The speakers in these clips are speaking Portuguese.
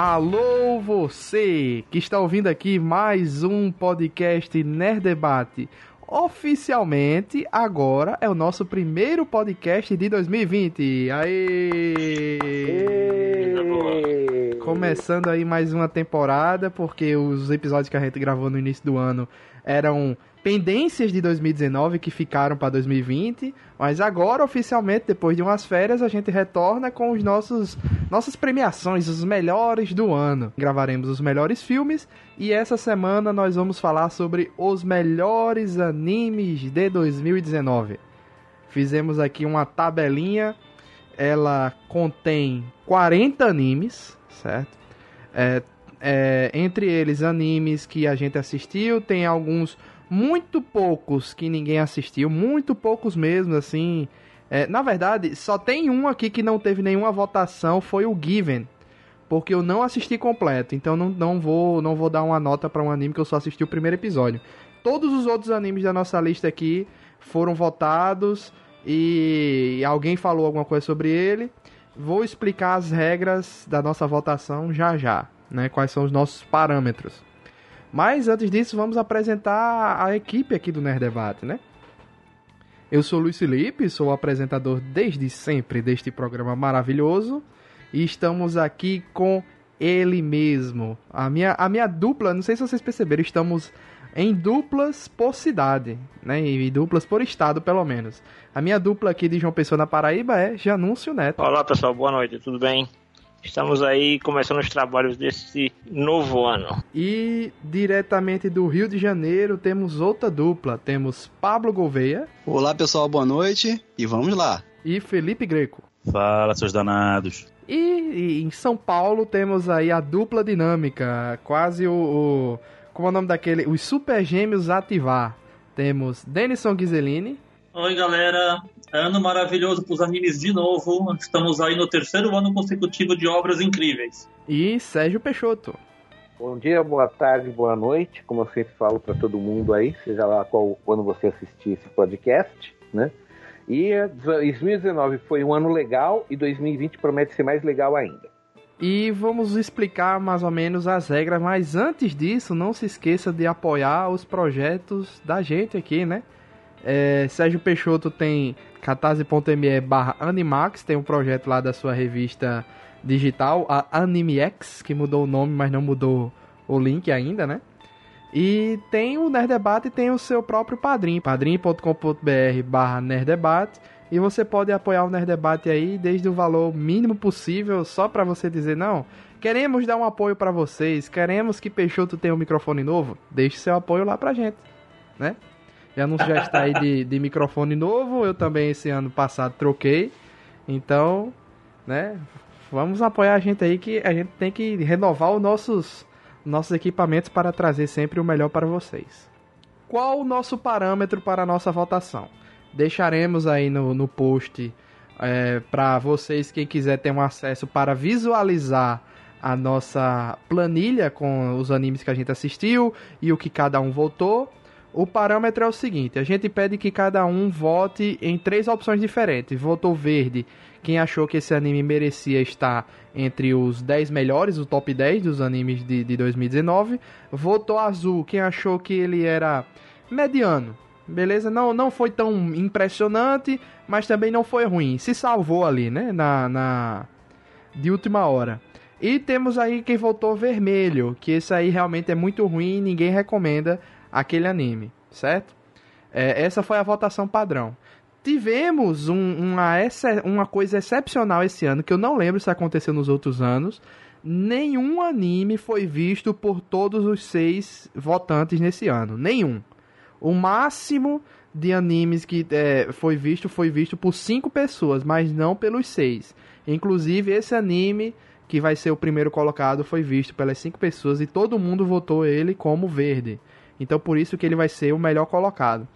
Alô você que está ouvindo aqui mais um podcast Nerd Debate. Oficialmente, agora é o nosso primeiro podcast de 2020. Aê! Começando aí mais uma temporada, porque os episódios que a gente gravou no início do ano eram pendências de 2019 que ficaram para 2020, mas agora oficialmente depois de umas férias a gente retorna com os nossos nossas premiações, os melhores do ano. Gravaremos os melhores filmes e essa semana nós vamos falar sobre os melhores animes de 2019. Fizemos aqui uma tabelinha, ela contém 40 animes, certo? É, é, entre eles animes que a gente assistiu, tem alguns muito poucos que ninguém assistiu, muito poucos mesmo, assim. É, na verdade, só tem um aqui que não teve nenhuma votação, foi o Given. Porque eu não assisti completo, então não, não, vou, não vou dar uma nota para um anime que eu só assisti o primeiro episódio. Todos os outros animes da nossa lista aqui foram votados e alguém falou alguma coisa sobre ele. Vou explicar as regras da nossa votação já já, né? Quais são os nossos parâmetros. Mas antes disso, vamos apresentar a equipe aqui do Nerd Debate, né? Eu sou Luiz Felipe, sou o apresentador desde sempre deste programa maravilhoso e estamos aqui com ele mesmo. A minha, a minha dupla, não sei se vocês perceberam, estamos em duplas por cidade, né? E duplas por estado, pelo menos. A minha dupla aqui de João Pessoa na Paraíba é Janúncio Neto. Olá pessoal, boa noite, tudo bem? Estamos aí começando os trabalhos desse novo ano. E diretamente do Rio de Janeiro temos outra dupla. Temos Pablo Gouveia. Olá pessoal, boa noite e vamos lá. E Felipe Greco. Fala, seus danados. E, e em São Paulo temos aí a dupla dinâmica, quase o, o como é o nome daquele, os Super Gêmeos ativar. Temos Denison Ghiseline. Oi galera, ano maravilhoso para os animes de novo. Estamos aí no terceiro ano consecutivo de obras incríveis. E Sérgio Peixoto. Bom dia, boa tarde, boa noite. Como eu sempre falo para todo mundo aí, seja lá qual quando você assistir esse podcast, né? E 2019 foi um ano legal e 2020 promete ser mais legal ainda. E vamos explicar mais ou menos as regras, mas antes disso, não se esqueça de apoiar os projetos da gente aqui, né? É, Sérgio Peixoto tem catarse.me barra Animax, tem um projeto lá da sua revista digital, a AnimeX, que mudou o nome, mas não mudou o link ainda, né? E tem o Nerdebate e tem o seu próprio padrinho, padrim.com.br barra Nerdebate. E você pode apoiar o Nerdebate aí desde o valor mínimo possível, só para você dizer, não, queremos dar um apoio para vocês, queremos que Peixoto tenha um microfone novo, deixe seu apoio lá pra gente, né? E anúncio já está aí de, de microfone novo. Eu também esse ano passado troquei. Então, né? Vamos apoiar a gente aí que a gente tem que renovar os nossos, nossos equipamentos para trazer sempre o melhor para vocês. Qual o nosso parâmetro para a nossa votação? Deixaremos aí no, no post é, para vocês, quem quiser ter um acesso para visualizar a nossa planilha com os animes que a gente assistiu e o que cada um votou. O parâmetro é o seguinte: a gente pede que cada um vote em três opções diferentes. Votou verde, quem achou que esse anime merecia estar entre os 10 melhores, o top 10 dos animes de, de 2019. Votou azul, quem achou que ele era mediano. Beleza? Não, não foi tão impressionante, mas também não foi ruim. Se salvou ali, né? Na, na de última hora. E temos aí quem votou vermelho, que esse aí realmente é muito ruim e ninguém recomenda aquele anime, certo? É, essa foi a votação padrão. Tivemos um, uma, uma coisa excepcional esse ano, que eu não lembro se aconteceu nos outros anos. Nenhum anime foi visto por todos os seis votantes nesse ano. Nenhum. O máximo de animes que é, foi visto foi visto por cinco pessoas, mas não pelos seis. Inclusive, esse anime que vai ser o primeiro colocado foi visto pelas cinco pessoas e todo mundo votou ele como verde. Então por isso que ele vai ser o melhor colocado.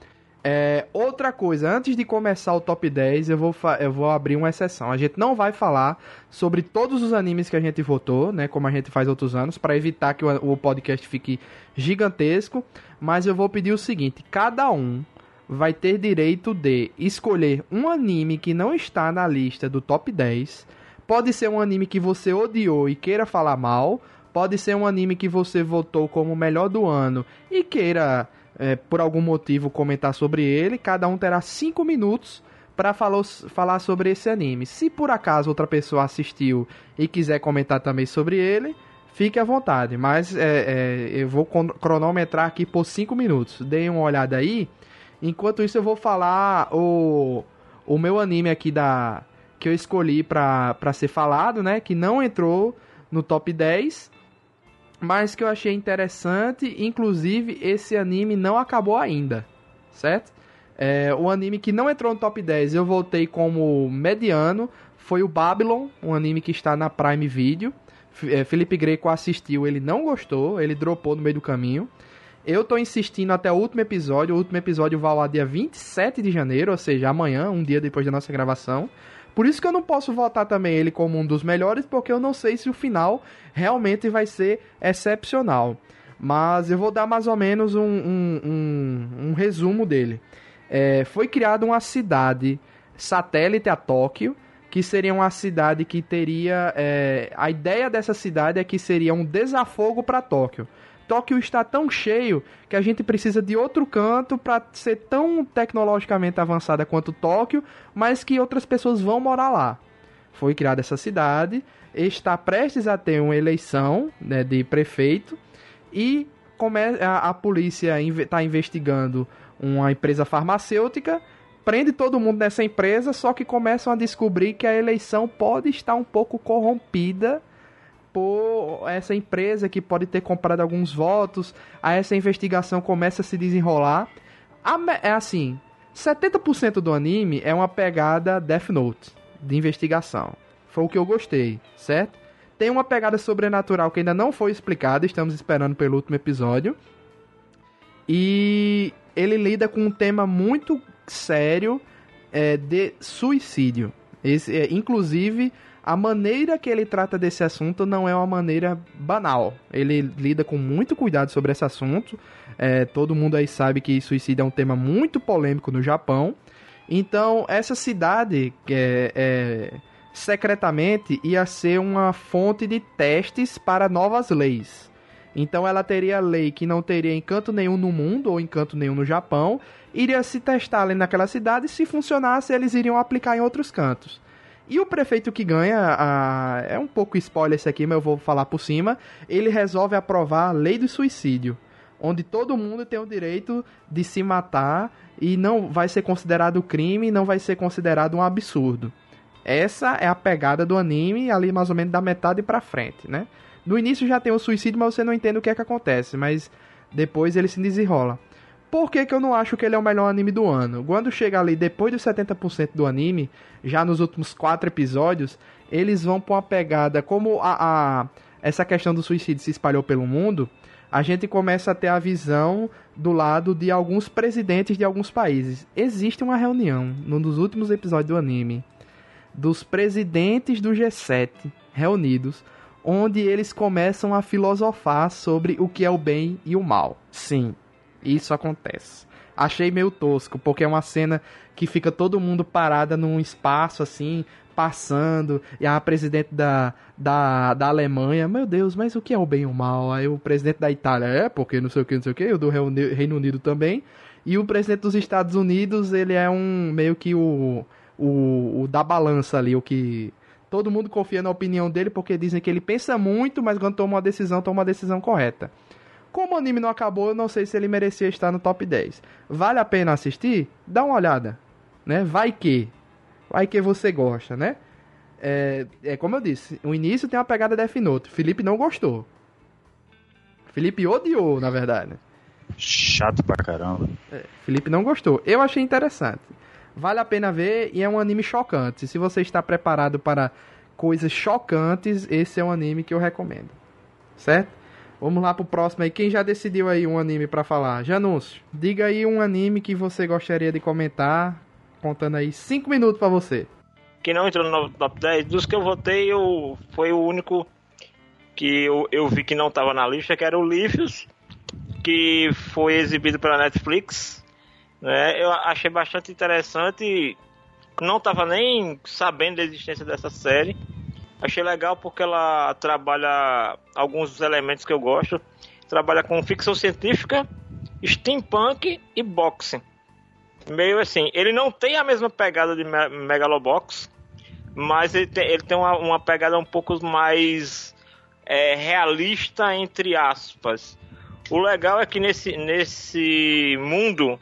É, outra coisa, antes de começar o top 10, eu vou, eu vou abrir uma exceção. A gente não vai falar sobre todos os animes que a gente votou, né? Como a gente faz outros anos, para evitar que o, o podcast fique gigantesco. Mas eu vou pedir o seguinte: cada um vai ter direito de escolher um anime que não está na lista do top 10. Pode ser um anime que você odiou e queira falar mal. Pode ser um anime que você votou como o melhor do ano e queira é, por algum motivo comentar sobre ele, cada um terá 5 minutos para falar sobre esse anime. Se por acaso outra pessoa assistiu e quiser comentar também sobre ele, fique à vontade. Mas é, é, eu vou cronometrar aqui por 5 minutos. Deem uma olhada aí. Enquanto isso, eu vou falar o, o meu anime aqui da que eu escolhi para ser falado, né? Que não entrou no top 10 mas que eu achei interessante. Inclusive, esse anime não acabou ainda, certo? É, o anime que não entrou no top 10, eu voltei como mediano, foi o Babylon, um anime que está na Prime Video. É, Felipe Greco assistiu, ele não gostou, ele dropou no meio do caminho. Eu tô insistindo até o último episódio. O último episódio vai lá dia 27 de janeiro, ou seja, amanhã, um dia depois da nossa gravação. Por isso que eu não posso votar também ele como um dos melhores, porque eu não sei se o final realmente vai ser excepcional. Mas eu vou dar mais ou menos um, um, um, um resumo dele. É, foi criada uma cidade satélite a Tóquio, que seria uma cidade que teria. É, a ideia dessa cidade é que seria um desafogo para Tóquio. Tóquio está tão cheio que a gente precisa de outro canto para ser tão tecnologicamente avançada quanto Tóquio, mas que outras pessoas vão morar lá. Foi criada essa cidade, está prestes a ter uma eleição né, de prefeito e a, a polícia está investigando uma empresa farmacêutica prende todo mundo nessa empresa, só que começam a descobrir que a eleição pode estar um pouco corrompida por essa empresa que pode ter comprado alguns votos, aí essa investigação começa a se desenrolar. É assim, 70% do anime é uma pegada Death Note de investigação. Foi o que eu gostei, certo? Tem uma pegada sobrenatural que ainda não foi explicada, estamos esperando pelo último episódio. E ele lida com um tema muito sério é, de suicídio. Esse, é, inclusive, a maneira que ele trata desse assunto não é uma maneira banal. Ele lida com muito cuidado sobre esse assunto. É, todo mundo aí sabe que suicídio é um tema muito polêmico no Japão. Então, essa cidade, é, é, secretamente, ia ser uma fonte de testes para novas leis. Então, ela teria lei que não teria encanto nenhum no mundo ou encanto nenhum no Japão. Iria se testar ali naquela cidade. Se funcionasse, eles iriam aplicar em outros cantos. E o prefeito que ganha, a... é um pouco spoiler esse aqui, mas eu vou falar por cima. Ele resolve aprovar a lei do suicídio, onde todo mundo tem o direito de se matar e não vai ser considerado crime, não vai ser considerado um absurdo. Essa é a pegada do anime, ali mais ou menos da metade para frente, né? No início já tem o suicídio, mas você não entende o que é que acontece, mas depois ele se desenrola. Por que, que eu não acho que ele é o melhor anime do ano? Quando chega ali depois dos 70% do anime, já nos últimos quatro episódios, eles vão pra uma pegada. Como a, a, essa questão do suicídio se espalhou pelo mundo, a gente começa a ter a visão do lado de alguns presidentes de alguns países. Existe uma reunião, num dos últimos episódios do anime, dos presidentes do G7 reunidos, onde eles começam a filosofar sobre o que é o bem e o mal. Sim, isso acontece. Achei meio tosco, porque é uma cena que fica todo mundo parada num espaço assim, passando, e a presidente da, da, da Alemanha, meu Deus, mas o que é o bem e o mal? Aí o presidente da Itália, é, porque não sei o que, não sei o que, o do Reino Unido também. E o presidente dos Estados Unidos, ele é um meio que o, o, o da balança ali, o que todo mundo confia na opinião dele, porque dizem que ele pensa muito, mas quando toma uma decisão, toma uma decisão correta. Como o anime não acabou, eu não sei se ele merecia estar no top 10. Vale a pena assistir? Dá uma olhada, né? Vai que. Vai que você gosta, né? É, é como eu disse, o início tem uma pegada Death Note. Felipe não gostou. Felipe odiou, na verdade. Chato pra caramba. É, Felipe não gostou. Eu achei interessante. Vale a pena ver e é um anime chocante. Se você está preparado para coisas chocantes, esse é um anime que eu recomendo. Certo? Vamos lá pro próximo aí. Quem já decidiu aí um anime pra falar? Janúncio, diga aí um anime que você gostaria de comentar, contando aí 5 minutos pra você. Que não entrou no top 10, dos que eu votei, eu, foi o único que eu, eu vi que não tava na lista, que era o Livius, que foi exibido pela Netflix. Né? Eu achei bastante interessante. Não tava nem sabendo da existência dessa série. Achei legal porque ela trabalha alguns dos elementos que eu gosto. Trabalha com ficção científica, steampunk e boxing. Meio assim, ele não tem a mesma pegada de Me- Megalobox, mas ele tem, ele tem uma, uma pegada um pouco mais é, realista, entre aspas. O legal é que nesse, nesse mundo,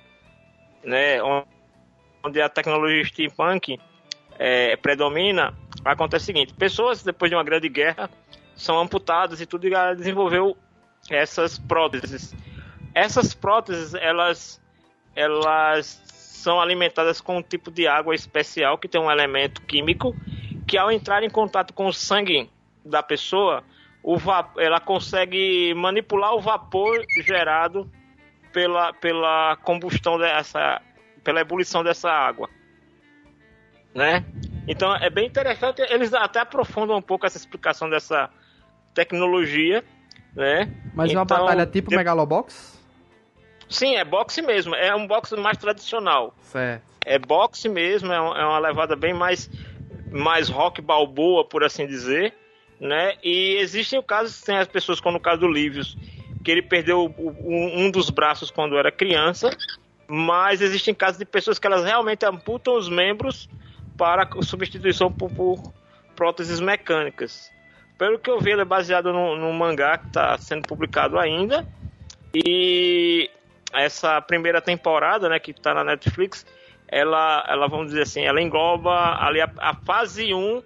né, onde a tecnologia steampunk é, predomina, acontece o seguinte: pessoas depois de uma grande guerra são amputadas e tudo, e ela desenvolveu essas próteses. Essas próteses, elas, elas são alimentadas com um tipo de água especial que tem um elemento químico que ao entrar em contato com o sangue da pessoa, ela consegue manipular o vapor gerado pela, pela combustão dessa, pela ebulição dessa água, né? Então é bem interessante. Eles até aprofundam um pouco essa explicação dessa tecnologia, né? Mas uma Então, batalha tipo de- Megalobox? Sim, é boxe mesmo. É um boxe mais tradicional. Certo. É boxe mesmo. É um- é uma levada bem mais mais rock balboa, por assim dizer, né? E existem casos, tem as pessoas, como no caso do Livius, que ele perdeu um dos braços quando era criança, mas existem casos de pessoas que elas realmente amputam os membros para substituição por, por próteses mecânicas. Pelo que eu vi, ele é baseado no, mangá que está sendo publicado ainda. E essa primeira temporada, né, que está na Netflix, ela, ela, vamos dizer assim, ela engloba ali a, a fase 1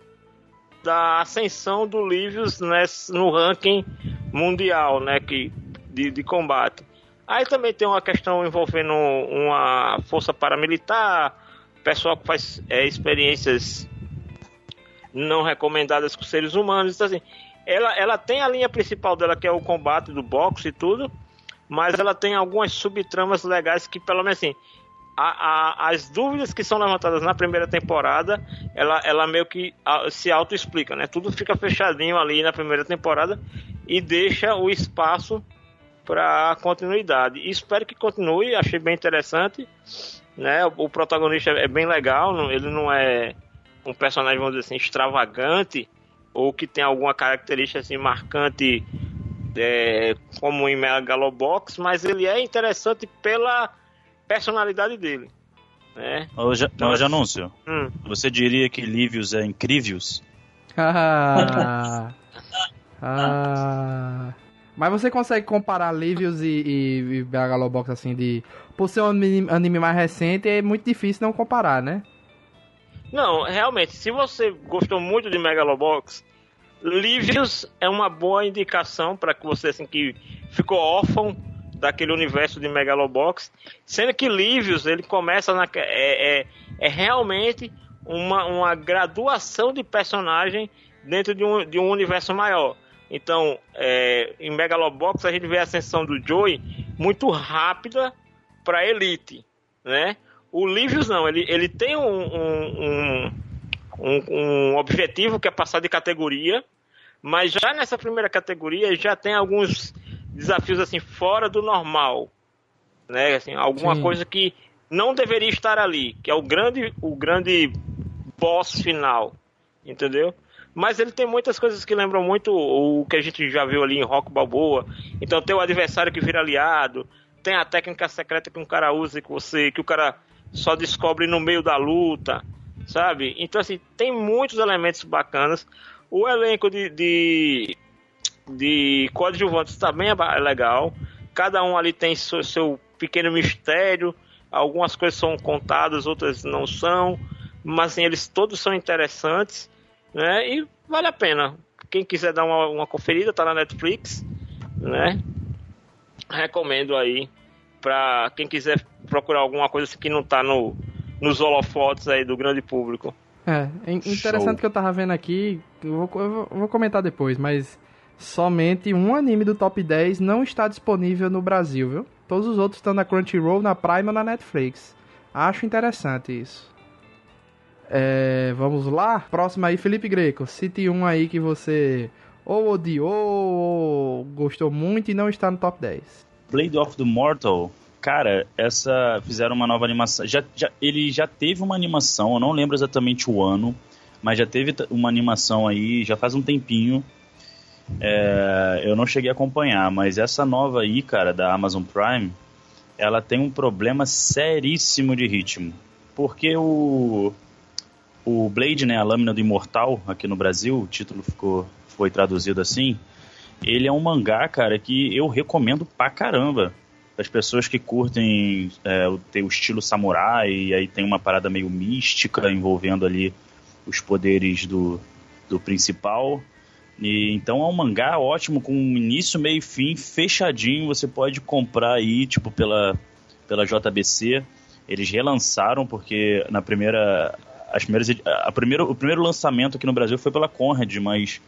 da ascensão do Livius no ranking mundial, né, que, de, de combate. Aí também tem uma questão envolvendo uma força paramilitar, pessoal que faz é, experiências não recomendadas com seres humanos. Então, assim, ela, ela tem a linha principal dela, que é o combate do boxe e tudo, mas ela tem algumas subtramas legais que, pelo menos assim, a- a- as dúvidas que são levantadas na primeira temporada, ela, ela meio que ah, se auto-explica, né? Tudo fica fechadinho ali na primeira temporada e deixa o espaço para continuidade. E espero que continue, achei bem interessante, né? O, o protagonista é bem legal, não- ele não é um personagem, vamos dizer assim, extravagante ou que tem alguma característica assim marcante é, como em Megalobox, mas ele é interessante pela personalidade dele, né? Ô, Ja- Então, ô, Janúncio, Hum. você diria que Livius é incríveis? Ah, ah. Mas você consegue comparar Livius e, e, e Megalobox assim de. Por ser um anime, mais recente, é muito difícil não comparar, né? Não, realmente, se você gostou muito de Megalobox, Livius é uma boa indicação para que você assim que ficou órfão daquele universo de Megalobox, sendo que Livius ele começa na é, é, é realmente uma, uma graduação de personagem dentro de um, de um universo maior. Então, é, em Megalobox a gente vê a ascensão do Joey muito rápida para Elite, né? O Livius não, ele, ele tem um, um, um, um- objetivo que é passar de categoria, mas já nessa primeira categoria já tem alguns desafios assim fora do normal, né? Assim, alguma Sim. coisa que não deveria estar ali, que é o grande o grande boss final, entendeu? Mas ele tem muitas coisas que lembram muito o que a gente já viu ali em Rock Balboa. Então tem o adversário que vira aliado, tem a técnica secreta que um cara usa que você que o cara só descobre no meio da luta, sabe? Então assim, tem muitos elementos bacanas. O elenco de, de, de coadjuvantes também ba- é legal. Cada um ali tem seu, seu pequeno mistério. Algumas coisas são contadas, outras não são. Mas assim, eles todos são interessantes, né? E vale a pena. Quem quiser dar uma, uma conferida, tá na Netflix, né? Recomendo aí para quem quiser procurar alguma coisa assim que não tá no, nos holofotes aí do grande público. É, é interessante Show. que eu tava vendo aqui, eu vou, eu vou- comentar depois, mas somente um anime do top 10 não está disponível no Brasil, viu? Todos os outros estão na Crunchyroll, na Prime ou na Netflix. Acho interessante isso. É, vamos lá? Próximo aí, Felipe Greco. Cite um aí que você ou odiou ou gostou muito e não está no top 10. Blade of the Mortal. Cara, essa fizeram uma nova animação. Já, já, ele já teve uma animação, eu não lembro exatamente o ano, mas já teve uma animação aí, já faz um tempinho. É, eu não cheguei a acompanhar, mas essa nova aí, cara, da Amazon Prime, ela tem um problema seríssimo de ritmo. Porque o, o Blade, né, a Lâmina do Imortal, aqui no Brasil, o título ficou, foi traduzido assim, ele é um mangá, cara, que eu recomendo pra caramba. As pessoas que curtem é, ter o estilo samurai, e aí tem uma parada meio mística envolvendo ali os poderes do, do principal. E, então é um mangá ótimo, com início, meio e fim, fechadinho. Você pode comprar aí, tipo, pela, pela JBC. Eles relançaram, porque na primeira. As primeiras, a primeira, o primeiro lançamento aqui no Brasil foi pela Conrad, mas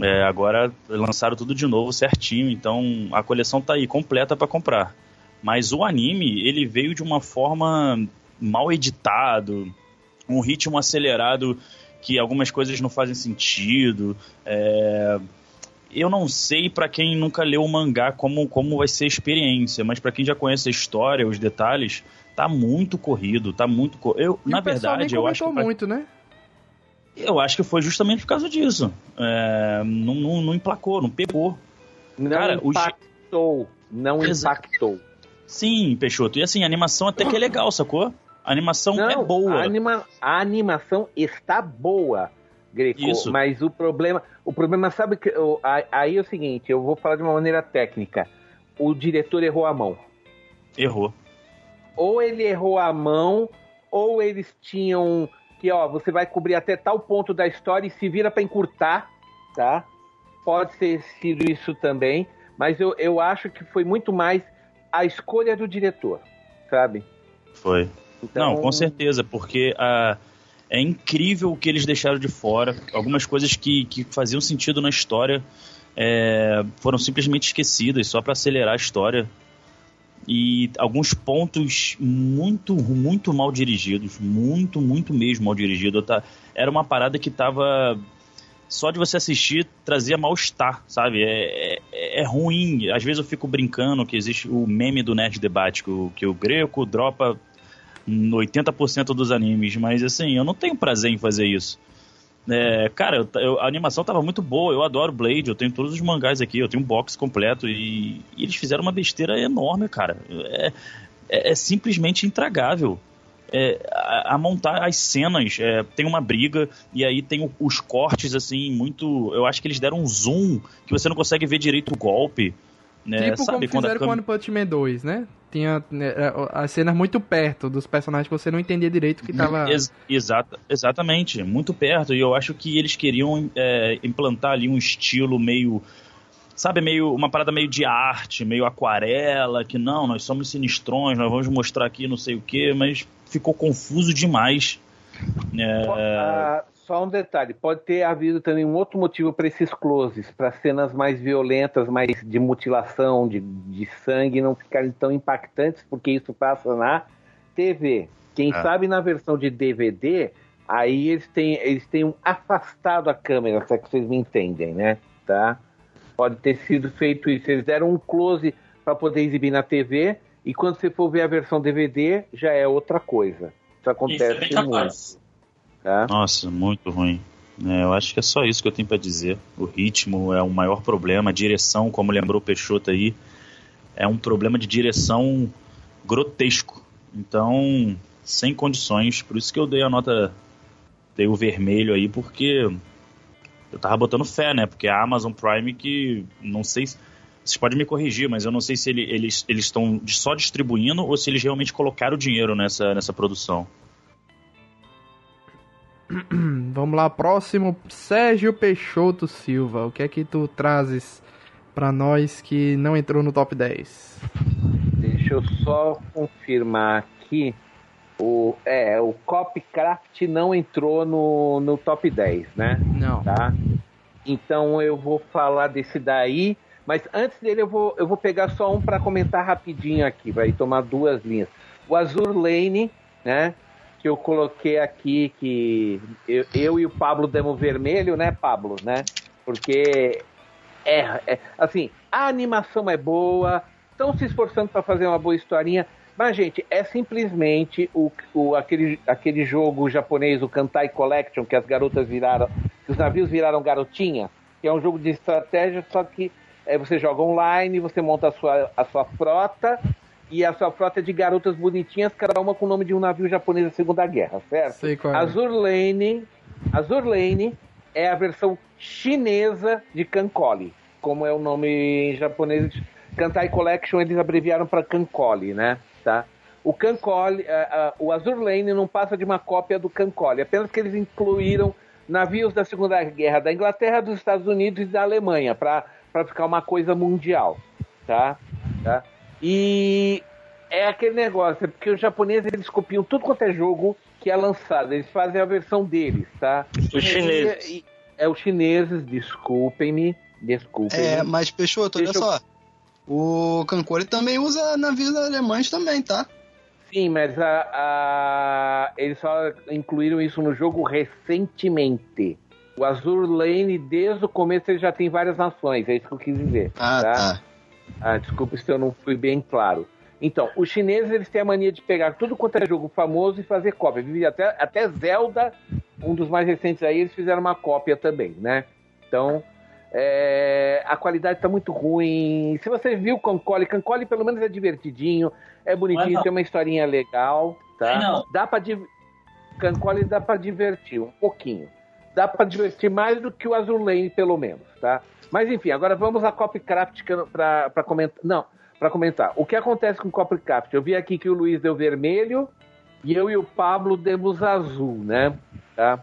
é, agora lançaram tudo de novo certinho, então a coleção tá aí completa para comprar. Mas o anime, ele veio de uma forma mal editado, um ritmo acelerado que algumas coisas não fazem sentido. É... Eu não sei para quem nunca leu o mangá como, como vai ser a experiência, mas para quem já conhece a história, os detalhes, tá muito corrido, tá muito cor... eu E na verdade nem eu acho que muito, né? eu acho que foi justamente por causa disso. É, não, não, não emplacou, não pegou. Não Cara, impactou. Não impactou. Sim, Peixoto. E assim, a animação até que é legal, sacou? A animação Não, é boa. A, anima- a animação está boa, Greco. Isso. Mas o problema, o problema sabe que a- aí é o seguinte, eu vou falar de uma maneira técnica. O diretor errou a mão. Errou. Ou ele errou a mão, ou eles tinham que, ó, você vai cobrir até tal ponto da história e se vira para encurtar, tá? Pode ter sido isso também, mas eu, eu acho que foi muito mais a escolha do diretor, sabe? Foi. Então, Não, com certeza, porque ah, é incrível o que eles deixaram de fora. Algumas coisas que, que faziam sentido na história é, foram simplesmente esquecidas, só para acelerar a história. E alguns pontos muito, muito mal dirigidos. Muito, muito mesmo mal dirigido. Tá? Era uma parada que tava. Só de você assistir trazia mal-estar, sabe? É, é, é ruim. Às vezes eu fico brincando que existe o meme do Nerd Debate, que o, que o Greco dropa 80% dos animes, mas assim, eu não tenho prazer em fazer isso. É, cara, eu- eu- a animação tava muito boa, eu adoro Blade, eu tenho todos os mangás aqui, eu tenho um box completo e, e eles fizeram uma besteira enorme, cara. É, é- é simplesmente intragável. É, a, a montar as cenas, é, tem uma briga e aí tem o- os cortes assim, muito. Eu acho que eles deram um zoom que você não consegue ver direito o golpe. Né? tipo Sabe como quando a fizeram com One Punch Man 2, né? Tinha né, as cenas muito perto dos personagens que você não entendia direito o que tava... Ex- exata- exatamente, muito perto. E eu acho que eles queriam é, implantar ali um estilo meio. Sabe, meio uma parada meio de arte, meio aquarela, que não, nós somos sinistrões, nós vamos mostrar aqui não sei o que, mas ficou confuso demais. É, só um detalhe, pode ter havido também um outro motivo para esses closes, para cenas mais violentas, mais de mutilação, de, de sangue, não ficarem tão impactantes, porque isso passa na TV. Quem Ah. sabe na versão de DVD, aí eles têm, eles têm um afastado a câmera, se é que vocês me entendem, né? Tá? Pode ter sido feito isso. Eles deram um close para poder exibir na TV, e quando você for ver a versão DVD, já é outra coisa. Isso Isso é acontece bem muito. capaz. Tá? Nossa, muito ruim. É, eu acho que é só isso que eu tenho pra dizer. O ritmo é o maior problema, a direção, como lembrou o Peixoto aí, é um problema de direção grotesco. Então, sem condições. Por isso que eu dei a nota, dei o vermelho aí, porque eu tava botando fé, né? Porque a Amazon Prime que não sei se vocês podem me corrigir, mas eu não sei se ele- eles eles estão só distribuindo ou se eles realmente colocaram dinheiro nessa, nessa produção. Vamos lá, próximo, Sérgio Peixoto Silva. O que é que tu trazes pra nós que não entrou no top 10? Deixa eu só confirmar aqui. O, é, o Copycraft não entrou no, no top 10, né? Não. Tá? Então eu vou falar desse daí. Mas antes dele eu vou, eu vou pegar só um para comentar rapidinho aqui, vai tomar duas linhas. O Azur Lane, né? Que eu coloquei aqui que eu, eu e o Pablo demos vermelho, né, Pablo, né? Porque é, é assim, a animação é boa, estão se esforçando para fazer uma boa historinha, mas gente, é simplesmente o, o, aquele, aquele jogo japonês, o Kantai Collection, que as garotas viraram, que os navios viraram garotinha, que é um jogo de estratégia, só que é, você joga online, você monta a sua, a sua frota, e a sua frota é de garotas bonitinhas, cada uma com o nome de um navio japonês da Segunda Guerra, certo? Sei qual é. Azur Lane, Azur Lane é a versão chinesa de Kankoli, como é o nome em japonês. Kantai Collection eles abreviaram para Kankoli, né? Tá? O Kankoli, uh, uh, o Azur Lane não passa de uma cópia do Kankoli, apenas que eles incluíram navios da Segunda Guerra da Inglaterra, dos Estados Unidos e da Alemanha para para ficar uma coisa mundial, tá? tá? E é aquele negócio, é porque os japoneses eles copiam tudo quanto é jogo que é lançado, eles fazem a versão deles, tá? Os chineses. E, é os chineses, desculpem-me, desculpem. É, mas Peixoto, olha eu- só. O Cancori também usa navios alemães também, tá? Sim, mas a, a- eles só incluíram isso no jogo recentemente. O Azur Lane, desde o começo, ele já tem várias nações, é isso que eu quis dizer. Ah, tá. Ah, desculpa se eu não fui bem claro. Então, os chineses eles têm a mania de pegar tudo quanto é jogo famoso e fazer cópia. Até, até Zelda, um dos mais recentes aí, eles fizeram uma cópia também, né? Então, é, a qualidade tá muito ruim. Se você viu Cancoli, Cancoli pelo menos é divertidinho, é bonitinho, não. tem uma historinha legal, tá? Não. Dá pra div... Cancoli dá pra divertir um pouquinho. Dá pra divertir mais do que o Azul Lane, pelo menos, tá? Mas enfim, agora vamos a Copycraft pra comentar. Não, pra comentar. O que acontece com Copycraft? Eu vi aqui que o Luiz deu vermelho e eu e o Pablo demos azul, né? Tá?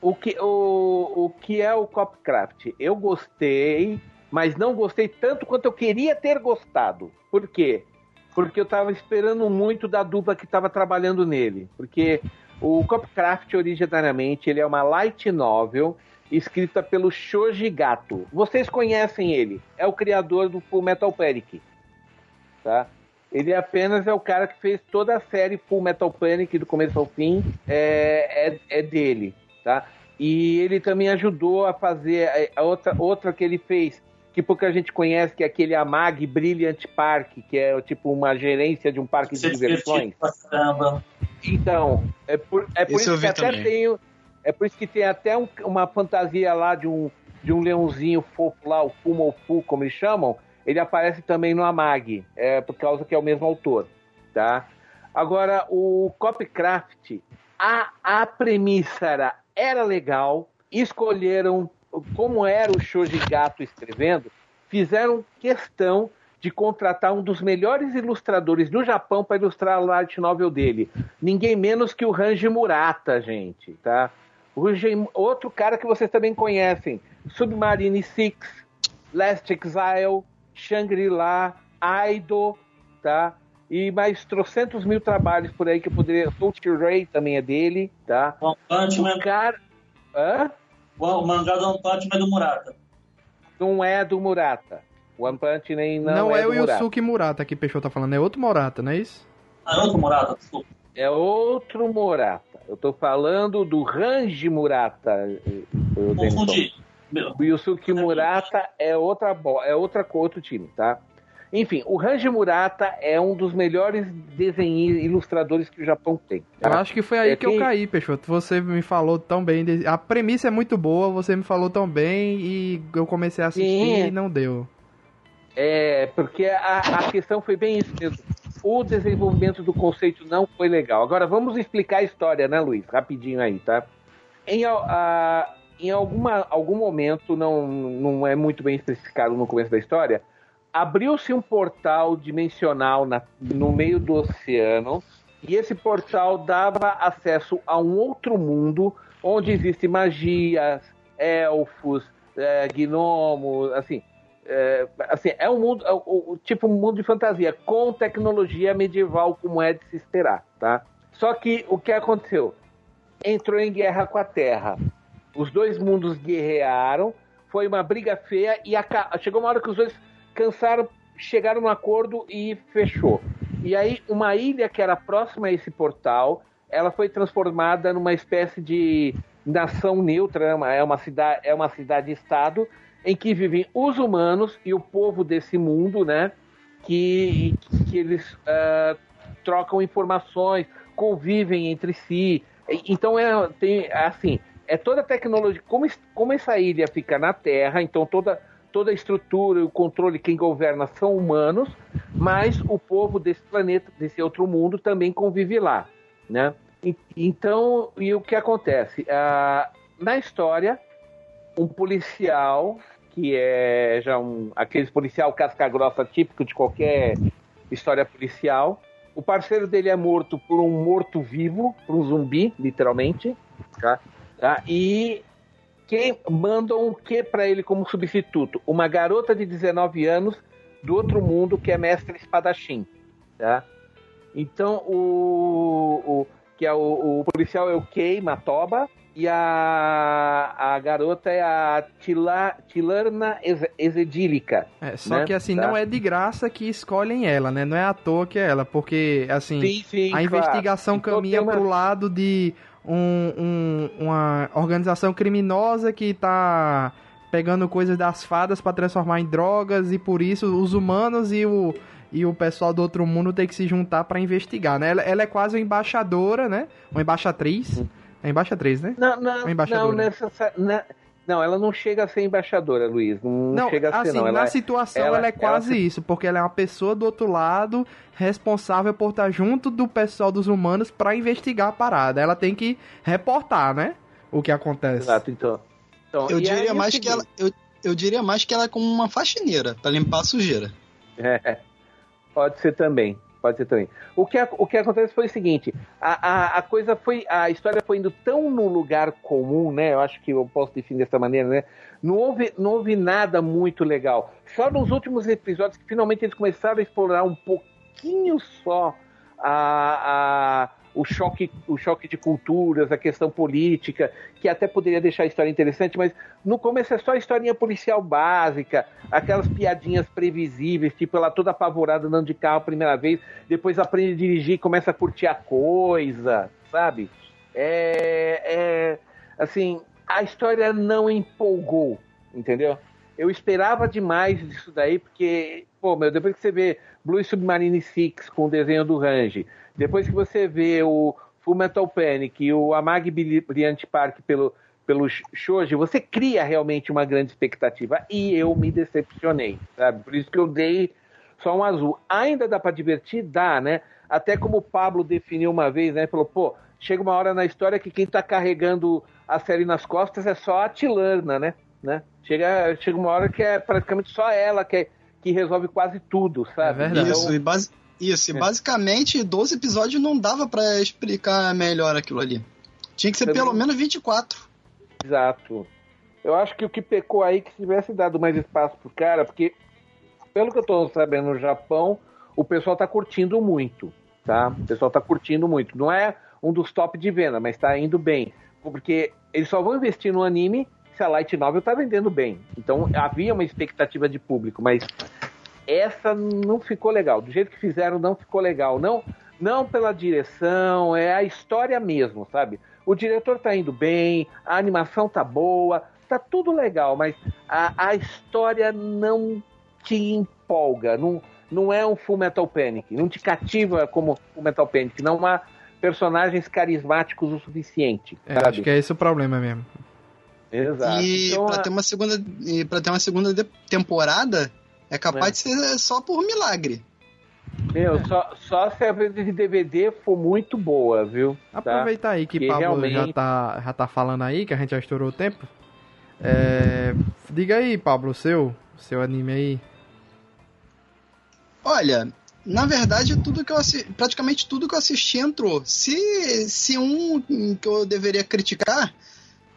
O que, o, o que é o Copcraft? Eu gostei, mas não gostei tanto quanto eu queria ter gostado. Por quê? Porque eu estava esperando muito da dupla que estava trabalhando nele. Porque o Copcraft, originariamente, ele é uma light novel escrita pelo Shoji Gato. Vocês conhecem ele? É o criador do Full Metal Panic. Tá? Ele apenas é o cara que fez toda a série Full Metal Panic do começo ao fim. É, é, é dele, tá? E ele também ajudou a fazer a- outra, outra que ele fez, que pouca gente conhece, que é aquele Amag Brilliant Park, que é tipo uma gerência de um parque de Ser diversões. Então, é por, é por isso que até também. tem. É por isso que tem até um- uma fantasia lá de um, de um leãozinho fofo lá, o Fumofu, como eles chamam. Ele aparece também no Amag, é, por causa que é o mesmo autor, tá? Agora, o Copycraft, a, a premissa era, era legal, escolheram como era o Shoji Gato escrevendo, fizeram questão de contratar um dos melhores ilustradores do Japão para ilustrar a light novel dele. Ninguém menos que o Ranji Murata, gente, tá? Outro cara que vocês também conhecem, Submarine Six, Last Exile, Shangri-La, Aido, tá? E mais trocentos mil trabalhos por aí que eu poderia... Touch Ray também é dele, tá? One Punch Man, O cara... Hã? o mangá do One Punch Man é do Murata. Não é do Murata. One Punch nem não, Não, é, é, do o Murata. Yusuke Murata que o Peixoto tá falando, é outro Morata, não é isso? Ah, é outro Murata, desculpa. É outro Murata. Eu tô falando do Ranji Murata. eh, eh. Confundi. O Yusuke Murata é outra é outra outro time, tá? Enfim, o Ranji Murata é um dos melhores desenhistas, ilustradores que o Japão tem. Eu tá? acho que foi aí É que eu quem- caí, Peixoto. Você me falou tão bem. de- A premissa é muito boa, você me falou tão bem e eu comecei a assistir Sim. e não deu. É, porque a, a questão foi bem isso mesmo. O desenvolvimento do conceito não foi legal. Agora vamos explicar a história, né, Luiz? Rapidinho aí, tá? Em, em alguma, algum momento, não, não é muito bem especificado no começo da história, abriu-se um portal dimensional na- no meio do oceano e esse portal dava acesso a um outro mundo onde existe magias, elfos, é, gnomos, assim, é, assim, é um mundo, é tipo um mundo de fantasia, com tecnologia medieval como é de se esperar, tá? Só que o que aconteceu? Entrou em guerra com a Terra. Os dois mundos guerrearam, foi uma briga feia e aca- chegou uma hora que os dois cansaram, chegaram num acordo e fechou. E aí uma ilha que era próxima a esse portal, ela foi transformada numa espécie de nação neutra, é uma, é cidade, é uma cidade-estado em que vivem os humanos e o povo desse mundo, né? Que, que eles ah, trocam informações, convivem entre si. Então é tem assim, é toda a tecnologia, como, como essa ilha fica na Terra, então toda toda a estrutura e o controle quem governa são humanos, mas o povo desse planeta, desse outro mundo também convive lá, né? Então, e o que acontece? Ah, na história, um policial que é já um aquele policial casca grossa típico de qualquer história policial. O parceiro dele é morto por um morto vivo, por um zumbi, literalmente, tá? Tá? E quem mandam o que para ele como substituto? Uma garota de 19 anos do outro mundo que é mestre espadachim, tá? Então o, o que é o, o policial é o Kei Matoba e a, a garota é a Tila, Tilarna Exe- Exedílica. É, só né? que assim, Tá. não é de graça que escolhem ela, né? Não é à toa que é ela, porque assim, Sim, sim, a claro. investigação Então caminha uma- pro lado de um- um- uma organização criminosa que tá pegando coisas das fadas para transformar em drogas e por isso os humanos e o, e o pessoal do outro mundo tem que se juntar para investigar, né? Ela, ela é quase uma embaixadora, né? Uma embaixatriz. É embaixatriz, né? Não, não, não, necessa- na- não, ela não chega a ser embaixadora, Luiz. Não, Não, chega a ser, assim, não. Ela, na situação ela- ela, é quase ela se- isso, porque ela é uma pessoa do outro lado responsável por estar junto do pessoal dos humanos pra investigar a parada. Ela tem que reportar, né? O que acontece. Exato, então. Então, Eu diria é mais que ela. Eu, eu diria mais que ela é como uma faxineira, pra limpar a sujeira. É, pode ser também. Ser também. O que, o que acontece foi o seguinte: a, a, a coisa foi. A história foi indo tão no lugar comum, né? Eu acho que eu posso definir dessa maneira, né? Não houve, não houve nada muito legal. Só nos últimos episódios que finalmente eles começaram a explorar um pouquinho só a, a- o, choque, o choque de culturas, a questão política, que até poderia deixar a história interessante, mas no começo é só historinha policial básica, aquelas piadinhas previsíveis, tipo ela toda apavorada andando de carro a primeira vez, depois aprende a dirigir e começa a curtir a coisa, sabe? É, é assim, a história não empolgou, entendeu? Eu esperava demais disso daí, porque, pô, meu, depois que você vê Blue Submarine 6 com o desenho do Range, depois que você vê o Full Metal Panic e o Amag Brilliant Park pelo, pelo Shoji, você cria realmente uma grande expectativa. E eu me decepcionei, sabe? Por isso que eu dei só um azul. Ainda dá pra divertir? Dá, né? Até como o Pablo definiu uma vez, né? Falou, pô, chega uma hora na história que quem tá carregando a série nas costas é só a Tilana, né? né? Chega, chega uma hora que é praticamente só ela que, é- que resolve quase tudo, sabe? É verdade. Isso, e, basi isso, e É. basicamente 12 episódios não dava pra explicar melhor aquilo ali. Tinha que ser Também. pelo menos 24. Exato. Eu acho que o que pecou aí é que se tivesse dado mais espaço pro cara, porque pelo que eu tô sabendo no Japão, o pessoal tá curtindo muito, tá? O pessoal tá curtindo muito. Não é um dos top de venda, mas tá indo bem. Porque eles só vão investir no anime se a Light Novel tá vendendo bem. Então havia uma expectativa de público, mas essa não ficou legal. Do jeito que fizeram, não ficou legal. Não, não pela direção, é a história mesmo, sabe? O diretor tá indo bem, a animação tá boa, tá tudo legal, mas a, a história não te empolga. Não, não é um Full Metal Panic. Não te cativa como Full Metal Panic. Não há personagens carismáticos o suficiente. É, acho que é esse o problema mesmo. Exato. E Então, pra a- ter uma segunda, pra ter uma segunda temporada, é capaz É. de ser só por milagre. Meu, só, só se a venda de DVD for muito boa, viu? Tá? Aproveitar aí que Que Pablo realmente- já, tá, já tá falando aí, que a gente já estourou o tempo. É, diga aí, Pablo, o seu, o seu anime aí. Olha, na verdade, tudo que eu assi- praticamente tudo que eu assisti entrou. Se, se um que eu deveria criticar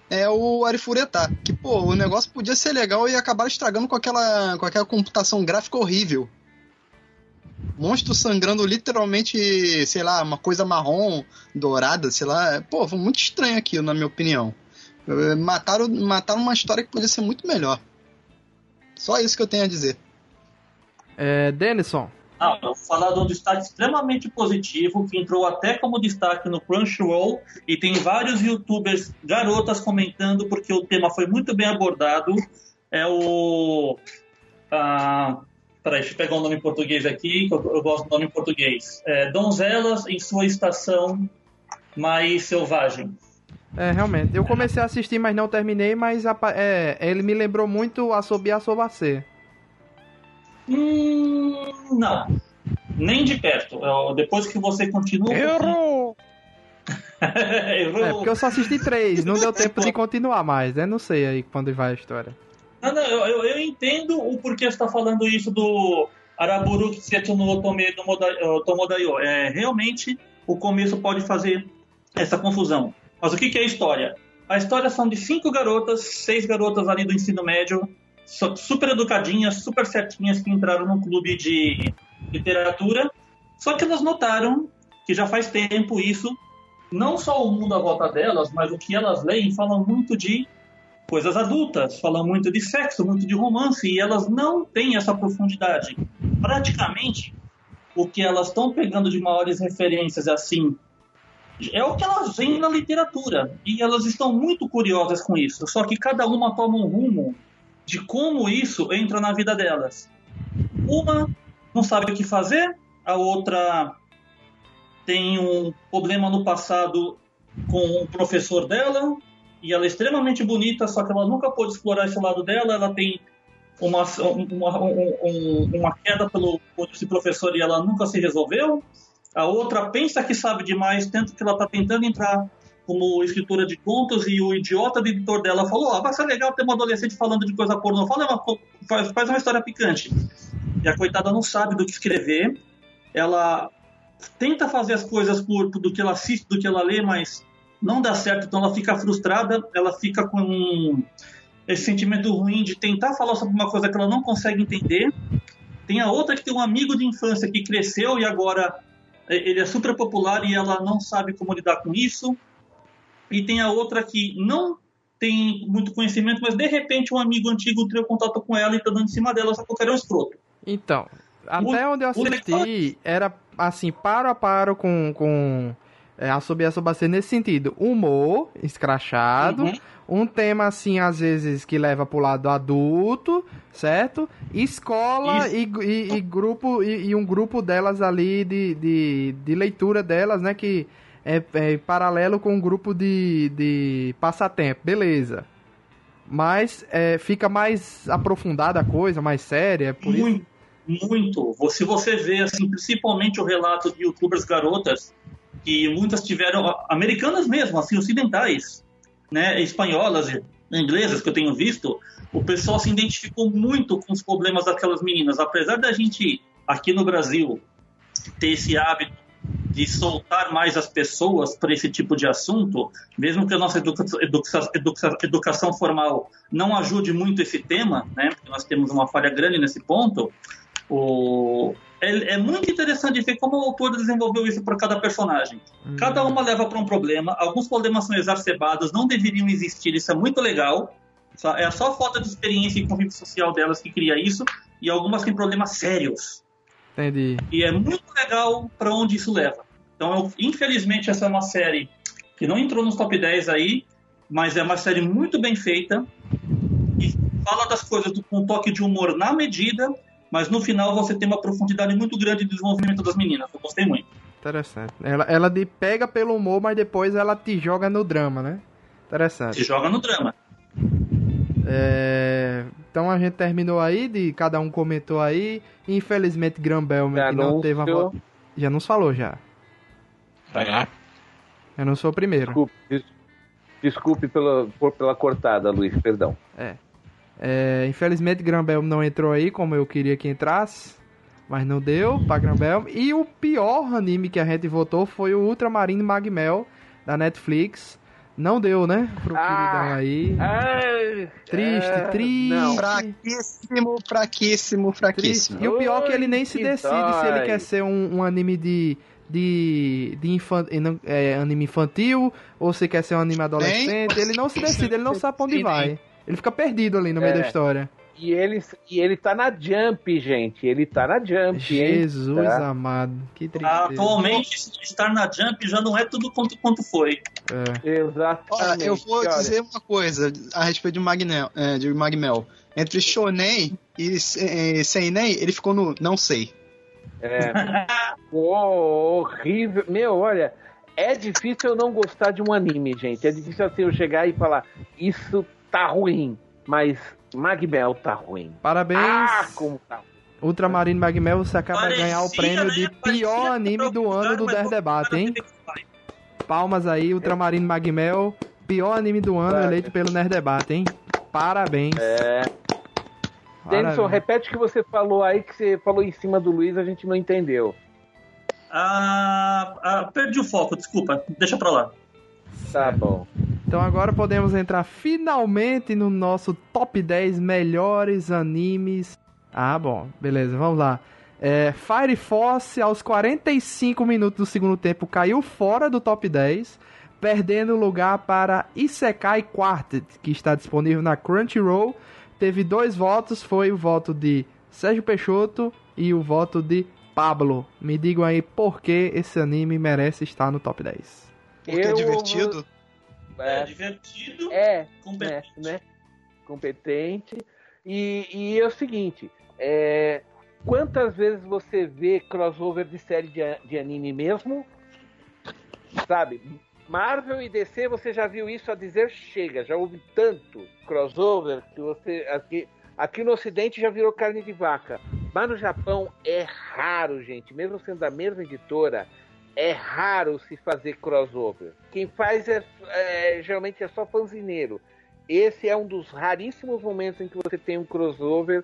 é o Arifureta, que pô, o negócio podia ser legal e acabar estragando com aquela, com aquela computação gráfica horrível. Monstro sangrando literalmente, sei lá, uma coisa marrom, dourada, sei lá. Pô, foi muito estranho aquilo, na minha opinião. Eh, Mataram, mataram uma história que podia ser muito melhor. Só isso que eu tenho a dizer. É, Denison. Ah, vou falar de um destaque extremamente positivo, que entrou até como destaque no Crunchyroll, e tem vários youtubers garotas comentando, porque o tema foi muito bem abordado. É o. Ah, peraí, deixa eu pegar o nome em português aqui, que eu, gosto do nome em português. É, Donzelas em sua estação mais selvagem. É, realmente. Eu comecei a assistir, mas não terminei, mas apa- é, ele me lembrou muito a Sobi a Sobacê. Hum, não. Nem de perto. É, Depois que você continua. Errou! Errou. É, porque eu só assisti três, não deu tempo de continuar mais, né? Não sei aí quando vai a história. Não, não, eu, eu- eu entendo o porquê você está falando isso do Araburu Otome no Moda- eh, Tomodayo. É, realmente, o começo pode fazer essa confusão. Mas o que, que é a história? A história são de cinco garotas, seis garotas ali do ensino médio, super educadinhas, super certinhas, que entraram num clube de literatura. Só que elas notaram que já faz tempo isso, não só o mundo à volta delas, mas o que elas leem falam muito de coisas adultas, falam muito de sexo, muito de romance, e elas não têm essa profundidade. Praticamente, o que elas estão pegando de maiores referências assim é o que elas veem na literatura. E elas estão muito curiosas com isso. Só que cada uma toma um rumo de como isso entra na vida delas. Uma não sabe o que fazer, a outra tem um problema no passado com o professor dela, e ela é extremamente bonita, só que ela nunca pôde explorar esse lado dela. Ela tem uma, uma, um- um- uma queda pelo esse professor e ela nunca se resolveu. A outra pensa que sabe demais, tanto que ela está tentando entrar como escritora de contos e o idiota do editor dela falou: ah, vai ser legal ter uma adolescente falando de coisa pornô, fala uma, faz, faz uma história picante. E a coitada não sabe do que escrever. Ela tenta fazer as coisas por, do que ela assiste, do que ela lê, mas não dá certo, então ela fica frustrada, ela fica com esse sentimento ruim de tentar falar sobre uma coisa que ela não consegue entender. Tem a outra que tem um amigo de infância que cresceu e agora eh, ele é super popular e ela não sabe como lidar com isso. E tem a outra que não tem muito conhecimento, mas de repente um amigo antigo entrou em contato com ela e tá dando em cima dela, só que o cara é um escroto. Então, até onde eu o assisti, era assim, paro a paro com, com é, a Sobi a nesse sentido. Humor, escrachado, Uhum. um tema assim, às vezes, que leva pro lado adulto, certo? Escola e, e- e grupo e, e um grupo delas ali de, de, de leitura delas, né? Que é, é paralelo com um grupo de, de passatempo, beleza. Mas é, fica mais aprofundada a coisa, mais séria, é por isso. muito, muito. Vo- Se você vê, assim, principalmente o relato de youtubers garotas, que muitas tiveram, americanas mesmo, assim, ocidentais, né, espanholas, inglesas que eu tenho visto, o pessoal se identificou muito com os problemas daquelas meninas. Apesar da gente, aqui no Brasil, ter esse hábito de soltar mais as pessoas para esse tipo de assunto, mesmo que a nossa educa educa educa educação formal não ajude muito esse tema, né, porque nós temos uma falha grande nesse ponto, o... é, é muito interessante ver como o autor desenvolveu isso para cada personagem. Cada uma leva para um problema, alguns problemas são exacerbados, não deveriam existir, isso é muito legal. É só falta de experiência e convívio social delas que cria isso, e algumas têm problemas sérios. Entendi. E é muito legal para onde isso leva. Então, eu- infelizmente, essa é uma série que não entrou nos top 10 aí, mas é uma série muito bem feita e fala das coisas com um toque de humor na medida, mas no final você tem uma profundidade muito grande de desenvolvimento das meninas. Eu gostei muito. Interessante. Ela, ela de pega pelo humor, mas depois ela te joga no drama, né? Se Interessante. joga no drama. É, Então a gente terminou aí, de cada um comentou aí. Infelizmente, Grambel que não teve a. Já nos falou já. Eu não sou o primeiro. Desculpe, des- desculpe pela, por- pela cortada, Luiz, perdão. É, infelizmente, Grambel não entrou aí como eu queria que entrasse. Mas não deu pra Grambel. E o pior anime que a gente votou foi o Ultramarine Magmel da Netflix. Não deu, né? Pro Ah, queridão aí. Ai, Triste, é, triste. Não. Fraquíssimo, fraquíssimo, Triste. fraquíssimo. E o pior é que ele nem se decide se ele quer ser um, um anime de de, de infan- não- é, anime infantil ou se quer ser um anime adolescente. Ele não se decide, ele não sabe pra onde Sim, vai. Ele fica perdido ali no meio É. da história. E ele, e ele tá na Jump, gente. Ele tá na Jump, hein? Jesus Tá. amado, que tristeza. Atualmente, estar na Jump já não é tudo quanto, quanto foi. É. Exatamente. Olha, eu vou Olha, dizer uma coisa a respeito de Magnel, é, de Magmel. Entre Shonen e eh, Seinen, ele ficou no não sei. É. Horrível. Meu, olha, é difícil eu não gostar de um anime, gente. É difícil assim eu chegar e falar, isso tá ruim, mas Magmel tá ruim. Parabéns, Ah, como tá ruim. Ultramarino Magmel, você acaba de ganhar o prêmio né? de Parecia pior anime do ano do mas Der vou Debate, parar hein? Palmas aí, Ultramarino Magmel, pior anime do ano eleito pelo Nerd Debate, hein? Parabéns. É. Denison, repete o que você falou aí, que você falou em cima do Luiz, a gente não entendeu. Ah, ah, perdi o foco, desculpa. Deixa pra lá. Tá bom. Então agora podemos entrar finalmente no nosso top 10 melhores animes. Ah, bom, beleza, vamos lá. É, Fire Force, aos 45 minutos do segundo tempo, caiu fora do top 10, perdendo lugar para Isekai Quartet, que está disponível na Crunchyroll. Teve dois votos, foi o voto de Sérgio Peixoto e o voto de Pablo. Me digam aí por que esse anime merece estar no top 10. Porque é Eu- divertido. É, É, divertido, é, competente. né, né? Competente. E, e é o seguinte, é, quantas vezes você vê crossover de série de, de anime mesmo? Sabe? Marvel e DC, você já viu isso a dizer chega. Já houve tanto crossover que você aqui, aqui no Ocidente já virou carne de vaca. Mas no Japão é raro, gente. Mesmo sendo da mesma editora, é raro se fazer crossover. Quem faz é, é, geralmente é só fanzineiro. Esse é um dos raríssimos momentos em que você tem um crossover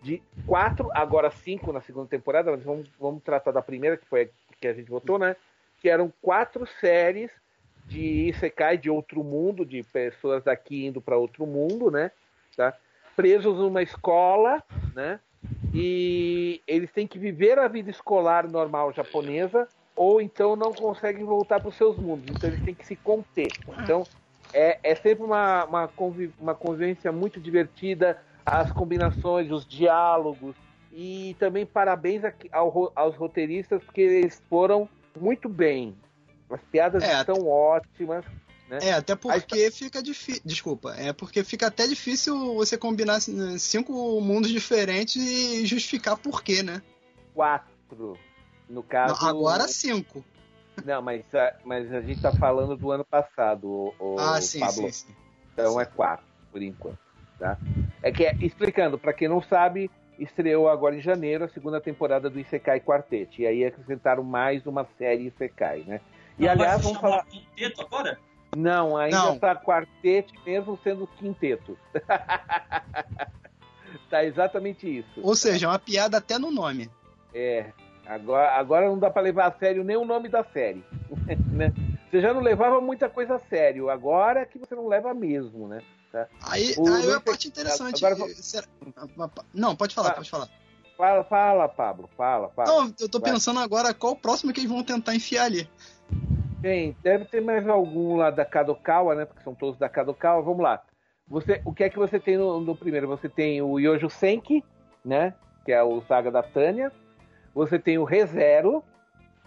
de quatro, agora cinco na segunda temporada, mas vamos, vamos tratar da primeira, que foi a que a gente votou, né? Que eram quatro séries de Isekai de outro mundo, de pessoas daqui indo para outro mundo, né? Tá? Presos numa escola, né? E eles têm que viver a vida escolar normal japonesa, ou então não conseguem voltar para os seus mundos. Então eles têm que se conter. Então é, é sempre uma, uma, convi- uma convivência muito divertida, as combinações, os diálogos. E também parabéns ao aos roteiristas, porque eles foram muito bem. As piadas É, estão ótimas. Né? É, até porque fica difícil. Desculpa, é porque fica até difícil você combinar né, cinco mundos diferentes e justificar por quê, né? Quatro. No caso. Não, agora cinco. Não, mas, a- mas a gente tá falando do ano passado, o, o ah, sim, Pablo. sim, sim. Então é quatro, por enquanto. Tá? É que, é- explicando, para quem não sabe, estreou agora em janeiro a segunda temporada do Isekai Quartet. E aí acrescentaram mais uma série Isekai, né? E aliás, vamos falar. Quinteto agora? Não, ainda está quartet, mesmo sendo quinteto. tá exatamente isso. Ou seja, é uma piada até no nome. É. Agora, agora não dá para levar a sério nem o nome da série. né? Você já não levava muita coisa a sério. Agora é que você não leva mesmo, né? Aí, O aí é a Luiz- parte interessante. agora será- Não, pode falar, Ah. pode falar. Fala, fala, Pablo, fala, fala. Não, eu tô vai. pensando agora qual o próximo que eles vão tentar enfiar ali. Bem, deve ter mais algum lá da Kadokawa, né? Porque são todos da Kadokawa. Vamos lá. Você, o que é que você tem no, no primeiro? Você tem o Yojo Senki, né? Que é o Saga da Tânia. Você tem o ReZero.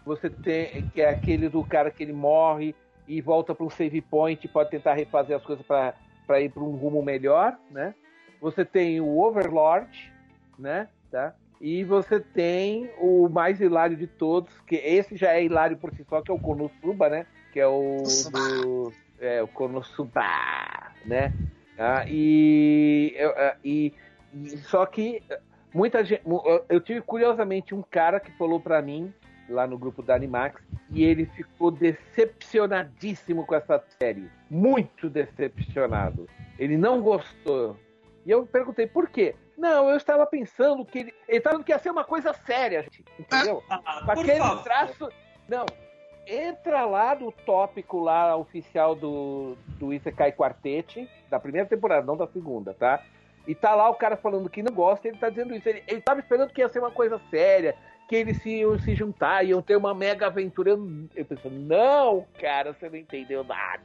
Você tem que é aquele do cara que ele morre e volta para um save point e pode tentar refazer as coisas para ir para um rumo melhor, né? Você tem o Overlord, né? Tá? E você tem o mais hilário de todos, que esse já é hilário por si só, que é o Konosuba, né? Que é o do. É, o Konosuba, né? Ah, e, ah, e, e- só que muita gente. eu- Eu tive curiosamente um cara que falou pra mim lá no grupo da Animax e ele ficou decepcionadíssimo com essa série. Muito decepcionado. Ele não gostou. E eu perguntei por quê? Não, eu estava pensando que ele. Ele estava que ia ser uma coisa séria, gente. Entendeu? Ah, Com por aquele favor. traço. Não. Entra lá no tópico lá oficial do, do Isekai Quartet, da primeira temporada, não da segunda, tá? E tá lá o cara falando que não gosta, ele tá dizendo isso. Ele, ele tava esperando que ia ser uma coisa séria, que eles iam se juntar, iam ter uma mega aventura. Eu, penso, não, cara, você não entendeu nada.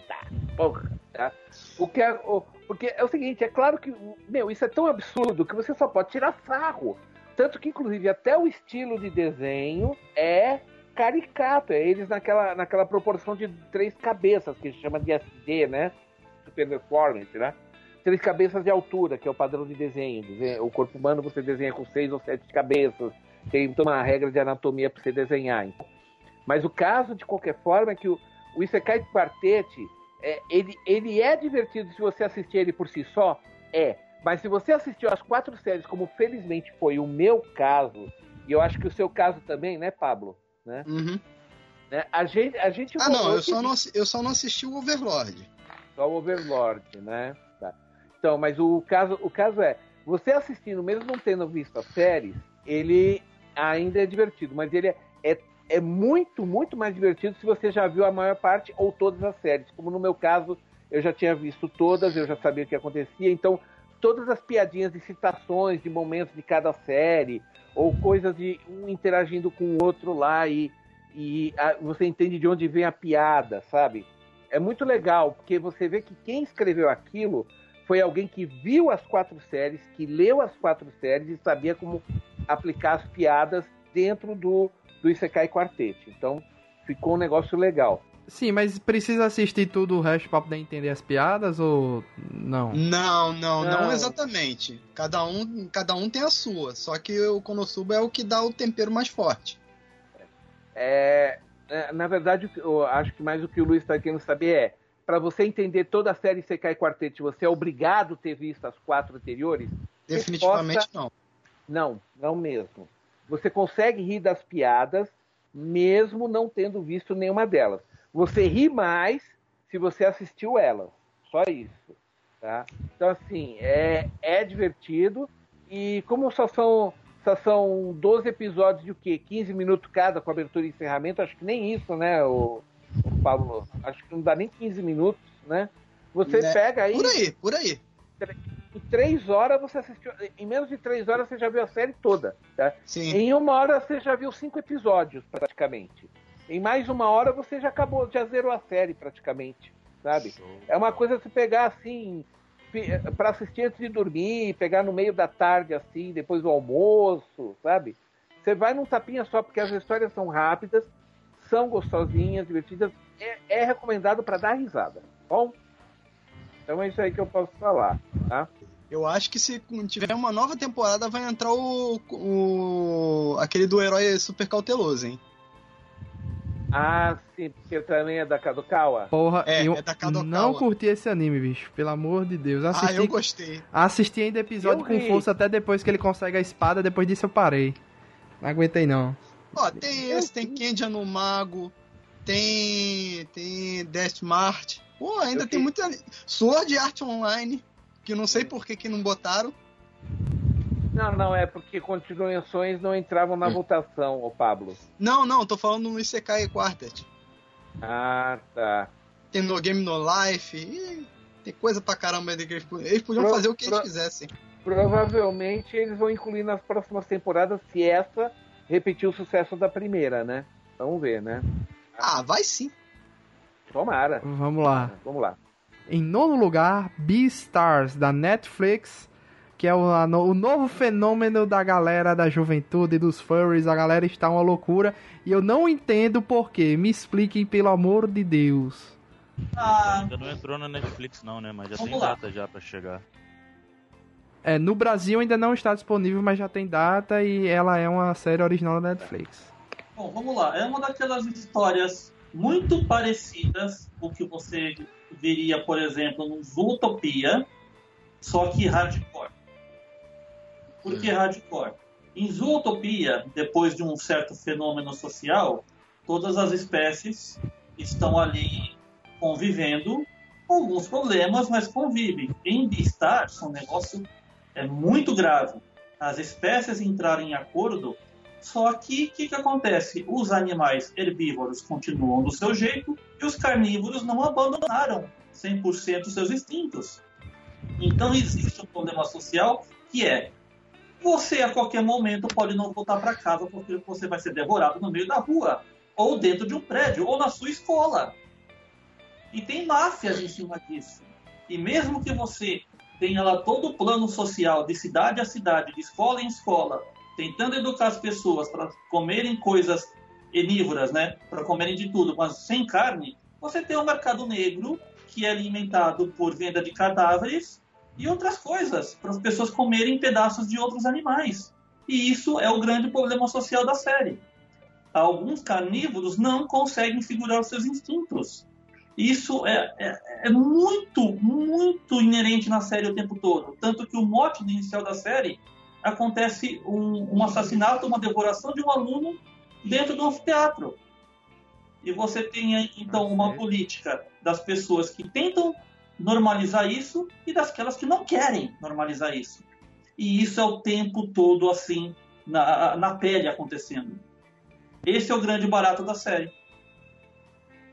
Porra, tá? O que é, o, porque é o seguinte, é claro que, meu, isso é tão absurdo que você só pode tirar sarro. Tanto que, inclusive, até o estilo de desenho é caricato. É eles naquela, naquela proporção de três cabeças, que se chama de SD, né? Super Deformity, né? Três cabeças de altura, que é o padrão de desenho. O corpo humano você desenha com seis ou sete cabeças. Tem uma regra de anatomia para você desenhar. Então. Mas o caso, de qualquer forma, é que o, o Isekai Quartet, é, ele, ele é divertido se você assistir ele por si só? É. Mas se você assistiu as quatro séries, como felizmente foi o meu caso, e eu acho que o seu caso também, né, Pablo? Né? Uhum. Né? A gente, a gente ah, não eu, só não, eu só não assisti o Overlord. Só o Overlord, né? Tá. Então, mas o caso, o caso é, você assistindo, mesmo não tendo visto as séries, ele ainda é divertido, mas ele é, é, é muito, muito mais divertido se você já viu a maior parte ou todas as séries. Como no meu caso, eu já tinha visto todas, eu já sabia o que acontecia, então todas as piadinhas de citações de momentos de cada série, ou coisas de um interagindo com o outro lá e, e a, você entende de onde vem a piada, sabe? É muito legal, porque você vê que quem escreveu aquilo foi alguém que viu as quatro séries, que leu as quatro séries e sabia como aplicar as piadas dentro do, do Isekai Quartet. Então, ficou um negócio legal. Sim, mas precisa assistir tudo o resto para poder entender as piadas ou não? Não, não, não, não exatamente. Cada um, cada um tem a sua. Só que o Konosuba é o que dá o tempero mais forte. É, é na verdade, eu acho que mais o que o Luiz está querendo saber é para você entender toda a série Sekai Quartet, você é obrigado a ter visto as quatro anteriores? Definitivamente Resposta, não. Não, não mesmo. Você consegue rir das piadas mesmo não tendo visto nenhuma delas. Você ri mais se você assistiu elas. Só isso. Tá? Então, assim, é, é divertido. E como só são, só são 12 episódios de o quê? 15 minutos cada com abertura e encerramento, acho que nem isso, né, o, o Paulo? Acho que não dá nem 15 minutos, né? Você né? pega aí. Por aí, por aí. Em três horas você assistiu. Em menos de três horas você já viu a série toda. Tá? Sim. Em uma hora você já viu cinco episódios, praticamente. Em mais uma hora você já acabou, já zerou a série praticamente, sabe? É uma coisa se pegar assim para assistir antes de dormir, pegar no meio da tarde assim, depois do almoço, sabe? Você vai num tapinha só porque as histórias são rápidas, são gostosinhas, divertidas, é, é recomendado para dar risada, tá bom? Então é isso aí que eu posso falar, tá? Eu acho que se tiver uma nova temporada vai entrar o, o aquele do herói super cauteloso, hein? Ah, sim, porque também é da Kadokawa. Porra, é, eu é da Kadokawa. não curti esse anime, bicho. Pelo amor de Deus. Assisti, ah, eu gostei. Assisti ainda episódio com força até depois que ele consegue a espada. Depois disso eu parei. Não aguentei, não. Ó, tem esse, tem Kenja no Mago. Tem. Tem Death Mart. Pô, ainda eu tem muita. Sword Art Online. Que não sei por que, que não botaram. Não, não, é porque continuações não entravam na hum. votação, o Pablo. Não, não, tô falando no Isekai Quartet. Ah, tá. Tem No Game No Life, e tem coisa pra caramba que eles, eles podiam pro, fazer o que pro, eles quisessem. Provavelmente eles vão incluir nas próximas temporadas se essa repetir o sucesso da primeira, né? Vamos ver, né? Ah, vai sim. Tomara. Vamos lá. Vamos lá. Em nono lugar, Beastars, da Netflix que é o, o novo fenômeno da galera da juventude, dos furries. A galera está uma loucura e eu não entendo porquê. Me expliquem, pelo amor de Deus. Ah, ainda não entrou na Netflix, não, né? Mas já tem lá. data já para chegar. É, no Brasil ainda não está disponível, mas já tem data e ela é uma série original da Netflix. Bom, vamos lá. É uma daquelas histórias muito parecidas com o que você veria, por exemplo, no Zootopia, só que hardcore. Por que hardcore? Em Zootopia, depois de um certo fenômeno social, todas as espécies estão ali convivendo com alguns problemas, mas convivem. Em Beastars, um negócio é muito grave. As espécies entraram em acordo, só que o que, que acontece? Os animais herbívoros continuam do seu jeito e os carnívoros não abandonaram 100% seus instintos. Então existe um problema social que é você a qualquer momento pode não voltar para casa porque você vai ser devorado no meio da rua, ou dentro de um prédio, ou na sua escola. E tem máfias em cima disso. E mesmo que você tenha lá todo o plano social, de cidade a cidade, de escola em escola, tentando educar as pessoas para comerem coisas enívoras, né? Para comerem de tudo, mas sem carne, você tem um mercado negro que é alimentado por venda de cadáveres e outras coisas, para as pessoas comerem pedaços de outros animais. E isso é o grande problema social da série. Alguns carnívoros não conseguem segurar os seus instintos. Isso é, é, é, muito, muito inerente na série o tempo todo. Tanto que o mote inicial da série acontece um, um assassinato, uma devoração de um aluno dentro do anfiteatro. E você tem então uma política das pessoas que tentam normalizar isso e daquelas que não querem normalizar isso. E isso é o tempo todo assim, na, na pele acontecendo. Esse é o grande barato da série.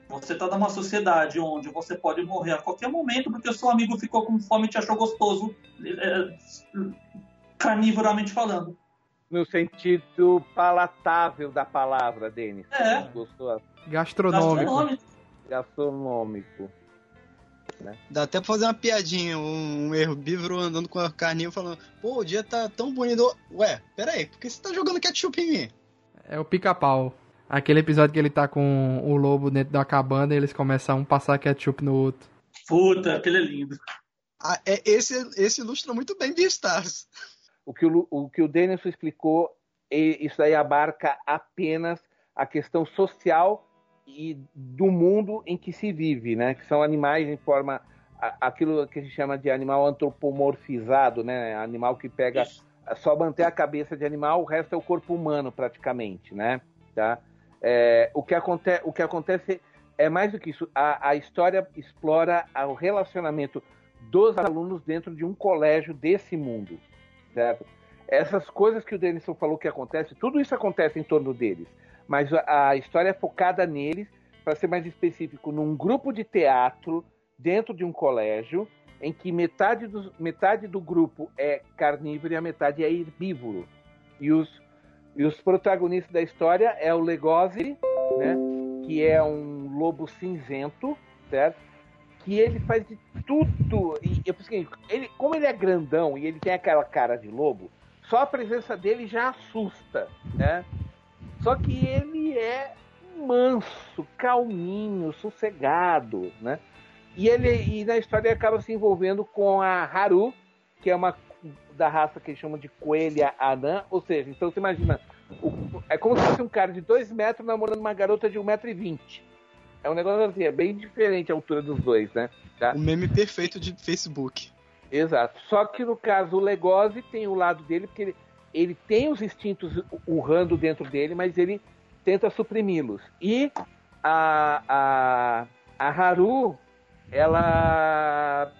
Você está numa sociedade onde você pode morrer a qualquer momento porque o seu amigo ficou com fome e te achou gostoso, é, carnivoramente falando. No sentido palatável da palavra, Denis. É. Gostou? Gastronômico. Gastronômico. Gastronômico. Né? Dá até pra fazer uma piadinha, um, um herbívoro andando com a carninha falando, pô, o dia tá tão bonito. Ué, pera aí, por que você tá jogando ketchup em mim? É o pica-pau. Aquele episódio que ele tá com o lobo dentro da cabana e eles começam a um passar ketchup no outro. Puta, aquele é lindo. Ah, é, esse, esse ilustra muito bem Beastars. O que o, o, que o Denison explicou, isso aí abarca apenas a questão social e do mundo em que se vive, né? Que são animais em forma aquilo que a gente chama de animal antropomorfizado, né? Animal que pega Isso. só manter a cabeça de animal, o resto é o corpo humano praticamente, né? Tá? É, o, que acontece, o que acontece é mais do que isso. A, a história explora o relacionamento dos alunos dentro de um colégio desse mundo, certo? Essas coisas que o Denison falou que acontece, tudo isso acontece em torno deles mas a, história é focada neles, para ser mais específico, num grupo de teatro dentro de um colégio, em que metade do, metade do grupo é carnívoro e a metade é herbívoro. E os, e os protagonistas da história é o Legosi, né, que é um lobo cinzento, certo? Que ele faz de tudo. E eu pensei, ele, como ele é grandão e ele tem aquela cara de lobo, só a presença dele já assusta, né? Só que ele é manso, calminho, sossegado, né? E ele e na história ele acaba se envolvendo com a Haru, que é uma da raça que eles chamam de coelha anã, ou seja, então você imagina, o, é como se fosse um cara de 2 metros namorando uma garota de 1,20m. É um negócio assim, é bem diferente a altura dos dois, né? Tá? O meme perfeito de Facebook. Exato. Só que no caso o Legosi tem o lado dele, porque ele, ele tem os instintos urrando dentro dele, mas ele tenta suprimi-los. E a, a, a Haru, ela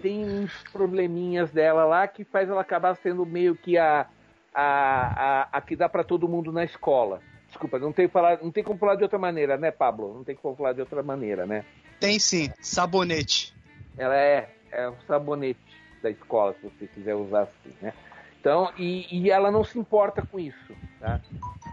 tem uns probleminhas dela lá que faz ela acabar sendo meio que a, a, a, a que dá para todo mundo na escola. Desculpa, não tem, falar, não tem como falar de outra maneira, né, Pablo? Não tem como falar de outra maneira, né? Tem sim, sabonete. Ela é, é o sabonete da escola, se você quiser usar assim, né? Então, e, e ela não se importa com isso. Tá?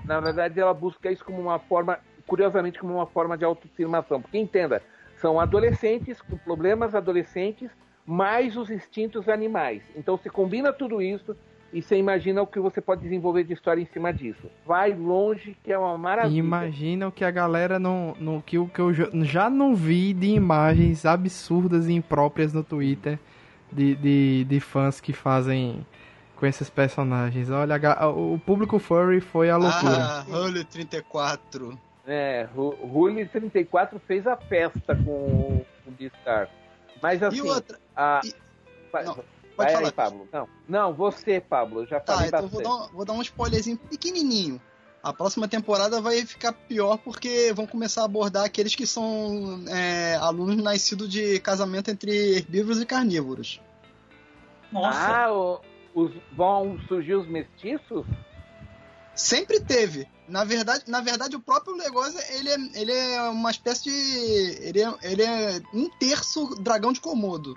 Na verdade, ela busca isso como uma forma, curiosamente, como uma forma de autoafirmação. Porque entenda, são adolescentes com problemas adolescentes, mais os instintos animais. Então, você combina tudo isso e você imagina o que você pode desenvolver de história em cima disso. Vai longe, que é uma maravilha. Imagina o que a galera não, não que, o que eu já não vi de imagens absurdas e impróprias no Twitter de, de, de fãs que fazem com esses personagens. Olha, o público furry foi a loucura. Ah, Hulk 34. É, Hulk 34 fez a festa com o Beastar. Mas assim, e outra? A... E... Não, Vai falar. aí, Pablo. Não, não, você, Pablo, já tá, falei então bastante. Vou dar, um, vou dar um spoilerzinho pequenininho. A próxima temporada vai ficar pior porque vão começar a abordar aqueles que são é, alunos nascidos de casamento entre herbívoros e carnívoros. Nossa! Ah, o, os, vão surgir os mestiços? Sempre teve. Na verdade, na verdade o próprio negócio ele é, ele é uma espécie de. Ele é, ele é um terço dragão de Komodo.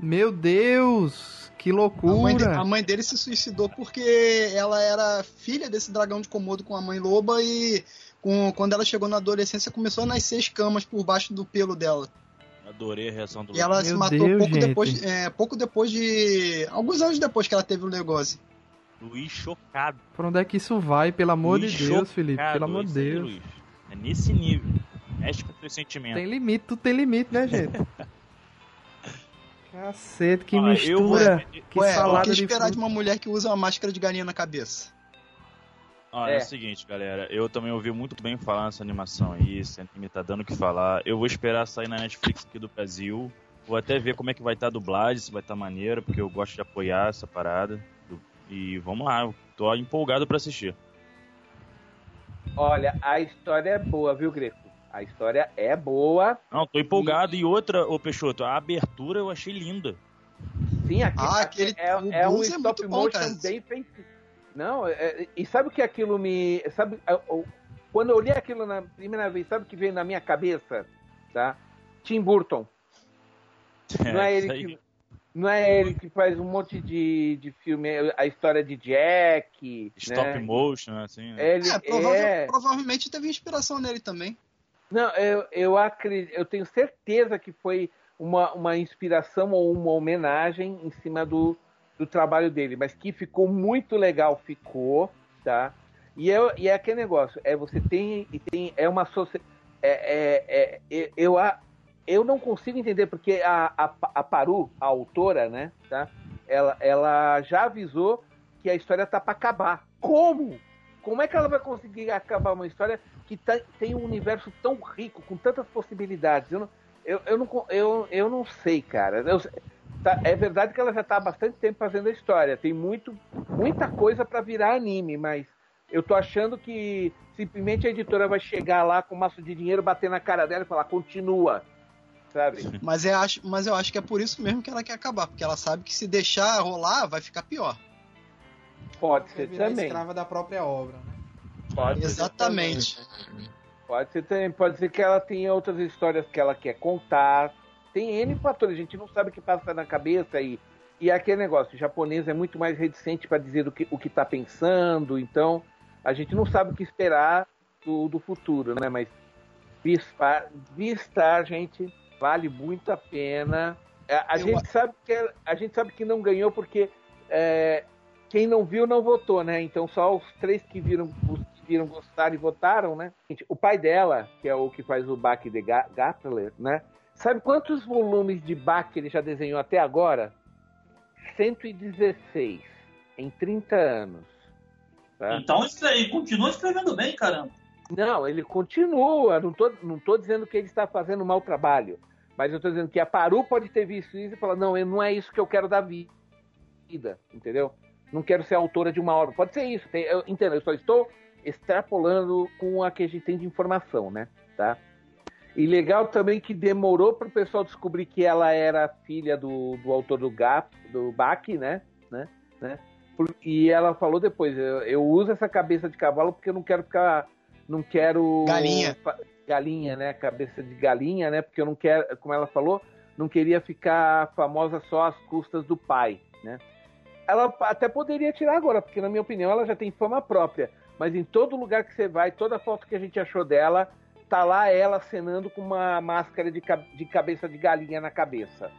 Meu Deus, que A mãe, de- loucura. a mãe dele se suicidou porque ela era filha desse dragão de Komodo com a mãe loba e com- quando ela chegou na adolescência começou a nascer escamas por baixo do pelo dela. Adorei a reação do E ela se Meu matou Deus, pouco, gente. depois, é, pouco depois de. Alguns anos depois que ela teve o negócio. Luiz chocado. Por onde é que isso vai, pelo amor Luiz de Deus, Felipe? Pelo amor de aí, Deus. Luiz. É nesse nível. Mexe com o teu sentimento. Tem limite, tudo tem limite, né, gente? Cacete, que eu- mistura. Que Ué, o salada que de esperar fruta. de uma mulher que usa uma máscara de galinha na cabeça? Olha, é. É. o seguinte, galera. Eu também ouvi muito bem falar nessa animação aí. Esse anime tá dando o que falar. Eu vou esperar sair na Netflix aqui do Brasil. Vou até ver como é que vai estar a dublagem, se vai estar maneiro, porque eu gosto de apoiar essa parada. E vamos lá, eu tô empolgado pra assistir. Olha, a história é boa, viu, Greco? A história é boa. Não, tô empolgado. E outra, ô Peixoto, a abertura eu achei linda. Sim, aqui, Ah, aquele- é, o é um é stop muito bom, motion cara. bem feito. Não, é- e sabe o que aquilo me. Sabe, é, o- quando eu olhei aquilo na primeira vez, sabe o que veio na minha cabeça? Tá? Tim Burton. Não é ele que, não é ele que faz um monte de, de filme, a história de Jack. Stop né? motion, assim. né? Ele É, é- provavelmente teve inspiração nele também. Não, eu, eu acredito, eu tenho certeza que foi uma, uma inspiração ou uma homenagem em cima do, do trabalho dele, mas que ficou muito legal, ficou, tá? E é, e é aquele negócio, é você tem e tem é uma é, é, é, eu a- eu não consigo entender porque a, a, a Paru, a autora, né, tá? Ela, ela já avisou que a história tá para acabar. Como? Como é que ela vai conseguir acabar uma história que tá- tem um universo tão rico, com tantas possibilidades? Eu não, eu, eu não, eu, eu não sei, cara. Eu- tá- é verdade que ela já está há bastante tempo fazendo a história. Tem muito, muita coisa para virar anime, mas eu tô achando que simplesmente a editora vai chegar lá com um maço de dinheiro, bater na cara dela e falar, continua. Sabe? Mas acho, mas eu acho que é por isso mesmo que ela quer acabar, porque ela sabe que se deixar rolar, vai ficar pior. Pode ser também. escrava da própria obra. né? Pode ser Exatamente. também. Pode ser também. Pode ser que ela tenha outras histórias que ela quer contar. Tem N fatores, a gente não sabe o que passa na cabeça e, e aquele negócio, o japonês é muito mais reticente para dizer o que, o que tá pensando, então a gente não sabe o que esperar do, do futuro, né? Mas vista, vista, gente, vale muito a pena. A, a gente sabe que a gente sabe que não ganhou porque é, quem não viu não votou, né? Então só os três que viram, os que viram gostaram e votaram, né? O pai dela, que é o que faz o Bach de Ga- Gatler, né? Sabe quantos volumes de Bach ele já desenhou até agora? 116 em 30 anos. tá? Então ele continua escrevendo bem, caramba. Não, ele continua. Não tô, não tô dizendo que ele está fazendo um mau trabalho. Mas eu tô dizendo que a Paru pode ter visto isso e falar, não, não é isso que eu quero da vi- vida. Entendeu? Não quero ser autora de uma obra. Pode ser isso. Tem, eu entendo, eu só estou extrapolando com a que a gente tem de informação, né? Tá? E legal também que demorou para o pessoal descobrir que ela era filha do, do autor do, Gap, do Bach, né? né? né? Por- e ela falou depois, eu, eu uso essa cabeça de cavalo porque eu não quero ficar. Não quero. Galinha. Galinha, né? Cabeça de galinha, né? Porque eu não quero, como ela falou, não queria ficar famosa só às custas do pai, né? Ela até poderia tirar agora, porque na minha opinião ela já tem fama própria. Mas em todo lugar que você vai, toda foto que a gente achou dela, tá lá ela acenando com uma máscara de, de cabeça de galinha na cabeça.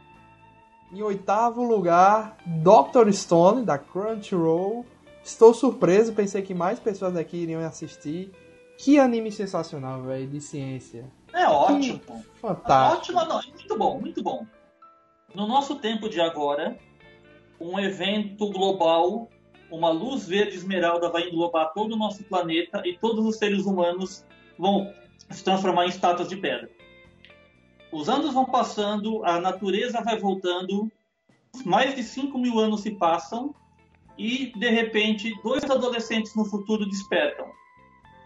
Em oitavo lugar, Dr. Stone, da Crunchyroll. Estou surpreso, pensei que mais pessoas daqui iriam assistir. Que anime sensacional, velho, de ciência. É ótimo. Fantástico. Ótimo, não, é muito bom, muito bom. No nosso tempo de agora, um evento global, uma luz verde esmeralda vai englobar todo o nosso planeta e todos os seres humanos vão se transformar em estátuas de pedra. Os anos vão passando, a natureza vai voltando, mais de 5 mil anos se passam e, de repente, dois adolescentes no futuro despertam.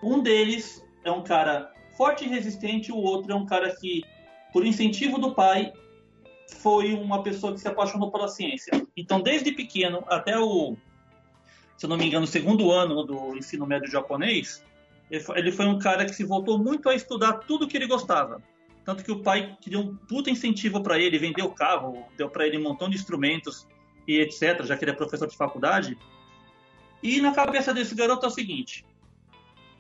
Um deles é um cara forte e resistente, o outro é um cara que, por incentivo do pai, foi uma pessoa que se apaixonou pela ciência. Então, desde pequeno até o, se eu não me engano, o segundo ano do ensino médio japonês, ele foi- um cara que se voltou muito a estudar tudo que ele gostava. Tanto que o pai queria um puta incentivo para ele, vendeu carro, deu para ele um montão de instrumentos e etc, já que ele é professor de faculdade. E na cabeça desse garoto é o seguinte: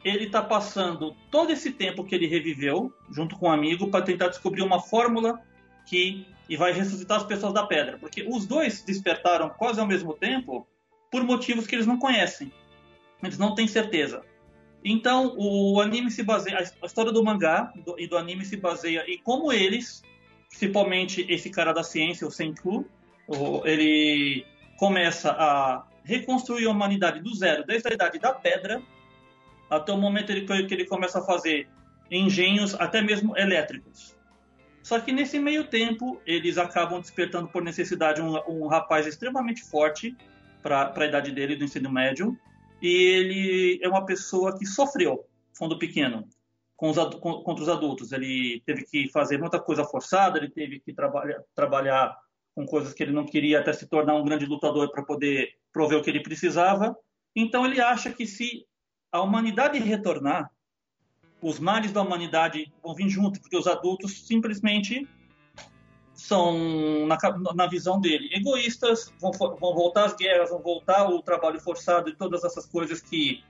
ele está passando todo esse tempo que ele reviveu, junto com um amigo, para tentar descobrir uma fórmula que e vai ressuscitar as pessoas da pedra. Porque os dois despertaram quase ao mesmo tempo por motivos que eles não conhecem. Eles não têm certeza. Então, o anime se baseia, a história do mangá do, e do anime se baseia em como eles, principalmente esse cara da ciência, o Senku, ele começa a reconstruir a humanidade do zero, desde a idade da pedra, até o momento que ele começa a fazer engenhos, até mesmo elétricos. Só que nesse meio tempo, eles acabam despertando por necessidade um, um rapaz extremamente forte para a idade dele, do ensino médio, e ele é uma pessoa que sofreu quando pequeno com os, com, contra os adultos. Ele teve que fazer muita coisa forçada, ele teve que trabalhar, trabalhar com coisas que ele não queria até se tornar um grande lutador para poder prover o que ele precisava. Então ele acha que se a humanidade retornar, os males da humanidade vão vir junto, porque os adultos simplesmente são, na, na visão dele, egoístas, vão, vão voltar às guerras, vão voltar o trabalho forçado e todas essas coisas que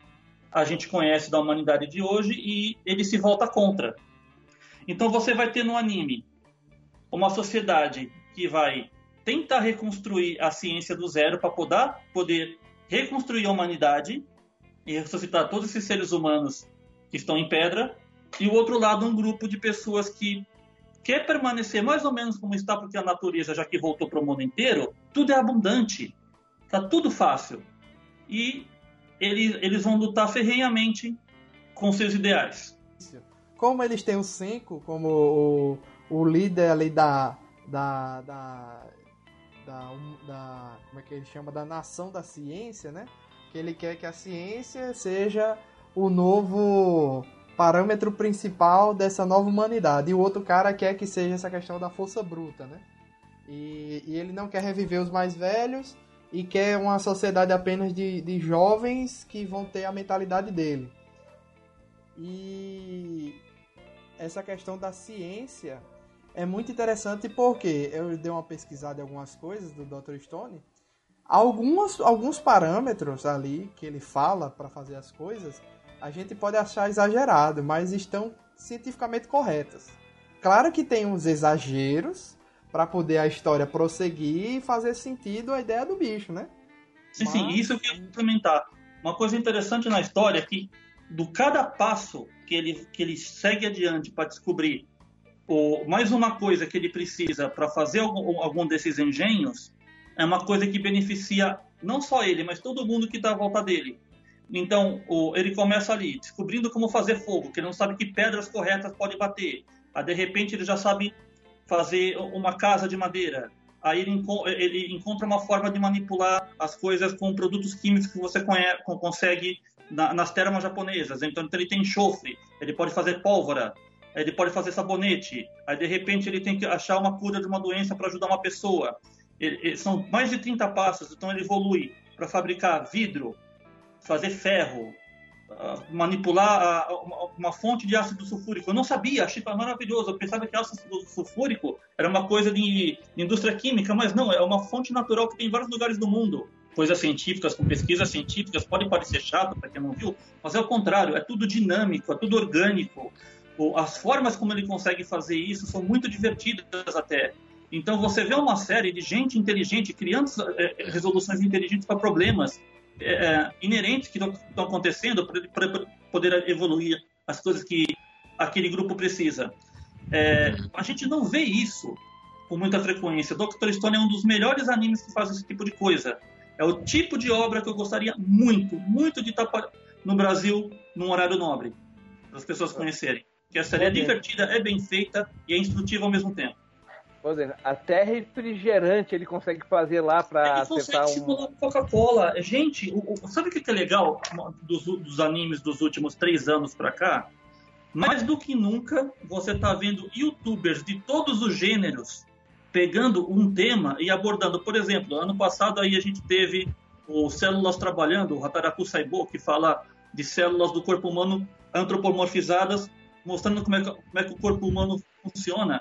a gente conhece da humanidade de hoje e ele se volta contra. Então você vai ter no anime uma sociedade que vai tentar reconstruir a ciência do zero para poder, poder reconstruir a humanidade e ressuscitar todos esses seres humanos que estão em pedra, e o outro lado um grupo de pessoas que quer permanecer mais ou menos como está, porque a natureza, já que voltou para o mundo inteiro, tudo é abundante, tá tudo fácil. E eles, eles vão lutar ferrenhamente com seus ideais. Como eles têm o Senko como o, o líder ali da, da, da, da, da, como é que ele chama, da nação da ciência, né? Que ele quer que a ciência seja o novo parâmetro principal dessa nova humanidade. E o outro cara quer que seja essa questão da força bruta, né? E, e ele não quer reviver os mais velhos e quer uma sociedade apenas de, de jovens que vão ter a mentalidade dele. E essa questão da ciência é muito interessante porque eu dei uma pesquisada em algumas coisas do Dr. Stone. Alguns, alguns parâmetros ali que ele fala para fazer as coisas, a gente pode achar exagerado, mas estão cientificamente corretas. Claro que tem uns exageros para poder a história prosseguir e fazer sentido a ideia do bicho, né? Sim, mas... sim, isso eu queria complementar. Uma coisa interessante na história é que do cada passo que ele, que ele segue adiante para descobrir o, mais uma coisa que ele precisa para fazer algum, algum, desses engenhos é uma coisa que beneficia não só ele, mas todo mundo que está à volta dele. Então, o, ele começa ali, descobrindo como fazer fogo, que ele não sabe que pedras corretas pode bater. Aí, de repente, ele já sabe fazer uma casa de madeira. Aí ele, ele encontra uma forma de manipular as coisas com produtos químicos que você consegue na, nas termas japonesas. Então, ele tem enxofre, ele pode fazer pólvora, ele pode fazer sabonete, aí de repente ele tem que achar uma cura de uma doença para ajudar uma pessoa. Ele, ele, são mais de 30 passos, então ele evolui para fabricar vidro, fazer ferro, uh, manipular uh, uma, fonte de ácido sulfúrico. Eu não sabia, achei maravilhoso. Eu pensava que ácido sulfúrico era uma coisa de, indústria química, mas não, é uma fonte natural que tem em vários lugares do mundo coisas científicas, com pesquisas científicas, pode parecer chato para quem não viu, mas é o contrário, é tudo dinâmico, é tudo orgânico as formas como ele consegue fazer isso são muito divertidas até. Então você vê uma série de gente inteligente criando é, resoluções inteligentes para problemas é, inerentes que estão acontecendo para poder evoluir as coisas que aquele grupo precisa. É, a gente não vê isso com muita frequência. Doctor Stone é um dos melhores animes que faz esse tipo de coisa. É o tipo de obra que eu gostaria muito, muito de estar no Brasil num horário nobre, para as pessoas conhecerem que a série é divertida, é bem feita e é instrutiva ao mesmo tempo. Até refrigerante ele consegue fazer lá para acertar um... Coca-Cola. Gente, o, o, sabe o que é legal dos, dos animes dos últimos três anos para cá? Mais do que nunca, você está vendo youtubers de todos os gêneros pegando um tema e abordando. Por exemplo, ano passado aí a gente teve o Células Trabalhando, o Hataraku Saibo, que fala de células do corpo humano antropomorfizadas mostrando como é, que, como é que o corpo humano funciona.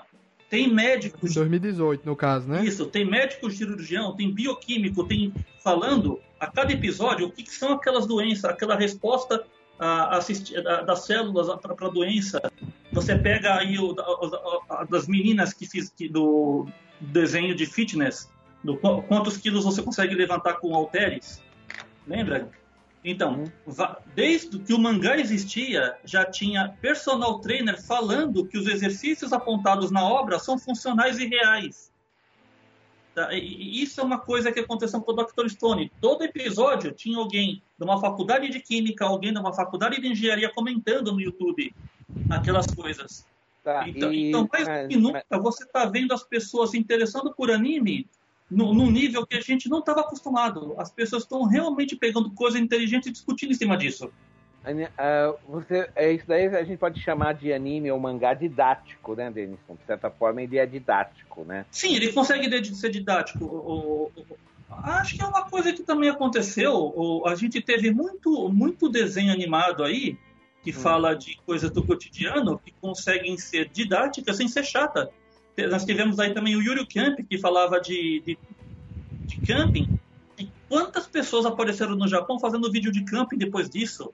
Tem médicos. Em 2018, no caso, né? Isso, tem médico cirurgião, tem bioquímico, tem falando a cada episódio o que, que são aquelas doenças, aquela resposta a, a, das células para a doença. Você pega aí o, a, a, das meninas que fiz que, do desenho de fitness, do quantos quilos você consegue levantar com halteres. Lembra? Então, desde que o mangá existia, já tinha personal trainer falando que os exercícios apontados na obra são funcionais e reais. Tá? E isso é uma coisa que aconteceu com o Dr. Stone. Todo episódio tinha alguém de uma faculdade de química, alguém de uma faculdade de engenharia comentando no YouTube aquelas coisas. Tá, então, e... então, mais do que nunca, você está vendo as pessoas se interessando por anime no, no nível que a gente não estava acostumado. As pessoas estão realmente pegando coisa inteligente e discutindo em cima disso. Uh, você, é isso daí a gente pode chamar de anime ou mangá didático, né, Denison? De certa forma ele é didático, né? Sim, ele consegue ser didático. O, o, o, acho que é uma coisa que também aconteceu. a gente teve muito, muito desenho animado aí que hum. fala de coisas do cotidiano que conseguem ser didáticas sem ser chata. Nós tivemos aí também o Yuri Camp, que falava de, de, de camping. E quantas pessoas apareceram no Japão fazendo vídeo de camping depois disso?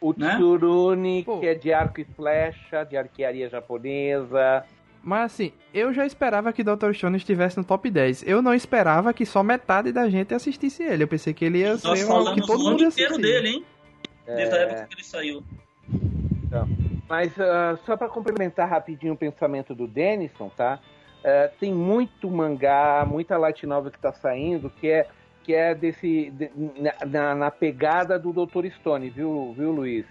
O né? Tsurune, que é de arco e flecha, de arquearia japonesa. Mas assim, eu já esperava que Dr. Stone estivesse no top 10. Eu não esperava que só metade da gente assistisse ele. Eu pensei que ele ia ser um que todo mundo ia inteiro dele, hein? Desde é... a época que ele saiu. Então, mas uh, só para complementar rapidinho o pensamento do Denison, tá? Uh, tem muito mangá, muita light novel que está saindo que é que é desse de, na, na, pegada do Dr. Stone, viu, viu, Luiz?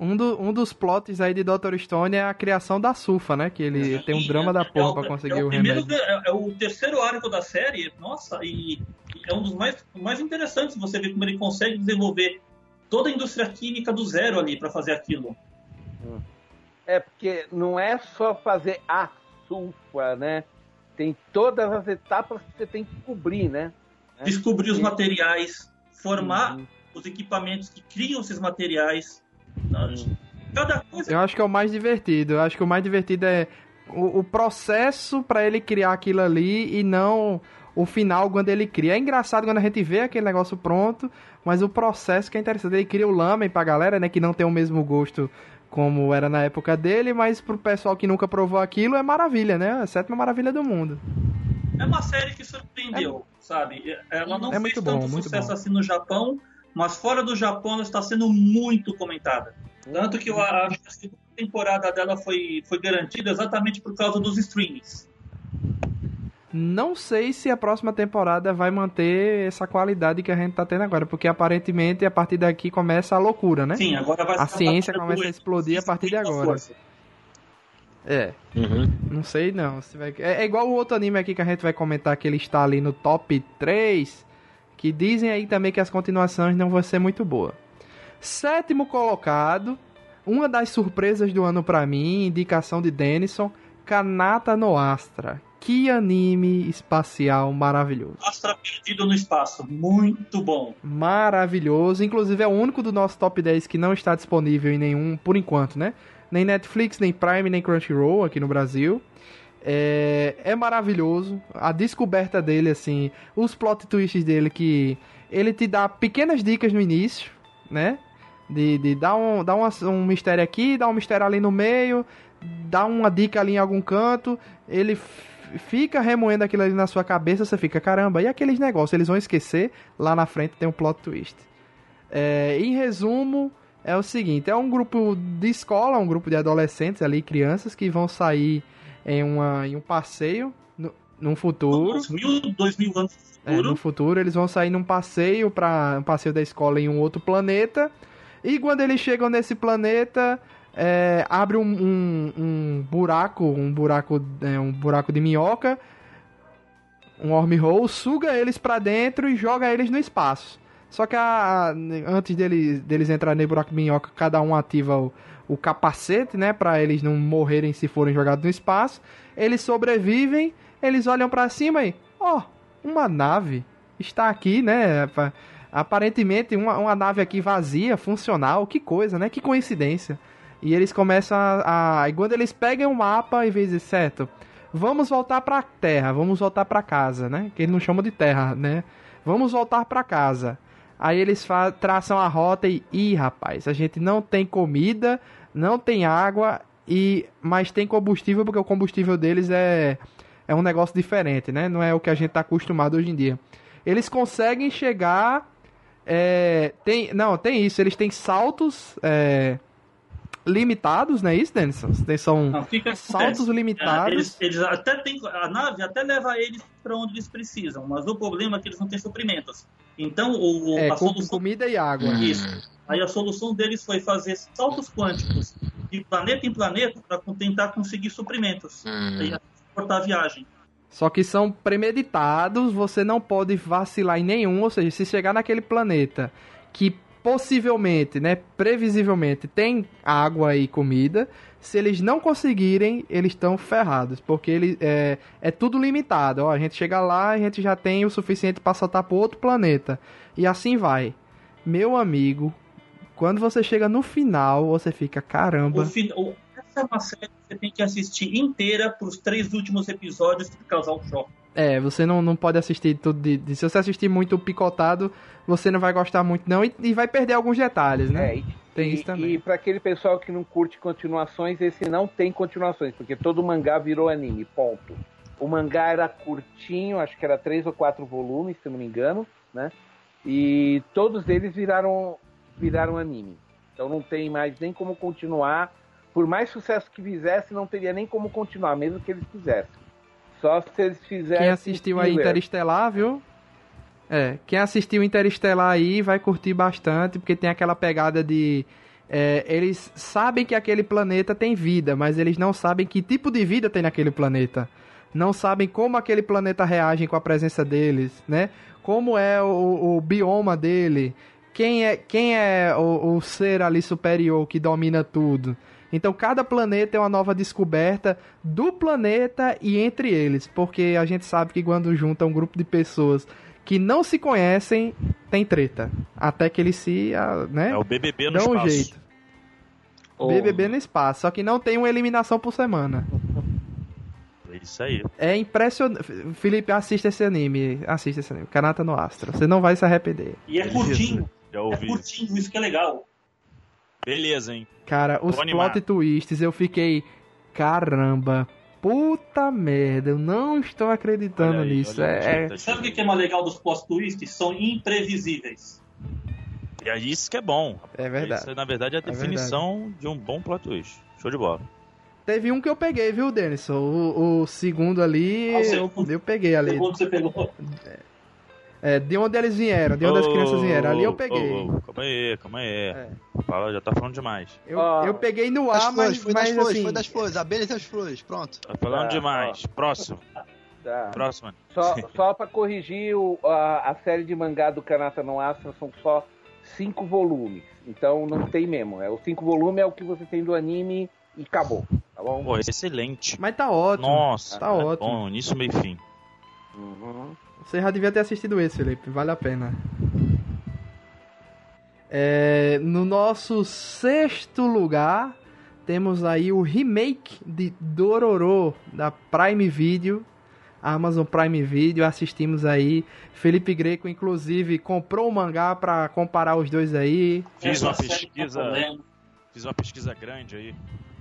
Um, do, um dos plots aí de Dr. Stone é a criação da Sufa, né? Que ele é, tem um drama da porra é pra conseguir é o, o remédio. É, é, o terceiro arco da série, nossa, e é um dos mais, mais interessantes. Você vê como ele consegue desenvolver toda a indústria química do zero ali para fazer aquilo. Hum. É, porque não é só fazer a sulfa, né? Tem todas as etapas que você tem que cobrir, né? É. Descobrir os materiais, formar uhum. os equipamentos que criam esses materiais. Cada coisa. Eu acho que é o mais divertido. Eu acho que o mais divertido é o, o processo para ele criar aquilo ali e não o final quando ele cria. É engraçado quando a gente vê aquele negócio pronto, mas o processo que é interessante. Ele cria o lamen pra galera, né, que não tem o mesmo gosto como era na época dele, mas pro pessoal que nunca provou aquilo é maravilha, né? A sétima maravilha do mundo. É uma série que surpreendeu, é... sabe? Ela não é fez tanto bom, sucesso assim no Japão, mas fora do Japão ela está sendo muito comentada. Tanto que eu acho que a segunda temporada dela foi, foi garantida exatamente por causa dos streams. Não sei se a próxima temporada vai manter essa qualidade que a gente tá tendo agora, porque aparentemente a partir daqui começa a loucura, né? Sim, agora vai A ciência começa a explodir a partir de agora. É. Uhum. Não sei não. Se vai... é, é, igual o outro anime aqui que a gente vai comentar que ele está ali no top 3. Que dizem aí também que as continuações não vão ser muito boas. Sétimo colocado. Uma das surpresas do ano para mim, indicação de Denison, Kanata no Astra. Que anime espacial maravilhoso. Astra perdido no espaço, muito bom. Maravilhoso, inclusive é o único do nosso top 10 que não está disponível em nenhum, por enquanto, né? Nem Netflix, nem Prime, nem Crunchyroll aqui no Brasil. É, é maravilhoso. A descoberta dele, assim, os plot twists dele que ele te dá pequenas dicas no início, né? De, de dar, um, dar um, um mistério aqui, dar um mistério ali no meio, dar uma dica ali em algum canto. Ele fica remoendo aquilo ali na sua cabeça, você fica, caramba, e aqueles negócios, eles vão esquecer, lá na frente tem um plot twist. É, em resumo, é o seguinte, é um grupo de escola, um grupo de adolescentes ali, crianças, que vão sair em, uma, em um passeio no, num futuro. Dois mil, dois mil anos no futuro. É, no futuro, eles vão sair num passeio para um passeio da escola em um outro planeta. E quando eles chegam nesse planeta, é, abre um, um, um, buraco, um buraco, é, um buraco de minhoca, um wormhole, suga eles para dentro e joga eles no espaço. Só que a, a, antes deles, deles entrarem no buraco de minhoca, cada um ativa o, o capacete, né, para eles não morrerem se forem jogados no espaço. Eles sobrevivem, eles olham para cima e, ó, oh, uma nave está aqui, né? Aparentemente uma, uma nave aqui vazia, funcional, que coisa, né? Que coincidência. E eles começam a. E quando eles pegam o mapa, em vez de certo, vamos voltar pra terra, vamos voltar pra casa, né? Que eles não chamam de terra, né? Vamos voltar pra casa. Aí eles traçam a rota e. Ih, rapaz, a gente não tem comida, não tem água, e mas tem combustível, porque o combustível deles é, é um negócio diferente, né? Não é o que a gente tá acostumado hoje em dia. Eles conseguem chegar. é, tem, não, tem isso, eles têm saltos é, limitados, não é isso, Denison? São Não, fica saltos É, limitados. eles, eles até tem, a nave até leva eles para onde eles precisam, mas o problema é que eles não têm suprimentos. Então, o, É, a com solução comida e água. Isso. Aí a solução deles foi fazer saltos quânticos de planeta em planeta para tentar conseguir suprimentos. Aí cortar a viagem. Só que são premeditados, você não pode vacilar em nenhum, ou seja, se chegar naquele planeta que possivelmente, né, previsivelmente tem água e comida, se eles não conseguirem, eles estão ferrados, porque ele é, é tudo limitado. Ó, a gente chega lá, a gente já tem o suficiente para saltar para outro planeta e assim vai. Meu amigo, quando você chega no final, você fica caramba. Fin- essa é uma série que você tem que assistir inteira para os três últimos episódios para causar um choque. É, você não, não pode assistir tudo de, de- Se você assistir muito picotado, você não vai gostar muito, não. E, e vai perder alguns detalhes, né? É, e, Tem e, isso também. E pra aquele pessoal que não curte continuações, esse não tem continuações, porque todo mangá virou anime, ponto. O mangá era curtinho, acho que era três ou quatro volumes, se não me engano, né? E todos eles viraram, viraram anime. Então não tem mais nem como continuar. Por mais sucesso que fizesse, não teria nem como continuar, mesmo que eles fizessem. Só se eles fizessem. Quem assistiu aí filler. Interestelar, viu? É, quem assistiu Interestelar aí vai curtir bastante, porque tem aquela pegada de. é, eles sabem que aquele planeta tem vida, mas eles não sabem que tipo de vida tem naquele planeta. Não sabem como aquele planeta reage com a presença deles, né? Como é o, o bioma dele. Quem é, quem é o, o ser ali superior que domina tudo. Então cada planeta é uma nova descoberta do planeta e entre eles, porque a gente sabe que quando junta um grupo de pessoas que não se conhecem, tem treta. Até que eles se, ah, né, É o BBB no dão um espaço. jeito. BBB no espaço, só que não tem uma eliminação por semana. É isso aí. É impressionante. Felipe, assista esse anime. Assista esse anime. Kanata no Astro. Você não vai se arrepender. E é curtinho. Já É ouvi. curtinho, isso que é legal. Beleza, hein? Cara, os Tô animado. plot twists eu fiquei. Caramba. Puta merda, eu não estou acreditando aí, nisso. É, é- Sabe o que é mais legal dos plot twists? São imprevisíveis. E é isso que é bom. é verdade. Isso, na verdade, é a definição de um bom plot twist. Show de bola. Teve um que eu peguei, viu, Denison? O, o segundo ali, Ah, o eu, segundo. eu peguei ali. Segundo você pegou. É, de onde eles vieram, de onde as Ô, crianças vieram. Ali eu peguei. ô, ô, calma aí, calma aí. É. Fala, já tá falando demais. Eu, Ó, eu peguei no ar, flores, mas, foi das mas flores, assim, foi das flores. Abelhas das flores, pronto. Tá falando Tá, demais. Próximo. Tá. Próximo. Só, só para corrigir, o- a, a série de mangá do Kanata no Astra são só cinco volumes. Então não tem mesmo. É, o cinco volumes é o que você tem do anime e acabou. Tá bom? Pô, excelente. mas tá ótimo. Nossa, Tá é ótimo. bom, início, meio e fim. Uhum. Você já devia ter assistido esse, Felipe. Vale a pena. É, no nosso sexto lugar, temos aí o remake de Dororo, da Prime Video. Amazon Prime Video, assistimos aí. Felipe Greco, inclusive, comprou o mangá pra comparar os dois aí. Fiz uma tem pesquisa. problema. Fiz uma pesquisa grande aí.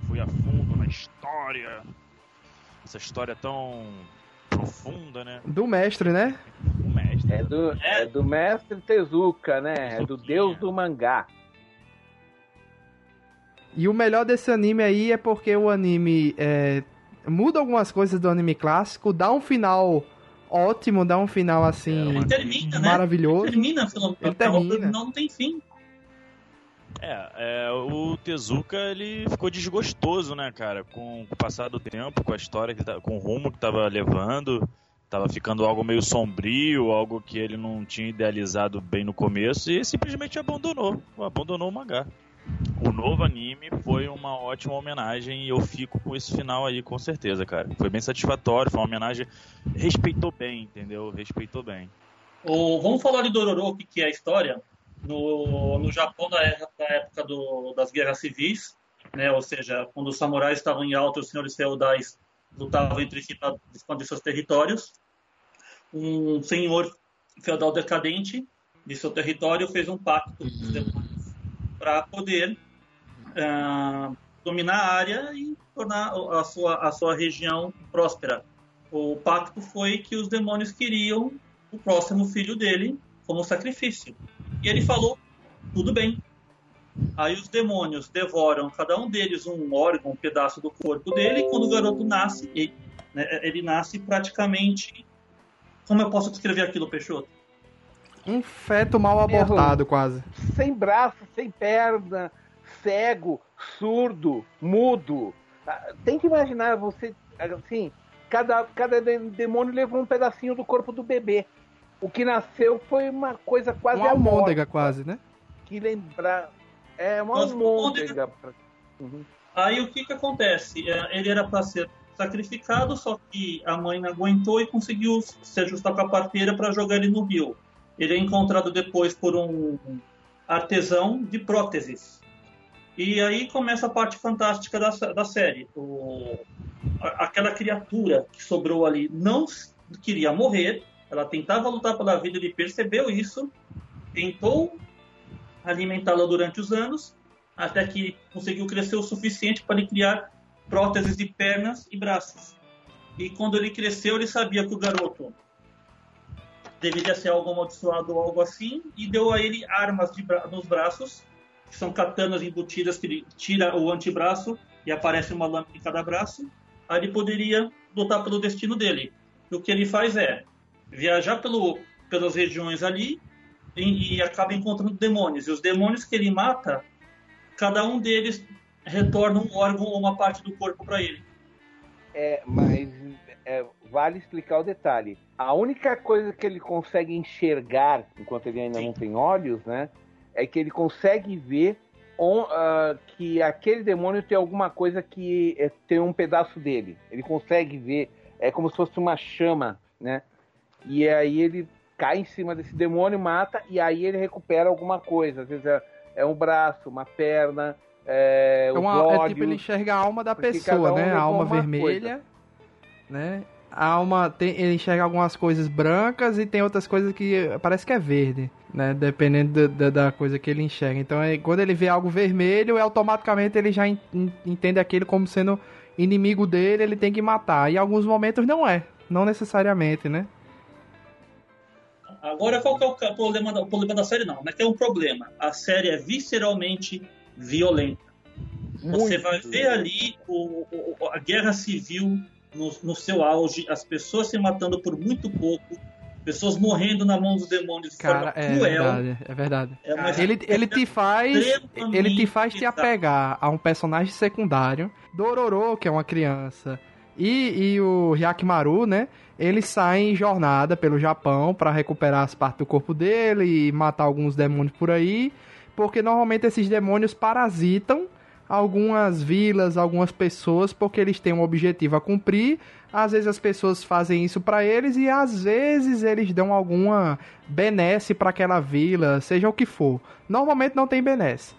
Fui a fundo na história. Essa história tão profunda, né? Do mestre, né? O mestre. É, do, é do mestre Tezuka, né? É do Tezuquinha. deus do mangá. E o melhor desse anime aí é porque o anime é, muda algumas coisas do anime clássico, dá um final ótimo, dá um final assim É, uma- Termina, né? maravilhoso. Termina, pelo Ele termina. não tem fim. É, é, o Tezuka ele ficou desgostoso, né, cara, com o passar do tempo, com a história, que tá, com o rumo que tava levando. Tava ficando algo meio sombrio, algo que ele não tinha idealizado bem no começo e simplesmente abandonou. Abandonou o mangá. O novo anime foi uma ótima homenagem e eu fico com esse final aí, com certeza, cara. Foi bem satisfatório, foi uma homenagem. Respeitou bem, entendeu? Respeitou bem. O, vamos falar de Dororo, o que, que é a história. No, no Japão, da, época do- das guerras civis, né? Ou seja, quando os samurais estavam em alta, os senhores feudais lutavam entre si para expandir seus territórios. Um senhor feudal decadente de seu território fez um pacto demônios para poder uh, dominar a área e tornar a sua, a sua região próspera. O pacto foi que os demônios queriam o próximo filho dele como sacrifício. E ele falou: tudo bem. Aí os demônios devoram cada um deles um órgão, um pedaço do corpo dele, e quando o garoto nasce, ele, né, ele nasce praticamente. Como eu posso descrever aquilo, Peixoto? Um feto mal abortado, quase. Sem braço, sem perna, cego, surdo, mudo. Ah, tem que imaginar você, assim, cada, cada demônio levou um pedacinho do corpo do bebê. O que nasceu foi uma coisa quase uma almôndega, quase, né? Que lembrar. É uma almôndega. Uhum. Aí o que que acontece? É, ele era para ser sacrificado, só que a mãe não aguentou e conseguiu se ajustar com a parteira para jogar ele no rio. Ele é encontrado depois por um artesão de próteses. E aí começa a parte fantástica da, da série. O, aquela criatura que sobrou ali não queria morrer, ela tentava lutar pela vida, ele percebeu isso, tentou alimentá-la durante os anos, até que conseguiu crescer o suficiente para ele criar próteses de pernas e braços. E quando ele cresceu, ele sabia que o garoto deveria ser algo amaldiçoado ou algo assim, e deu a ele armas bra nos braços, que são katanas embutidas que ele tira o antebraço e aparece uma lâmina em cada braço. Aí ele poderia lutar pelo destino dele. E o que ele faz é viajar pelo, pelas regiões ali e, e acaba encontrando demônios. E os demônios que ele mata, cada um deles retorna um órgão ou uma parte do corpo para ele. É, mas é, vale explicar o detalhe. A única coisa que ele consegue enxergar, enquanto ele ainda Sim. não tem olhos, né? É que ele consegue ver on, uh, que aquele demônio tem alguma coisa que é, tem um pedaço dele. Ele consegue ver, é como se fosse uma chama, né? E aí ele cai em cima desse demônio, mata, e aí ele recupera alguma coisa. Às vezes é, é um braço, uma perna, é, é, uma, é tipo ele enxerga a alma da pessoa, um né? A alma vermelha, coisa. né? A alma tem, ele enxerga algumas coisas brancas e tem outras coisas que parece que é verde, né? Dependendo da, da coisa que ele enxerga. Então, é, quando ele vê algo vermelho, automaticamente ele já in, entende aquilo como sendo inimigo dele, ele tem que matar. E em alguns momentos não é, não necessariamente, né? Agora, qual que é o problema, da, o problema da série? Não, não é que é um problema. A série é visceralmente violenta. Muito Você vai ver ali o, o, a guerra civil no, no, seu auge, as pessoas se matando por muito pouco, pessoas morrendo na mão dos demônios de Cara, forma é cruel. Verdade, é verdade. É Cara, ele, ele te faz ele te faz te apegar a um personagem secundário, Dororo, que é uma criança, e, e o Hyakimaru, né? Eles saem em jornada pelo Japão para recuperar as partes do corpo dele e matar alguns demônios por aí, porque normalmente esses demônios parasitam algumas vilas, algumas pessoas, porque eles têm um objetivo a cumprir. Às vezes as pessoas fazem isso para eles e às vezes eles dão alguma benesse para aquela vila, seja o que for. Normalmente não tem benesse.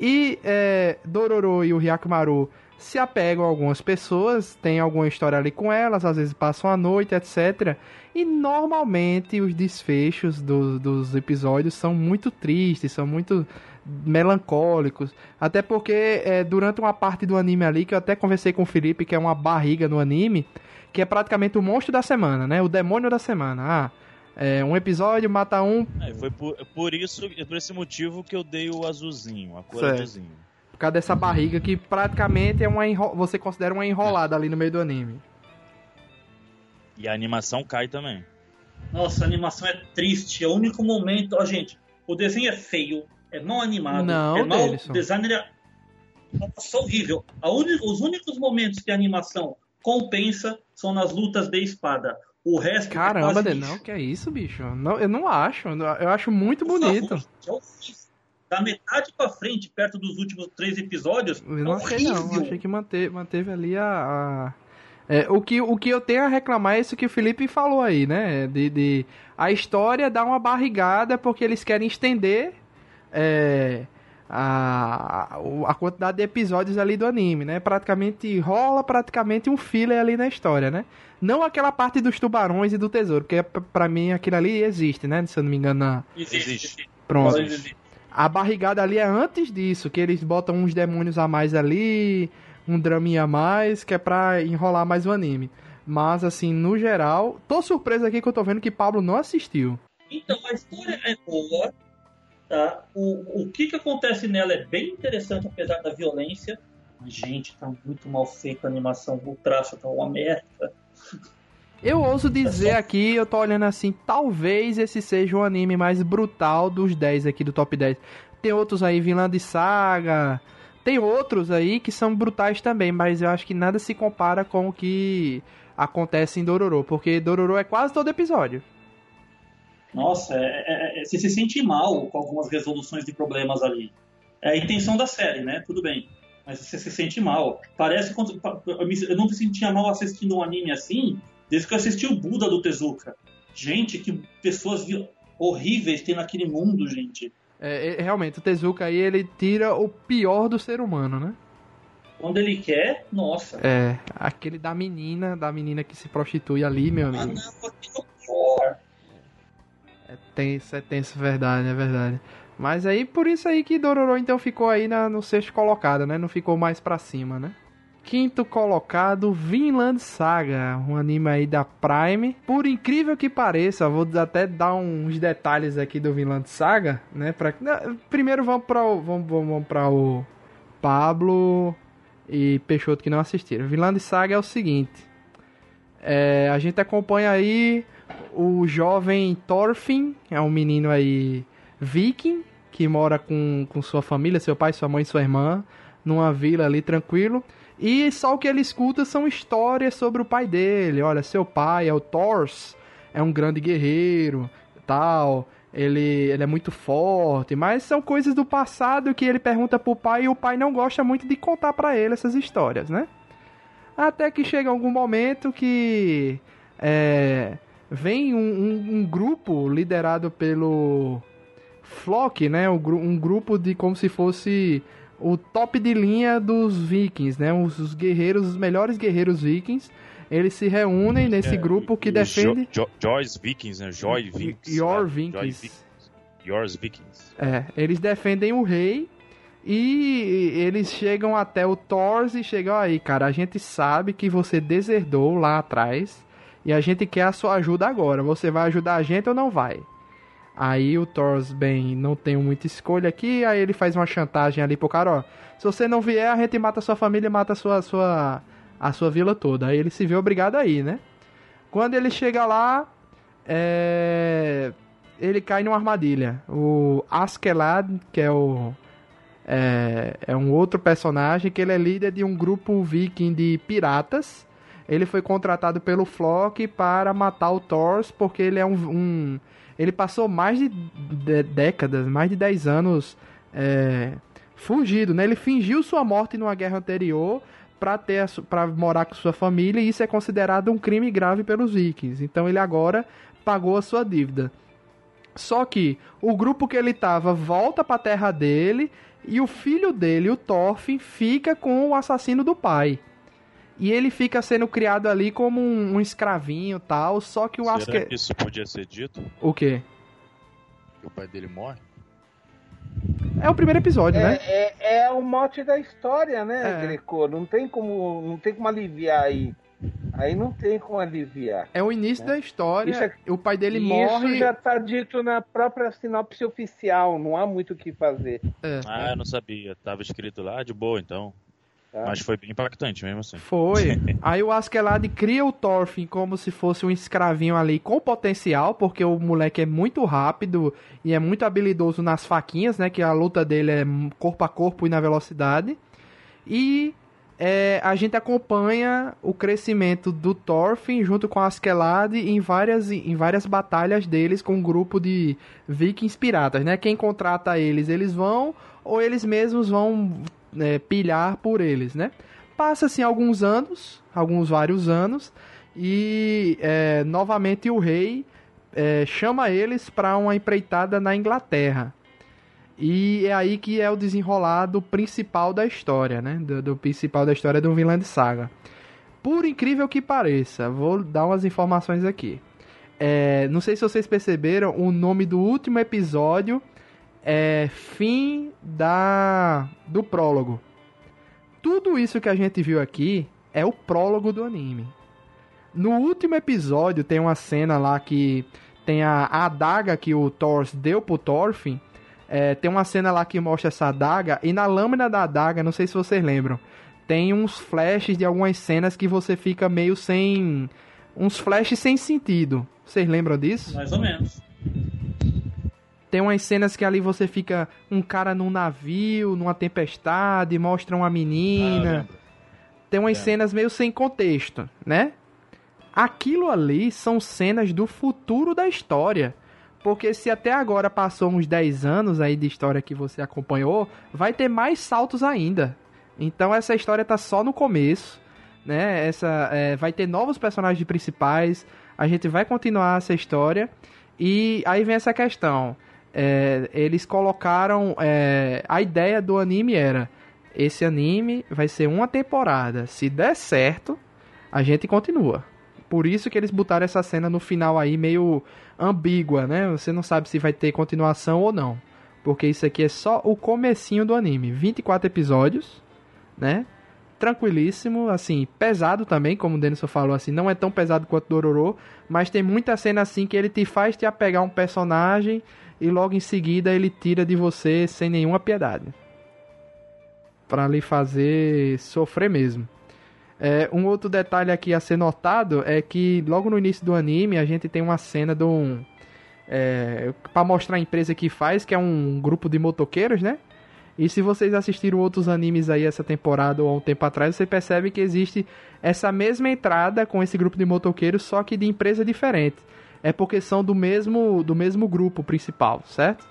E é, Dororo e o Hyakumaru se apegam a algumas pessoas, tem alguma história ali com elas, às vezes passam a noite, etc. E normalmente os desfechos do, dos episódios são muito tristes, são muito melancólicos. Até porque é, durante uma parte do anime ali, que eu até conversei com o Felipe, que é uma barriga no anime, que é praticamente o monstro da semana, né? O demônio da semana. Ah, é, um episódio mata um. É, foi por, por isso, por esse motivo que eu dei o azulzinho, a cor certo. azulzinho. Por causa dessa barriga que praticamente é uma enro... você considera uma enrolada ali no meio do anime. E a animação cai também. Nossa, a animação é triste. É o único momento. Ó, gente, o desenho é feio, é mal animado. Não, é mal. O designer é. Nossa, horrível. Un... Os únicos momentos que a animação compensa são nas lutas de espada. O resto Caramba, é não, que é isso, bicho? Não, eu não acho. Eu acho muito bonito. é horrível da metade para frente, perto dos últimos três episódios. Eu não achei não, achei que manteve, manteve ali a. a... É, o, que, o que eu tenho a reclamar é isso que o Felipe falou aí, né? De, de a história dá uma barrigada porque eles querem estender é, a, a quantidade de episódios ali do anime, né? Praticamente rola praticamente um filler ali na história, né? Não aquela parte dos tubarões e do tesouro, porque para mim aquilo ali existe, né? Se eu não me engano. Na... Existe. existe. Pronto. Existe. A barrigada ali é antes disso, que eles botam uns demônios a mais ali, um draminha a mais, que é pra enrolar mais o anime. Mas, assim, no geral, tô surpreso aqui que eu tô vendo que Pablo não assistiu. Então, a história é boa, tá? O, o que que acontece nela é bem interessante, apesar da violência. Gente, tá muito mal feita a animação, o traço tá uma merda. Eu ouso dizer aqui, eu tô olhando assim, talvez esse seja o anime mais brutal dos 10 aqui do top 10. Tem outros aí, de Saga. Tem outros aí que são brutais também, mas eu acho que nada se compara com o que acontece em Dororo, porque Dororo é quase todo episódio. Nossa, é, é, é, você se sente mal com algumas resoluções de problemas ali. É a intenção da série, né? Tudo bem. Mas você se sente mal. Parece quando. Eu não me sentia mal assistindo um anime assim, desde que eu assisti o Buda do Tezuka. Gente, que pessoas horríveis tem naquele mundo, gente. É, é, realmente, o Tezuka aí, ele tira o pior do ser humano, né? Quando ele quer, nossa. É, aquele da menina, da menina que se prostitui ali, meu amigo. Ah, não, horror. É tenso, é tenso, verdade, é verdade. Mas aí, por isso aí que Dororo então ficou aí na, no sexto colocado, né? Não ficou mais pra cima, né? Quinto colocado, Vinland Saga, um anime aí da Prime. Por incrível que pareça, vou até dar uns detalhes aqui do Vinland Saga, né? Pra... Primeiro vamos para o vamos, vamos para o Pablo e Peixoto que não assistiram. Vinland Saga é o seguinte: é, a gente acompanha aí o jovem Thorfinn, é um menino aí viking que mora com, com sua família, seu pai, sua mãe e sua irmã, numa vila ali tranquilo. E só o que ele escuta são histórias sobre o pai dele. Olha, seu pai é o Thors, é um grande guerreiro, tal. Ele, ele é muito forte, mas são coisas do passado que ele pergunta pro pai e o pai não gosta muito de contar para ele essas histórias, né? Até que chega algum momento que é, vem um, um, um, grupo liderado pelo Flock, né? Um, um grupo de como se fosse o top de linha dos vikings, né? Os, os guerreiros, os melhores guerreiros vikings. Eles se reúnem nesse é, grupo que defende. Jo, jo, Joy's Vikings, né? Joy Vikings. Your né? Vikings. Yours Vikings. É, eles defendem o rei e eles chegam até o Thor e chegam aí, cara. A gente sabe que você deserdou lá atrás e a gente quer a sua ajuda agora. Você vai ajudar a gente ou não vai? Aí o Thors, bem, não tem muita escolha aqui, aí ele faz uma chantagem ali pro cara, ó. Se você não vier, a gente mata a sua família mata a sua, sua, a sua vila toda. Aí ele se vê obrigado aí, né? Quando ele chega lá, é... ele cai numa armadilha. O Askeladd, que é o... É, é um outro personagem que ele é líder de um grupo viking de piratas. Ele foi contratado pelo Flock para matar o Thors, porque ele é um, um ele passou mais de, de décadas, mais de 10 anos é, fugido, né? Ele fingiu sua morte numa guerra anterior para ter para morar com sua família e isso é considerado um crime grave pelos vikings. Então ele agora pagou a sua dívida. Só que o grupo que ele tava volta para a terra dele e o filho dele, o Thorfinn, fica com o assassino do pai. E ele fica sendo criado ali como um, um escravinho tal, só que o Será Asker... que isso podia ser dito? O quê? Que o pai dele morre? É o primeiro episódio, é, né? É, é o mote da história, né, é. Greco? Não tem como, não tem como aliviar aí. Aí não tem como aliviar. É o início né? da história. É, o pai dele isso morre. Isso já tá dito na própria sinopse oficial. Não há muito o que fazer. É. Ah, eu não sabia. Tava escrito lá de boa, então. Tá. Mas foi bem impactante mesmo assim. Foi. Aí o Askeladd cria o Thorfinn como se fosse um escravinho ali com potencial, porque o moleque é muito rápido e é muito habilidoso nas faquinhas, né? Que a luta dele é corpo a corpo e na velocidade. E é, a gente acompanha o crescimento do Thorfinn junto com Askeladd em várias, em várias batalhas deles com um grupo de vikings piratas, né? Quem contrata eles, eles vão ou eles mesmos vão é, pilhar por eles, né? Passa-se alguns anos, alguns vários anos, e é, novamente o rei é, chama eles para uma empreitada na Inglaterra. E é aí que é o desenrolado principal da história, né? Do, do principal da história do Vinland Saga. Por incrível que pareça, vou dar umas informações aqui. É, não sei se vocês perceberam, o nome do último episódio é Fim da do prólogo. Tudo isso que a gente viu aqui é o prólogo do anime. No último episódio tem uma cena lá que tem a, a adaga que o Thor deu pro Thorfinn. É, tem uma cena lá que mostra essa adaga e na lâmina da adaga, não sei se vocês lembram, tem uns flashes de algumas cenas que você fica meio sem uns flashes sem sentido. Vocês lembram disso? Mais ou menos. Tem umas cenas que ali você fica um cara num navio, numa tempestade, mostra uma Ah, menina. lembro. Tem umas Lembro. cenas meio sem contexto, né? Aquilo ali são cenas do futuro da história. Porque se até agora passou uns 10 anos aí de história que você acompanhou, vai ter mais saltos ainda. Então essa história tá só no começo, né? Essa é, vai ter novos personagens principais. A gente vai continuar essa história e aí vem essa questão. É, eles colocaram é, a ideia do anime era esse anime vai ser uma temporada. Se der certo, a gente continua. Por isso que eles botaram essa cena no final aí meio ambígua, né? Você não sabe se vai ter continuação ou não. Porque isso aqui é só o comecinho do anime. 24 episódios, né? Tranquilíssimo, assim, pesado também, como o Denison falou, assim, não é tão pesado quanto Dororo, mas tem muita cena assim que ele te faz te apegar a um personagem e logo em seguida ele tira de você sem nenhuma piedade. Pra lhe fazer sofrer mesmo. É, um outro detalhe aqui a ser notado é que logo no início do anime a gente tem uma cena de um. É, para mostrar a empresa que faz, que é um grupo de motoqueiros, né? E se vocês assistiram outros animes aí essa temporada ou há um tempo atrás, você percebe que existe essa mesma entrada com esse grupo de motoqueiros, só que de empresa diferente. É porque são do mesmo, do mesmo grupo principal, certo?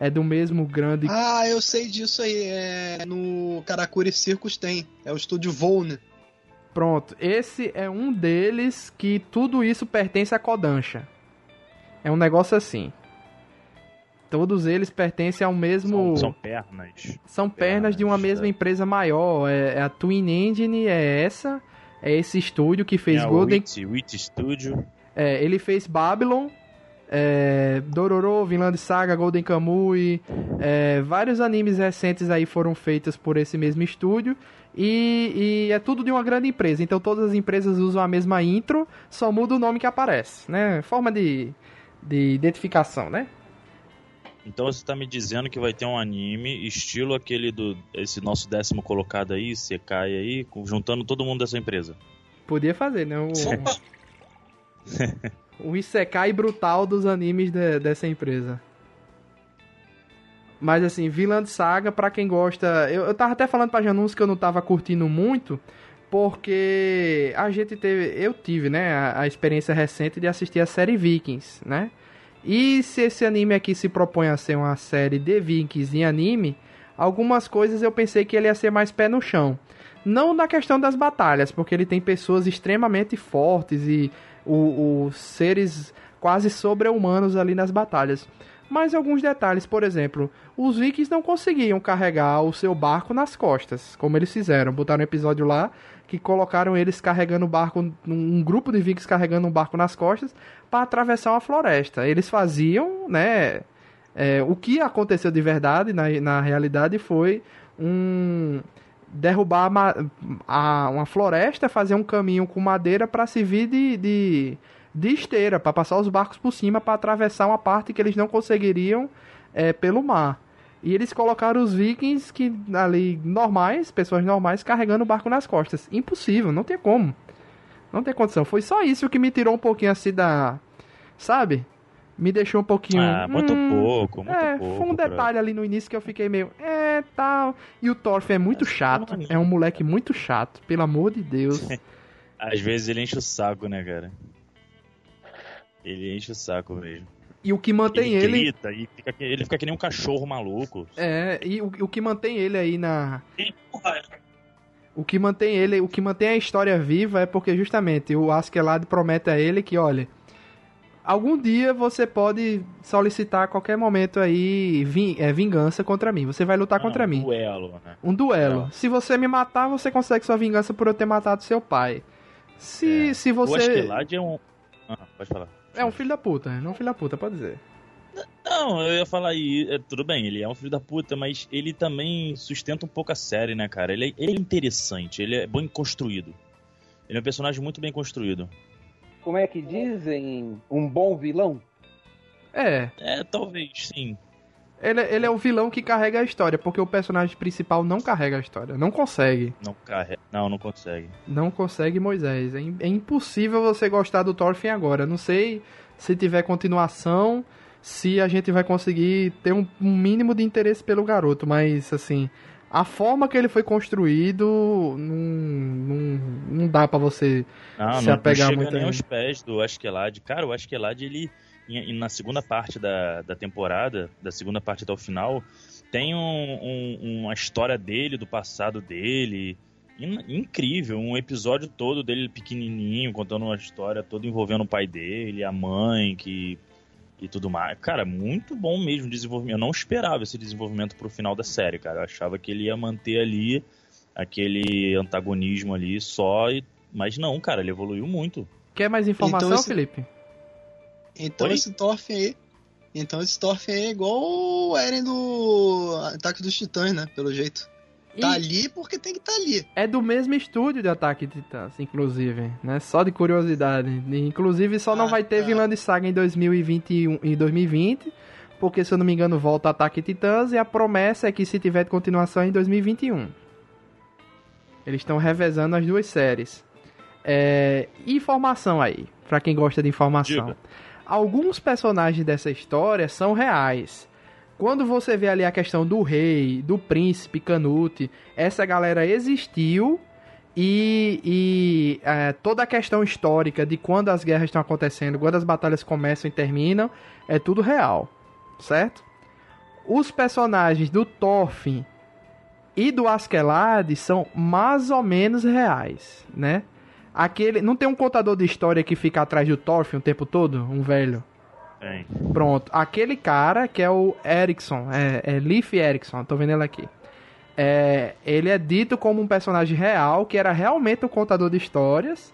É do mesmo grande. Ah, eu sei disso aí. É... No Karakuri Circus tem. É o estúdio Volne. Pronto, esse é um deles que tudo isso pertence a Kodansha. É um negócio assim. Todos eles pertencem ao mesmo. São, são pernas. São pernas de uma pernas, mesma é. empresa maior. É, é a Twin Engine, é essa. É esse estúdio que fez é Golden. o Wit, Wit Studio. É, ele fez Babylon, é, Dororo, Vinland Saga, Golden Kamuy, é, vários animes recentes aí foram feitos por esse mesmo estúdio e, e é tudo de uma grande empresa. Então todas as empresas usam a mesma intro, só muda o nome que aparece, né? Forma de, de identificação, né? Então você tá me dizendo que vai ter um anime estilo aquele do esse nosso décimo colocado aí, Sekai aí, juntando todo mundo dessa empresa. Podia fazer, né? O, o Isekai brutal dos animes de- dessa empresa. Mas assim, Vinland Saga, pra quem gosta. Eu, eu tava até falando pra Janus que eu não tava curtindo muito, porque a gente teve. Eu tive, né, a, a experiência recente de assistir a série Vikings, né? E se esse anime aqui se propõe a ser uma série de Vikings em anime, algumas coisas eu pensei que ele ia ser mais pé no chão. Não na questão das batalhas, porque ele tem pessoas extremamente fortes e os seres quase sobre-humanos ali nas batalhas. Mas alguns detalhes, por exemplo, os vikings não conseguiam carregar o seu barco nas costas, como eles fizeram. Botaram um episódio lá que colocaram eles carregando o barco, um grupo de vikings carregando um barco nas costas para atravessar uma floresta. Eles faziam, né? é, o que aconteceu de verdade na, na realidade foi um derrubar a a- uma floresta, fazer um caminho com madeira para servir de, de, de esteira, para passar os barcos por cima, para atravessar uma parte que eles não conseguiriam é, pelo mar. E eles colocaram os vikings que ali normais, pessoas normais, carregando o barco nas costas. Impossível, não tem como. Não tem condição. Foi só isso que me tirou um pouquinho assim da. Sabe? Me deixou um pouquinho. Ah, muito hum, pouco, muito é, pouco. foi um pra- detalhe ali no início que eu fiquei meio. É, tal. E o Thorfinn é muito chato. É um moleque muito chato, pelo amor de Deus. Às vezes ele enche o saco, né, cara? Ele enche o saco mesmo. E o que mantém ele ele. grita e fica, que- ele fica que nem um cachorro maluco. É, e o, o que mantém ele aí na. Raiva. O que mantém ele, o que mantém a história viva é porque justamente o Askeladd promete a ele que, olha, algum dia você pode solicitar a qualquer momento aí vin é, vingança contra mim. Você vai lutar Ah, contra um mim. Duelo, né? Um duelo. Não. Se você me matar, você consegue sua vingança por eu ter matado seu pai. Se, É. se O você. Askeladd é um. Ah, pode falar. É um filho da puta, né? Não um filho da puta, pode dizer. Não, eu ia falar aí, é, tudo bem, ele é um filho da puta, mas ele também sustenta um pouco a série, né, cara? Ele é, ele é interessante, ele é bem construído. Ele é um personagem muito bem construído. Como é que dizem? Um bom vilão? É, É, talvez, sim. ele, ele é o vilão que carrega a história, porque o personagem principal não carrega a história. Não consegue. Não carrega. Não, não consegue. Não consegue Moisés. É, é impossível você gostar do Thorfinn agora. Não sei se tiver continuação, se a gente vai conseguir ter um, um mínimo de interesse pelo garoto, mas assim, a forma que ele foi construído não, não, não dá pra você. Não, Se apegar não chega muito nem aos pés do Askeladd. Cara, o Askeladd, ele, na segunda parte da, da temporada, da segunda parte até o final, tem um- um- uma história dele, do passado dele, in- incrível. Um episódio todo dele pequenininho, contando uma história toda envolvendo o pai dele, a mãe, que e tudo mais. Cara, muito bom mesmo o desenvolvimento. Eu não esperava esse desenvolvimento pro final da série, cara. Eu achava que ele ia manter ali aquele antagonismo ali só, e... mas não, cara, ele evoluiu muito. Quer mais informação, Então esse- Felipe? Então Oi? esse Thorfinn aí. Então esse Thorfinn aí é igual o Eren do Ataque dos Titãs, né? Pelo jeito. Tá E ali porque tem que estar tá ali. é do mesmo estúdio de Ataque de Titãs, inclusive, né? Só de curiosidade. Inclusive, só não Ah, vai ter tá. vilã de saga em 2021 e 2020, porque se eu não me engano volta Ataque Titãs e a promessa é que se tiver continuação é em 2021. Eles estão revezando as duas séries. É, informação aí, pra quem gosta de informação. Diga. Alguns personagens dessa história são reais. Quando você vê ali a questão do rei, do príncipe Canute, essa galera existiu e, e, é, toda a questão histórica de quando as guerras estão acontecendo, quando as batalhas começam e terminam, é tudo real, certo? Os personagens do Thorfinn e do Askeladd são mais ou menos reais, né? Aquele, não tem um contador de história que fica atrás do Thorfinn o tempo todo, um velho. Pronto, aquele cara que é o Erickson, é, é Leif Erickson, tô vendo ele aqui. É, ele é dito como um personagem real, que era realmente um contador de histórias.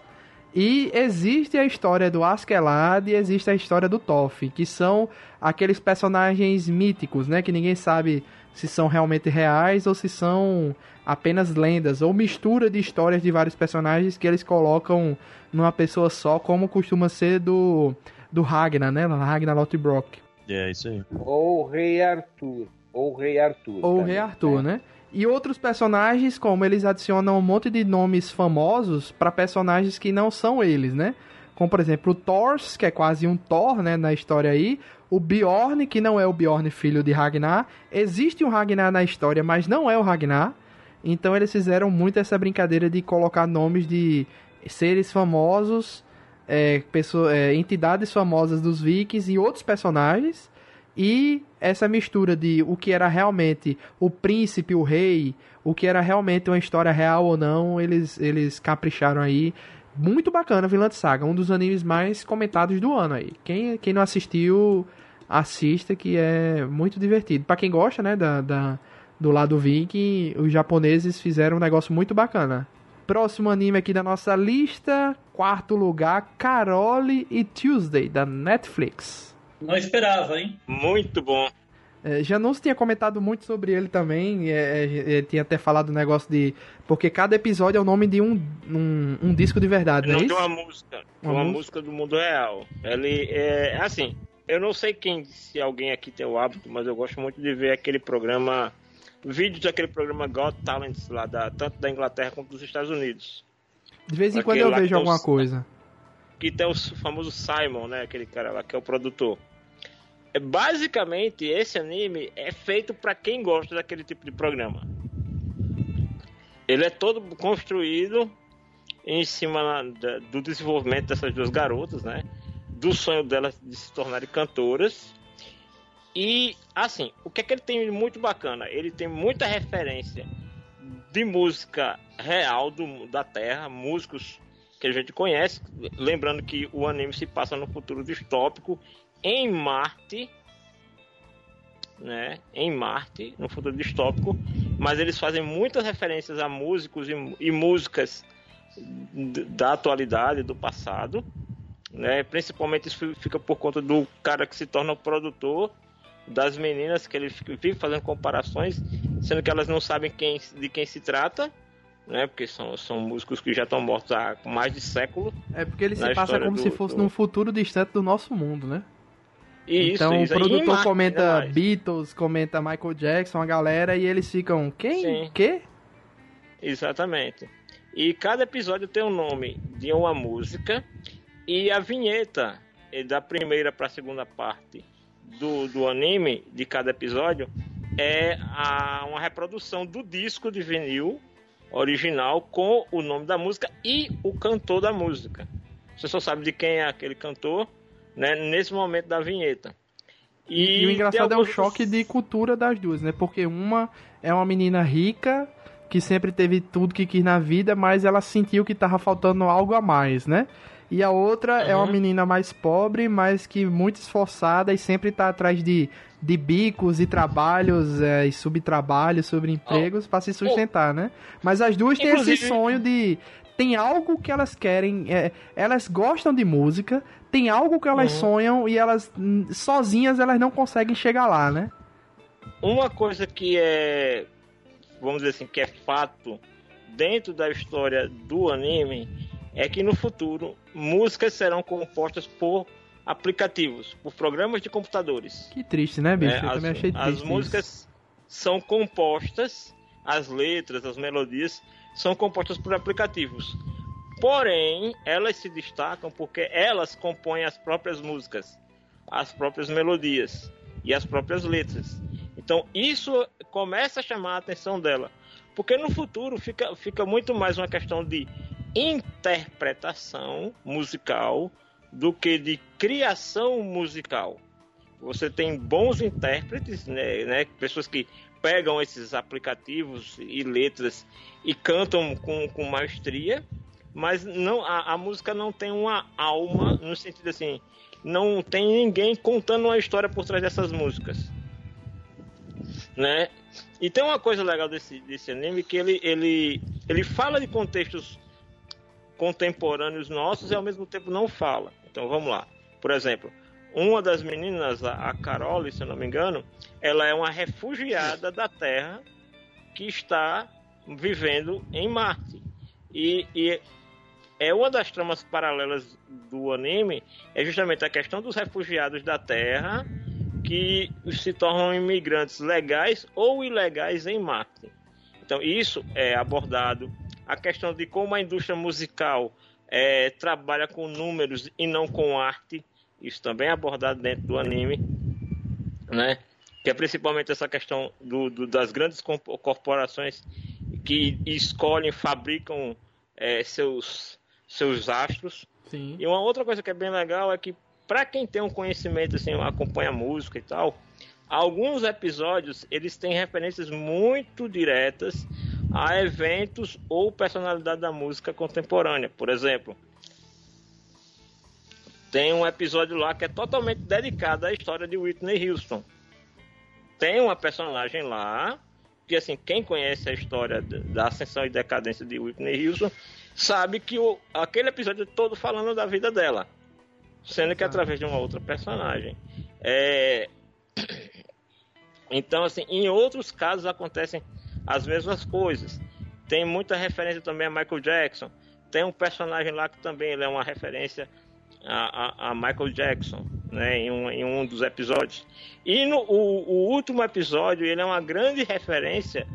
E existe a história do Askeladd e existe a história do Toff, que são aqueles personagens míticos, né? Que ninguém sabe se são realmente reais ou se são apenas lendas, ou mistura de histórias de vários personagens que eles colocam numa pessoa só, como costuma ser do, do Ragnar, né? Ragnar Lothbrok. É isso aí. Ou o Rei Arthur. Ou o Rei Arthur. Ou Rei Arthur, né? E outros personagens, como eles adicionam um monte de nomes famosos para personagens que não são eles, né? Como, por exemplo, o Thors, que é quase um Thor, né, na história aí. O Bjorn, que não é o Bjorn filho de Ragnar. Existe um Ragnar na história, mas não é o Ragnar. Então eles fizeram muito essa brincadeira de colocar nomes de seres famosos, é, pessoa- é, entidades famosas dos vikings e outros personagens. E essa mistura de o que era realmente o príncipe, o rei, o que era realmente uma história real ou não, eles, eles capricharam aí. Muito bacana, de Saga, um dos animes mais comentados do ano aí. Quem, quem não assistiu, assista, que é muito divertido. Pra quem gosta, né, da, da- do lado viking, os japoneses fizeram um negócio muito bacana. Próximo anime aqui da nossa lista, quarto lugar, Carole e Tuesday, da Netflix. Não esperava, hein? Muito bom. É, Janus tinha comentado muito sobre ele também. é, é, é, tinha até falado o negócio de. Porque cada episódio é o nome de um, um, um disco de verdade, não é Não de isso? uma música. De Uma uma música? música do mundo real. Ele é assim. Eu não sei quem, se alguém aqui tem o hábito, mas eu gosto muito de ver aquele programa, vídeos daquele programa Got Talents lá da tanto da Inglaterra quanto dos Estados Unidos. De vez em Aquele quando eu vejo alguma os- coisa. que tem o famoso Simon, né? Aquele cara lá que é o produtor. É, basicamente, esse anime é feito pra quem gosta daquele tipo de programa. Ele é todo construído em cima do desenvolvimento dessas duas garotas, né? Do sonho delas de se tornarem cantoras. E, assim, o que é que ele tem muito bacana? Ele tem muita referência de música real do, da Terra, músicos que a gente conhece, lembrando que o anime se passa no futuro distópico em Marte, né? Em Marte, no futuro distópico, mas eles fazem muitas referências a músicos e, e músicas da atualidade, do passado, né? Principalmente isso fica por conta do cara que se torna o produtor das meninas que ele vive fazendo comparações, sendo que elas não sabem quem, de quem se trata, né? Porque são, são músicos que já estão mortos há mais de século. É porque ele se passa como do, se fosse do... num futuro distante do nosso mundo, né? Isso, então isso. o produtor comenta Beatles, comenta Michael Jackson, a galera, e eles ficam. Quem? Sim. Quê? Exatamente. E cada episódio tem um nome de uma música e a vinheta da primeira para a segunda parte do, do anime de cada episódio é a, uma reprodução do disco de vinil original com o nome da música e o cantor da música. Você só sabe de quem é aquele cantor né, nesse momento da vinheta. E, e o engraçado é o choque de cultura das duas, né? Porque uma é uma menina rica que sempre teve tudo que quis na vida, mas ela sentiu que estava faltando algo a mais, né? E a outra uhum. é uma menina mais pobre, mas que muito esforçada e sempre está atrás de, de bicos e trabalhos é, e subtrabalhos, sobre empregos oh. para se sustentar, oh. né? Mas as duas Inclusive... têm esse sonho de tem algo que elas querem, é, elas gostam de música, tem algo que elas uhum. sonham e elas hum, sozinhas elas não conseguem chegar lá, né? Uma coisa que é, vamos dizer assim, que é fato dentro da história do anime é que no futuro músicas serão compostas por aplicativos, por programas de computadores. Que triste, né, bicho? É, Eu as, também achei triste. As músicas isso. são compostas, as letras, as melodias são compostas por aplicativos. Porém, elas se destacam porque elas compõem as próprias músicas, as próprias melodias e as próprias letras. Então, isso começa a chamar a atenção dela. Porque no futuro fica, fica muito mais uma questão de interpretação musical do que de criação musical. Você tem bons intérpretes, né, né, pessoas que pegam esses aplicativos e letras e cantam com, com maestria, mas não a, a, música não tem uma alma no sentido assim, não tem ninguém contando uma história por trás dessas músicas, né? E tem uma coisa legal desse, desse anime que ele, ele, ele fala de contextos contemporâneos nossos e ao mesmo tempo não fala. Então vamos lá. Por exemplo, uma das meninas, a Carole, se eu não me engano, ela é uma refugiada da Terra que está vivendo em Marte. E, e é uma das tramas paralelas do anime é justamente a questão dos refugiados da Terra que se tornam imigrantes legais ou ilegais em Marte. Então isso é abordado a questão de como a indústria musical é, trabalha com números e não com arte, isso também é abordado dentro do anime, né? Que é principalmente essa questão do, do das grandes corporações que escolhem, fabricam é, seus seus astros. Sim. E uma outra coisa que é bem legal é que para quem tem um conhecimento assim, acompanha música e tal, alguns episódios eles têm referências muito diretas a eventos ou personalidade da música contemporânea. Por exemplo, tem um episódio lá que é totalmente dedicado à história de Whitney Houston. Tem uma personagem lá que assim quem conhece a história da ascensão e decadência de Whitney Houston sabe que o, aquele episódio é todo falando da vida dela, sendo que através de uma outra personagem. É... Então assim, em outros casos acontecem as mesmas coisas. Tem muita referência também a Michael Jackson. Tem um personagem lá que também é uma referência a, a, a Michael Jackson, né, em um, em um dos episódios. E no o, o último episódio ele é uma grande referência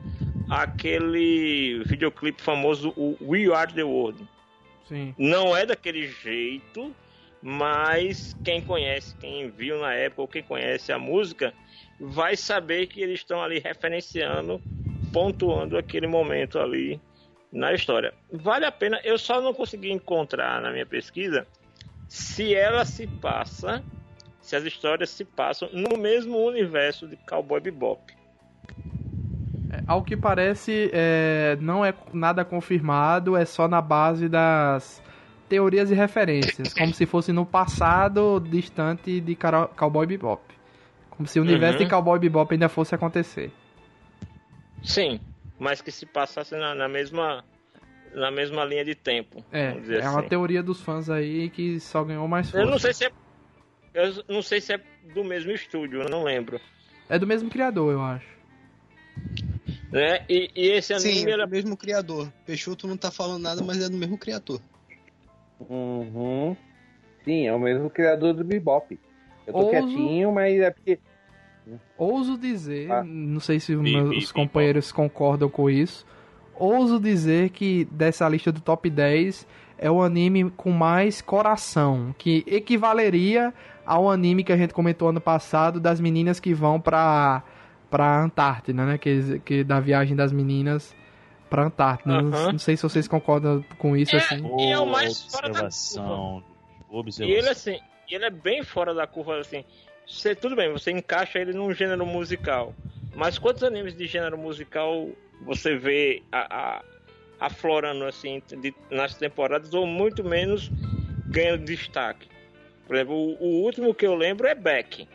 àquele videoclipe famoso o We Are the World. Sim. Não é daquele jeito, mas quem conhece, quem viu na época ou quem conhece a música, vai saber que eles estão ali referenciando pontuando aquele momento ali na história. Vale a pena, eu só não consegui encontrar na minha pesquisa se ela se passa, se as histórias se passam no mesmo universo de Cowboy Bebop. É, ao que parece, é, não é nada confirmado, é só na base das teorias e referências, como se fosse no passado distante de Cowboy Bebop. Como se o universo Uhum. de Cowboy Bebop ainda fosse acontecer. Sim, mas que se passasse na, na mesma na mesma linha de tempo. É, vamos dizer é uma assim. teoria dos fãs aí que só ganhou mais força. Eu não sei se é eu não sei se é do mesmo estúdio, eu não lembro. É do mesmo criador, eu acho. Né? E, e esse anime Sim, é é do mesmo criador. Peixoto não tá falando nada, mas é do mesmo criador. Uhum. Sim, é o mesmo criador do Bebop. Eu tô Ouso- quietinho, mas é porque. Ouso dizer, Ah. não sei se os Bi- meus bi- bi- companheiros concordam com isso. Ouso dizer que dessa lista do top 10 é o anime com mais coração, que equivaleria ao anime que a gente comentou ano passado das meninas que vão pra, pra Antártida, né? Que, que da viagem das meninas pra Antártida. Não-. Não, sei se vocês concordam com isso É, assim. E é o mais fora da observação. E ele assim, ele é bem fora da curva assim. Você, tudo bem, você encaixa ele num gênero musical. Mas quantos animes de gênero musical você vê a, a- aflorando assim de- nas temporadas ou muito menos ganhando destaque? Por exemplo, o, o último que eu lembro é Beck.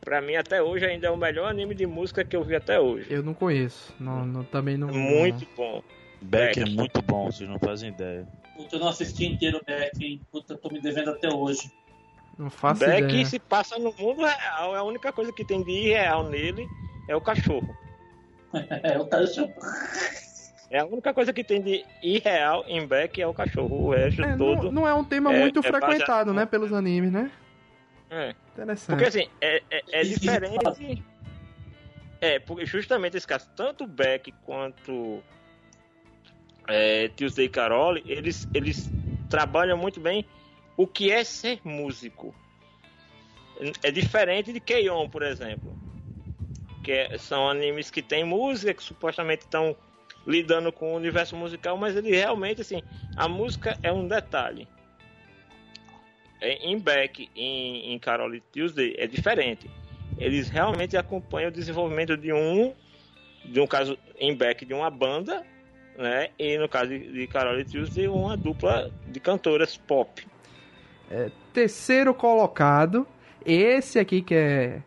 Pra mim até hoje ainda é o melhor anime de música que eu vi até hoje. Eu não conheço. Não, não- também não. É muito bom. Beck é Beck. muito bom, vocês não fazem ideia. Puta, eu não assisti inteiro Beck, hein? Puta, tô me devendo até hoje. Não faço Beck ideia. se passa no mundo real. A única coisa que tem de irreal nele é o cachorro. É, o chama. É a única coisa que tem de irreal em Beck é o cachorro. O resto É, não, todo. não é um tema é- muito é baseado frequentado, no- né, pelos animes, né? É. Interessante. Porque assim, é, é, é diferente. É, porque justamente esse caso, tanto Beck quanto é, Tuesday Carole, eles, eles trabalham muito bem o que é ser músico. É diferente de Keion, por exemplo. Que é- são animes que tem música, que supostamente estão lidando com o universo musical, mas ele realmente, assim, a música é um detalhe. É, Em Beck, em, em Carole Tuesday, é diferente. Eles realmente acompanham o desenvolvimento de um, de um caso em Beck, de uma banda, né? E no caso de, de Carole Tuesday, uma dupla de cantoras pop. Terceiro colocado, esse aqui que é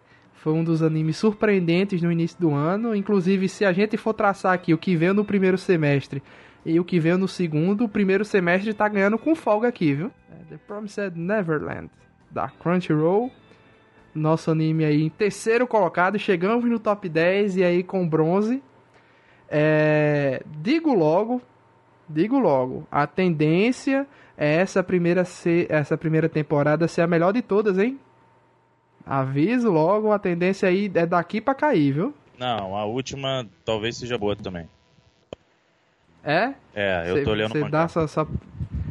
foi um dos animes surpreendentes no início do ano. Inclusive, se a gente for traçar aqui o que veio no primeiro semestre e o que veio no segundo, o primeiro semestre tá ganhando com folga aqui, viu? É The Promised Neverland, da Crunchyroll. Nosso anime aí em terceiro colocado, chegamos no top 10 e aí com bronze. É, digo logo, digo logo, a tendência é essa primeira ser, essa primeira temporada ser a melhor de todas, hein? Aviso logo, a tendência aí é daqui pra cair, viu? Não, a última talvez seja boa também. É? É, eu Cê- tô olhando cê o dá só, só...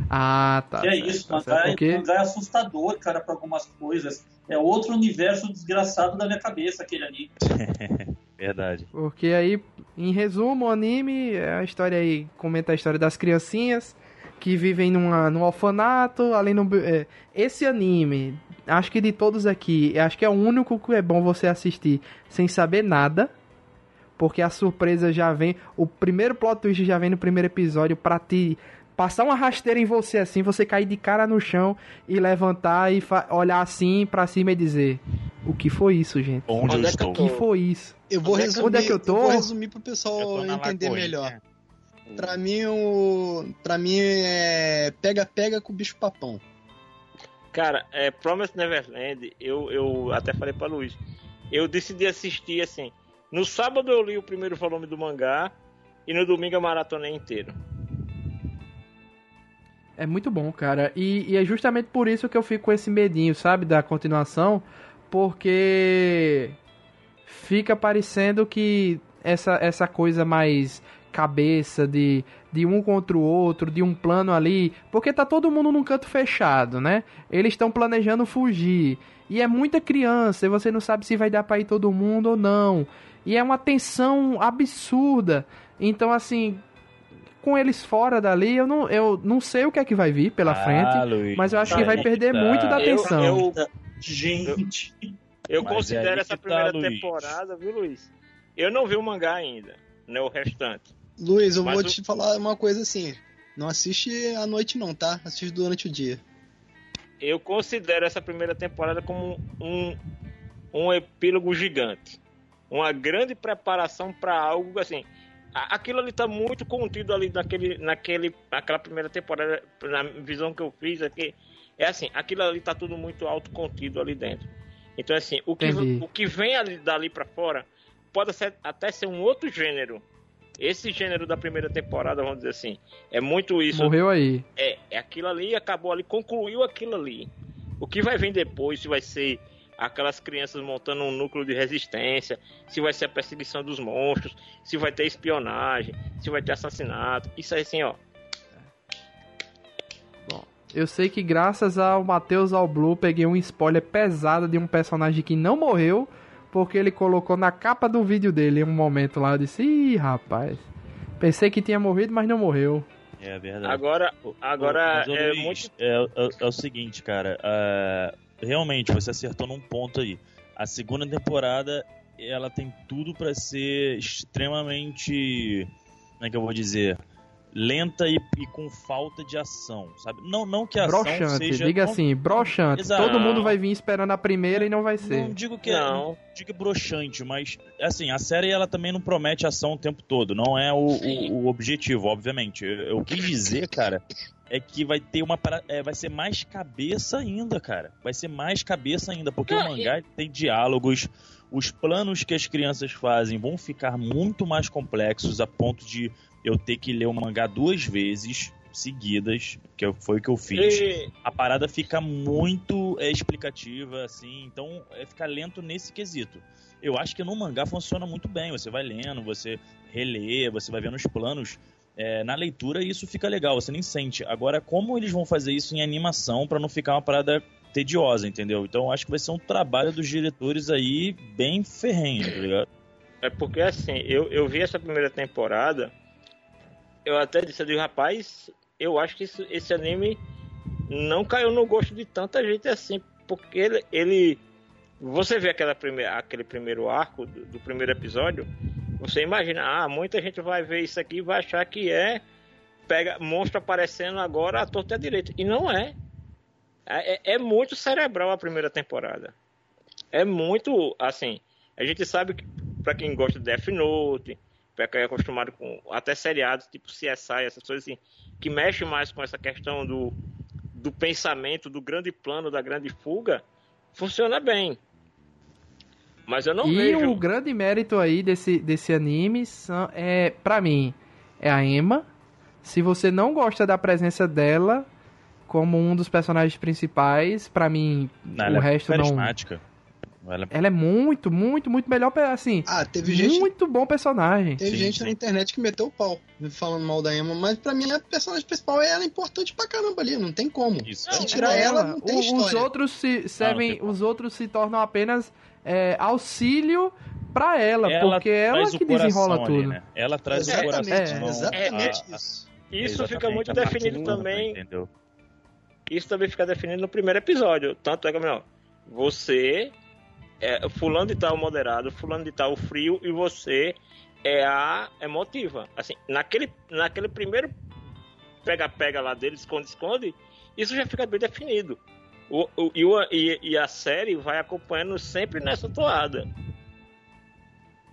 Ah, tá. que é certo, isso, tá é- Porque é assustador, cara, pra algumas coisas. É outro universo desgraçado da minha cabeça, aquele ali. Verdade. Porque aí, em resumo, o anime é a história aí, comenta a história das criancinhas que vivem numa, num orfanato, além do. é, esse anime, acho que de todos aqui, acho que é o único que é bom você assistir sem saber nada. Porque a surpresa já vem. O primeiro plot twist já vem no primeiro episódio pra te passar uma rasteira em você assim, você cair de cara no chão e levantar e olhar assim pra cima e dizer: O que foi isso, gente? Onde, Onde eu é que eu estou? O que foi isso? Eu vou Onde é que- resumir, onde é que eu tô? vou resumir pro Eu pessoal entender melhor. Pra mim, o. Pra mim é. Pega-pega com o bicho papão. Cara, é, Promised Neverland, eu, eu até falei pra Luiz. Eu decidi assistir assim. No sábado eu li o primeiro volume do mangá e no domingo eu maratonei inteiro. É muito bom, cara. E, e é justamente por isso que eu fico com esse medinho, sabe, da continuação, porque fica parecendo que essa, essa coisa mais cabeça de, de um contra o outro, de um plano ali, porque tá todo mundo num canto fechado, né? Eles estão planejando fugir. E é muita criança, e você não sabe se vai dar pra ir todo mundo ou não. E é uma tensão absurda. Então, assim, com eles fora dali, eu não, eu não sei o que é que vai vir pela Ah, frente, Luiz, mas eu acho que aí vai perder tá. muito da Eu- atenção. eu- Gente, Eu é considero essa tá, primeira Luiz. temporada, viu, Luiz? Eu não vi o mangá ainda, né? O restante. Luiz, eu Mas vou o- te falar uma coisa assim. Não assiste à noite não, tá? Assiste durante o dia. Eu considero essa primeira temporada como um, um epílogo gigante. Uma grande preparação para algo assim. Aquilo ali tá muito contido ali naquele, naquele, naquela primeira temporada, na visão que eu fiz aqui. É assim, aquilo ali tá tudo muito autocontido ali dentro. Então, assim, o que, o que vem ali, dali para fora pode ser, até ser um outro gênero. Esse gênero da primeira temporada, vamos dizer assim, é muito isso. Morreu aí. É, é aquilo ali, acabou ali, concluiu aquilo ali. O que vai vir depois, se vai ser aquelas crianças montando um núcleo de resistência, se vai ser a perseguição dos monstros, se vai ter espionagem, se vai ter assassinato. Isso aí assim, ó. Eu sei que graças ao Matheus Blue peguei um spoiler pesado de um personagem que não morreu, porque ele colocou na capa do vídeo dele um momento lá. Eu disse, ih, rapaz. Pensei que tinha morrido, mas não morreu. É verdade. Agora, agora é, Luiz, muito... é, é, é, o seguinte, cara. Uh, realmente, você acertou num ponto aí. A segunda temporada, ela tem tudo para ser extremamente. Como é que eu vou dizer? Lenta e, e, com falta de ação, sabe? Não, não que a ação broxante, seja... diga assim, broxante. Exato. Todo mundo vai vir esperando a primeira e não vai ser. Não digo que é, não. é, digo broxante, mas assim, a série ela também não promete ação o tempo todo, não é o, o, o objetivo, obviamente. Eu, eu quis dizer, cara, é que vai ter uma é, vai ser mais cabeça ainda, cara. Vai ser mais cabeça ainda, porque não, o mangá e... tem diálogos, os planos que as crianças fazem vão ficar muito mais complexos a ponto de eu ter que ler o mangá duas vezes seguidas, que foi o que eu fiz. E... A parada fica muito é, explicativa, assim, então é ficar lento nesse quesito. Eu acho que no mangá funciona muito bem. Você vai lendo, você relê, você vai vendo os planos. É, na leitura isso fica legal, você nem sente. Agora, como eles vão fazer isso em animação para não ficar uma parada tediosa, entendeu? Então acho que vai ser um trabalho dos diretores aí bem ferrenho, tá ligado? É porque assim, eu, eu vi essa primeira temporada eu até disse, eu rapaz, eu acho que isso, esse anime não caiu no gosto de tanta gente assim, porque ele, ele você vê aquela primeira, aquele primeiro arco do, do, primeiro episódio, você imagina, ah, muita gente vai ver isso aqui e vai achar que é pega monstro aparecendo agora à torta à direita. E não é. é. É, é muito cerebral a primeira temporada. É muito, assim, a gente sabe que para quem gosta de Death Note, para quem é acostumado com até seriados tipo CSI, essas coisas assim, que mexe mais com essa questão do, do pensamento, do grande plano, da grande fuga, funciona bem. Mas eu não e vejo. E o grande mérito aí desse, desse anime são, é, para mim, é a Emma. Se você não gosta da presença dela como um dos personagens principais, para mim, não, o é resto não. Ela... ela... é muito, muito, muito melhor, assim. Ah, teve gente. Muito bom personagem. Teve sim, gente sim. na internet que meteu o pau falando mal da Emma, mas pra mim a personagem principal é ela é importante pra caramba ali, não tem como. Isso. Se tirar é, ela, não tem o, história. Os outros se servem, os outros se tornam apenas é, auxílio pra ela, ela porque ela que desenrola ali, tudo. Né? Ela traz exatamente, o coração. É, exatamente a, a, isso. Isso fica muito definido também. Entendeu? Isso também fica definido no primeiro episódio. Tanto é que, meu, você é fulano de tal moderado, fulano de tal frio e você é a emotiva. Assim, naquele, naquele primeiro pega-pega lá dele, esconde-esconde, isso já fica bem definido. O, o, e, o, e, e, a série vai acompanhando sempre nessa toada.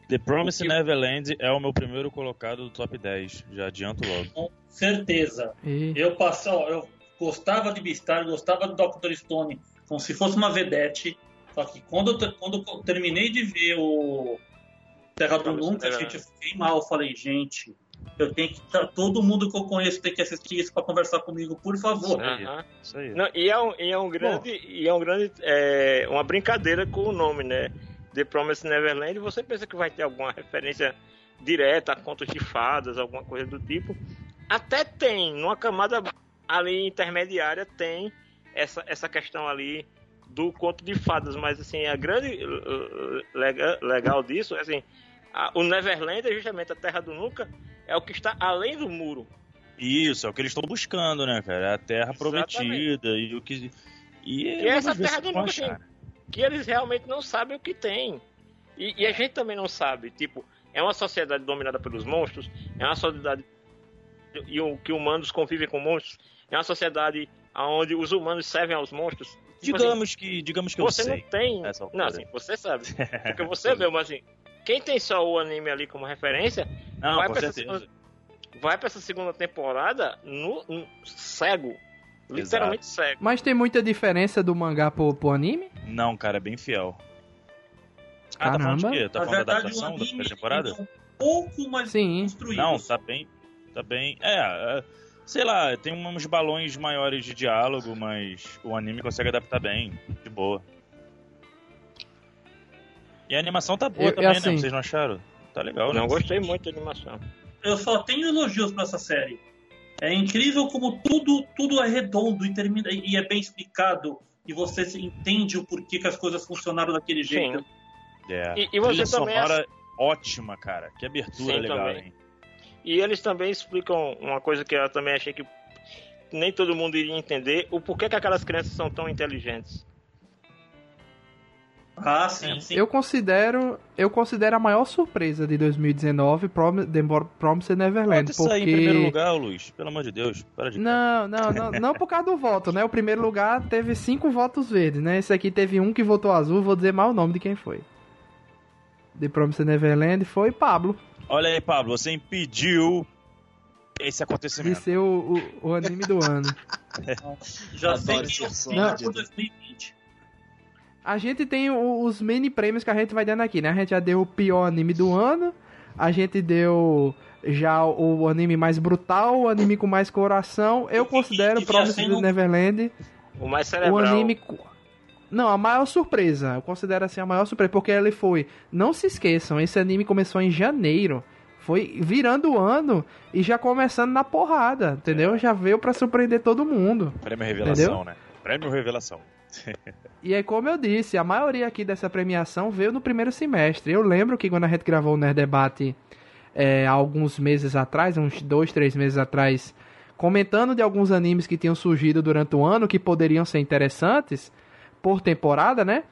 The Promised que... Neverland é o meu primeiro colocado do top 10, já adianto logo. Com certeza. E... Eu passou, eu gostava de Beastar, gostava do Dr. Stone, como se fosse uma vedete. Só que quando eu, quando eu terminei de ver o Terra do Nunca, gente, eu fiquei mal. Eu falei, gente, eu tenho que. Todo mundo que eu conheço tem que assistir isso para conversar comigo, por favor. Isso aí. Isso aí. Não, e, é um, e é um grande. E é um grande. É, uma brincadeira com o nome, né? The Promised Neverland. Você pensa que vai ter alguma referência direta a contos de fadas, alguma coisa do tipo. Até tem, numa camada ali intermediária, tem essa, essa questão ali do conto de fadas, mas assim, a grande uh, legal, legal disso é assim, a, o Neverland é justamente a Terra do Nunca, é o que está além do muro. Isso, é o que eles estão buscando, né, cara? É a Terra Exatamente. Prometida e o que... E, e essa Terra do Nunca, que eles realmente não sabem o que tem. E, e, a gente também não sabe, tipo, é uma sociedade dominada pelos monstros, é uma sociedade e o, que humanos convivem com monstros, é uma sociedade onde os humanos servem aos monstros. Tipo assim, Digamos que, digamos que eu você sei. não tem. Não, assim, você sabe. Porque você vê, mas assim, quem tem só o anime ali como referência, Não, vai com pra essa certeza. segunda- vai pra essa segunda temporada no, no- cego. Literalmente cego. Mas tem muita diferença do mangá pro, pro anime? Não, cara, é bem fiel. Ah, tá falando de Caramba. quê? Tá falando da adaptação da primeira temporada? é um pouco mais Sim. construído. Não, tá bem. Tá bem. É, é, sei lá, tem uns balões maiores de diálogo, mas o anime consegue adaptar bem, de boa. E a animação tá boa Eu- também, assim- né? Vocês não acharam? Tá legal, né? Não gostei muito da animação. Eu só tenho elogios pra essa série. É incrível como tudo, tudo é redondo e, termina, e é bem explicado. E você se entende o porquê que as coisas funcionaram daquele jeito. Sim. É. E- e você Trilha também sonora ótima, cara. Que abertura Sim, legal, também. hein? E eles também explicam uma coisa que eu também achei que nem todo mundo iria entender: o porquê que aquelas crianças são tão inteligentes. Ah, sim, sim. Eu considero, eu considero a maior surpresa de 2019 Prom The Promised Neverland, Pode sair porque em primeiro lugar, Luiz. Pelo amor de Deus. Para de Não, não, não, não por causa do voto, né? O primeiro lugar teve cinco votos verdes, né? Esse aqui teve um que votou azul, vou dizer mal o nome de quem foi. The Promised Neverland foi Pablo, Olha aí, Pablo, você impediu esse de acontecimento. ser o, o, o anime do ano. Já sei Adoro que sei por 2020. A gente tem o- os mini prêmios que a gente vai dando aqui, né? A gente já deu o pior anime do ano, a gente deu já o anime mais brutal, o anime com mais coração. Eu considero Promised assim, Neverland O mais o cerebral. anime. Não, a maior surpresa. Eu considero assim a maior surpresa. Porque ele foi. Não se esqueçam, esse anime começou em janeiro. Foi virando o ano e já começando na porrada, entendeu? Já veio pra surpreender todo mundo. Prêmio Revelação, Entendeu? né? Prêmio Revelação. E aí, como eu disse, a maioria aqui dessa premiação veio no primeiro semestre. Eu lembro que quando a gente gravou o Nerd Debate é, alguns meses atrás, uns dois, três meses atrás, comentando de alguns animes que tinham surgido durante o ano que poderiam ser interessantes por temporada, né?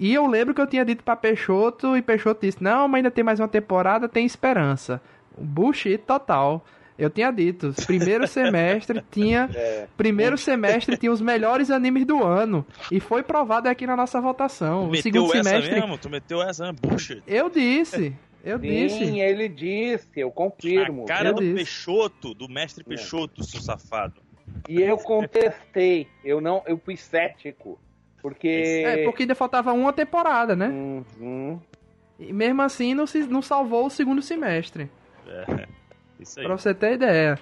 E eu lembro que eu tinha dito pra Peixoto e Peixoto disse: Não, mas ainda tem mais uma temporada, tem esperança. Bullshit total. Eu tinha dito, primeiro semestre tinha É, Primeiro semestre tinha os melhores animes do ano. E foi provado aqui na nossa votação. Meteu segundo essa semestre. mesmo? Tu meteu essa? Bullshit. Eu disse. Eu disse. sim, ele disse, eu confirmo. A cara eu do disse. Peixoto, do mestre É. Peixoto, seu safado. E eu contestei. Eu não, eu fui cético. Porque. É, porque ainda faltava uma temporada, né? Uhum. E mesmo assim não, se, não salvou o segundo semestre. Isso aí. Pra você ter ideia.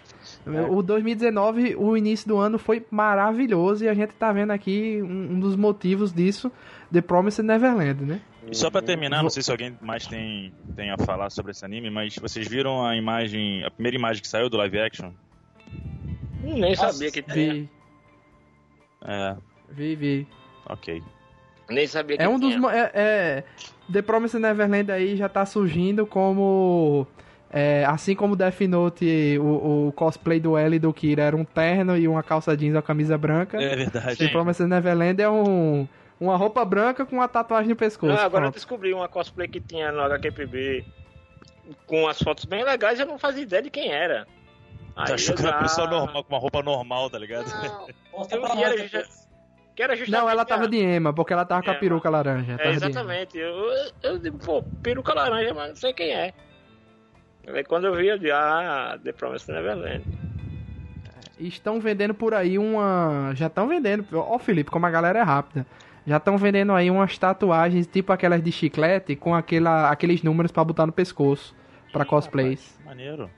O 2019, o início do ano foi maravilhoso e a gente tá vendo aqui um, um dos motivos disso, The Promised Neverland, né? E só pra terminar, não sei se alguém mais tem, tem a falar sobre esse anime, mas vocês viram a imagem, a primeira imagem que saiu do live action? Nem Nossa, sabia que tinha. Vi, É, vi, vi. Ok. Nem sabia que É um dos. É, é, The Promised Neverland aí já tá surgindo como. é, assim como Death Note, o, o cosplay do L e do Kira era um terno e uma calça jeans e uma camisa branca. É verdade. The Promised Neverland é um, uma roupa branca com uma tatuagem no pescoço. Não, agora eu Pronto. descobri uma cosplay que tinha no HQPB com as fotos bem legais, eu não fazia ideia de quem era. Aí Tá achando eu que era uma pessoa normal, com uma roupa normal, tá ligado? Não, Eu era já-. Que era justamente Não, ela tava a- de Ema, porque ela tava com a peruca laranja. É, exatamente. Eu, eu digo, pô, peruca laranja, mas não sei quem é. Aí quando eu vi, eu disse, ah, The Promised Neverland. E estão vendendo por aí uma. Já estão vendendo. Ó, Felipe, como a galera é rápida. Já estão vendendo aí umas tatuagens, tipo aquelas de chiclete, com aquela, aqueles números pra botar no pescoço. Pra cosplays. Maneiro.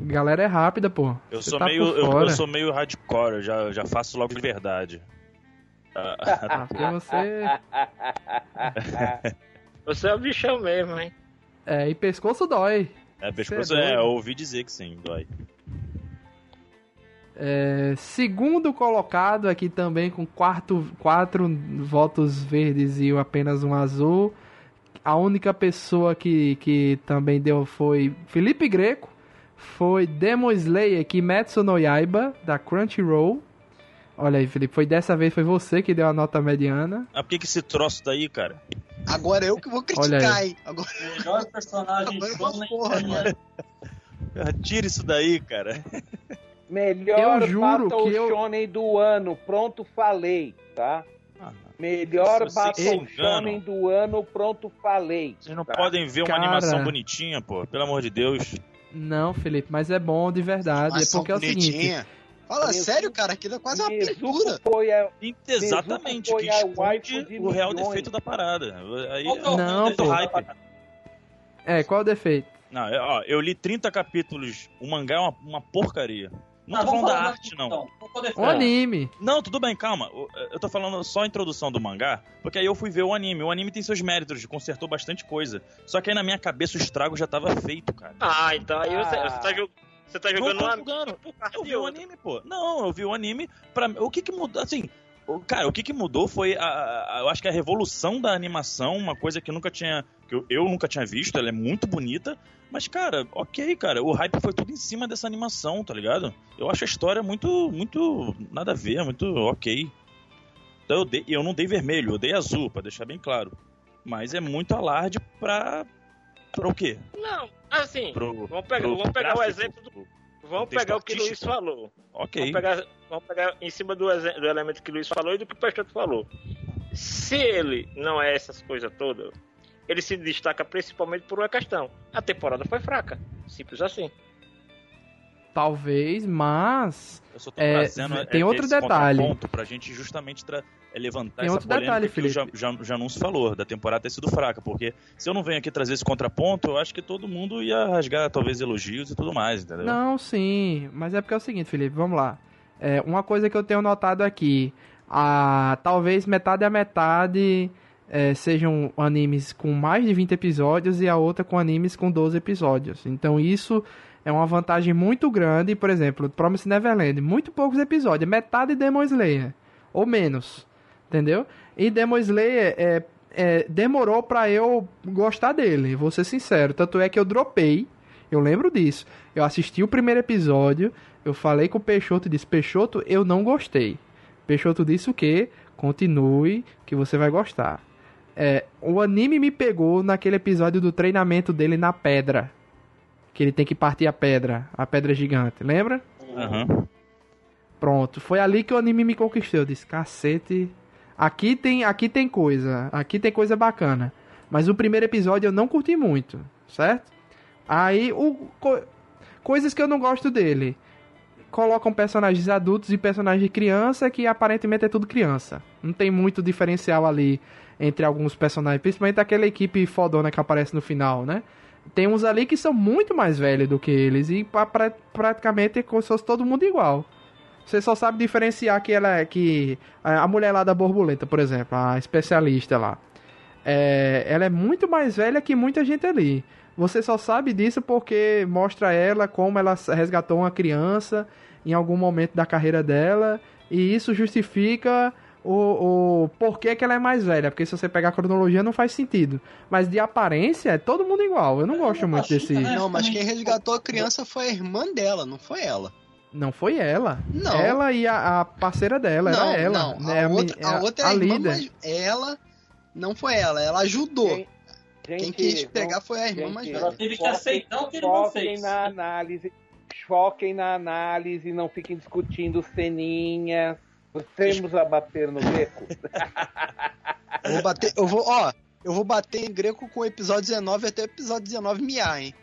Galera é rápida, pô. Eu sou, tá meio, eu, eu sou meio hardcore, eu já, já faço logo de verdade. Ah, Ah, porque você. Você é o bichão mesmo, hein? É, e pescoço dói. é, pescoço, Você é é, ouvi dizer que sim, dói. É, segundo colocado aqui também com quarto, quatro votos verdes e apenas um azul. A única pessoa que, que também deu foi Felipe Greco. Foi Demon Slayer Kimetsu no Yaiba, da Crunchyroll. Olha aí, Felipe, foi dessa vez foi você que deu a nota mediana. Ah, por que que esse troço daí, cara? Agora eu que vou Olha criticar, aí. hein? Agora Melhor personagem faço porra, italiano. Tira isso daí, cara. Melhor Eu juro Battle que eu- Shonen do ano. Pronto, falei, tá? Ah, Melhor Battle. Shonen do ano. Pronto, falei. Vocês não tá? podem ver uma Cara. animação bonitinha, pô. Pelo amor de Deus. Não, Felipe, mas é bom de verdade. É Ação porque é o seguinte. Fala sério, cara, aquilo é quase uma pintura. foi a, Exatamente, foi que esconde o real milhões. defeito da parada. Aí, Qual que é o Não, defeito pô. da hype. parada? É, qual é o defeito? Não, eu, ó, eu li 30 capítulos. O mangá é uma, uma porcaria. Não Ah, tô falando da arte, não. é o anime. Não, tudo bem, calma. O- Eu tô falando só a introdução do mangá, porque aí eu fui ver o anime. O anime tem seus méritos, consertou bastante coisa. Só que aí na minha cabeça o estrago já tava feito, cara. Ah, então aí você, Ah. você tá, jog- você tá jogando uma jogando. por causa Eu vi o anime, pô. Não, eu vi o anime. Pra... O que que mudou? Assim, cara, o que que mudou foi a, a- eu acho que a revolução da animação, uma coisa que eu nunca tinha. que eu, eu nunca tinha visto, ela é muito bonita. Mas, cara, ok, cara. O hype foi tudo em cima dessa animação, tá ligado? Eu acho a história muito. muito. nada a ver, muito ok. Então eu, dei, eu não dei vermelho, eu dei azul, pra deixar bem claro. Mas é muito alarde pra. Pra o quê? Não, assim, Pro, vamos pegar, pro vamos pegar o exemplo do. Vamos pegar o que o Luiz falou. Ok. Vamos pegar, vamos pegar em cima do, do elemento que o Luiz falou e do que o Peixoto falou. Se ele não é essas coisas todas, ele se destaca principalmente por uma questão. A temporada foi fraca. Simples assim. Talvez, mas. Eu só tô É, trazendo é, tem outro detalhe. contraponto pra gente justamente tra- é, levantar Tem essa outro detalhe, que o Felipe. Ja- Janus falou, da temporada ter sido fraca, porque se eu não venho aqui trazer esse contraponto, eu acho que todo mundo ia rasgar talvez elogios e tudo mais, entendeu? Não, sim. Mas é porque é o seguinte, Felipe, vamos lá. É, uma coisa que eu tenho notado aqui. A, talvez metade a metade é, sejam animes com mais de 20 episódios e a outra com animes com 12 episódios. Então isso é uma vantagem muito grande. Por exemplo, Promise Neverland, muito poucos episódios, metade Demon Slayer, ou menos, entendeu? E Demon Slayer é, é, demorou pra eu gostar dele, vou ser sincero. Tanto é que eu dropei, eu lembro disso. Eu assisti o primeiro episódio, eu falei com o Peixoto e disse: Peixoto, eu não gostei. Peixoto disse o quê? Continue, que você vai gostar. É, o anime me pegou naquele episódio do treinamento dele na pedra. Que ele tem que partir a pedra, a pedra gigante, lembra? Aham. Pronto, foi ali que o anime me conquistou. Eu disse, cacete. Aqui tem, aqui tem coisa, aqui tem coisa bacana. Mas o primeiro episódio eu não curti muito, certo? Aí, o, co- coisas que eu não gosto dele. Colocam personagens adultos e personagens de criança que aparentemente é tudo criança. Não tem muito diferencial ali entre alguns personagens, principalmente aquela equipe fodona que aparece no final, né? Tem uns ali que são muito mais velhos do que eles e pra- pra- praticamente é como se fosse todo mundo igual. Você só sabe diferenciar que ela é que a mulher lá da borboleta, por exemplo, a especialista lá, é, ela é muito mais velha que muita gente ali. Você só sabe disso porque mostra ela como ela resgatou uma criança em algum momento da carreira dela e isso justifica o, o porquê que ela é mais velha. Porque se você pegar a cronologia não faz sentido. Mas de aparência é todo mundo igual. Eu não gosto muito desse. Né? Não, mas quem resgatou a criança foi a irmã dela, não foi ela. Não foi ela. Não. Ela e a, a parceira dela, não, era ela. não. né? A, outra, a outra é a, a irmã, líder. mas ela não foi ela, ela ajudou. Gente, Quem gente, quis pegar foi a irmã gente, mais Ela velha. teve que aceitar o que ele não Foquem fez. na análise. Foquem na análise, não fiquem discutindo ceninhas. Temos a bater no beco. Eu vou bater, eu vou, ó, eu vou bater em greco com o episódio 19 até o episódio 19 miar, hein?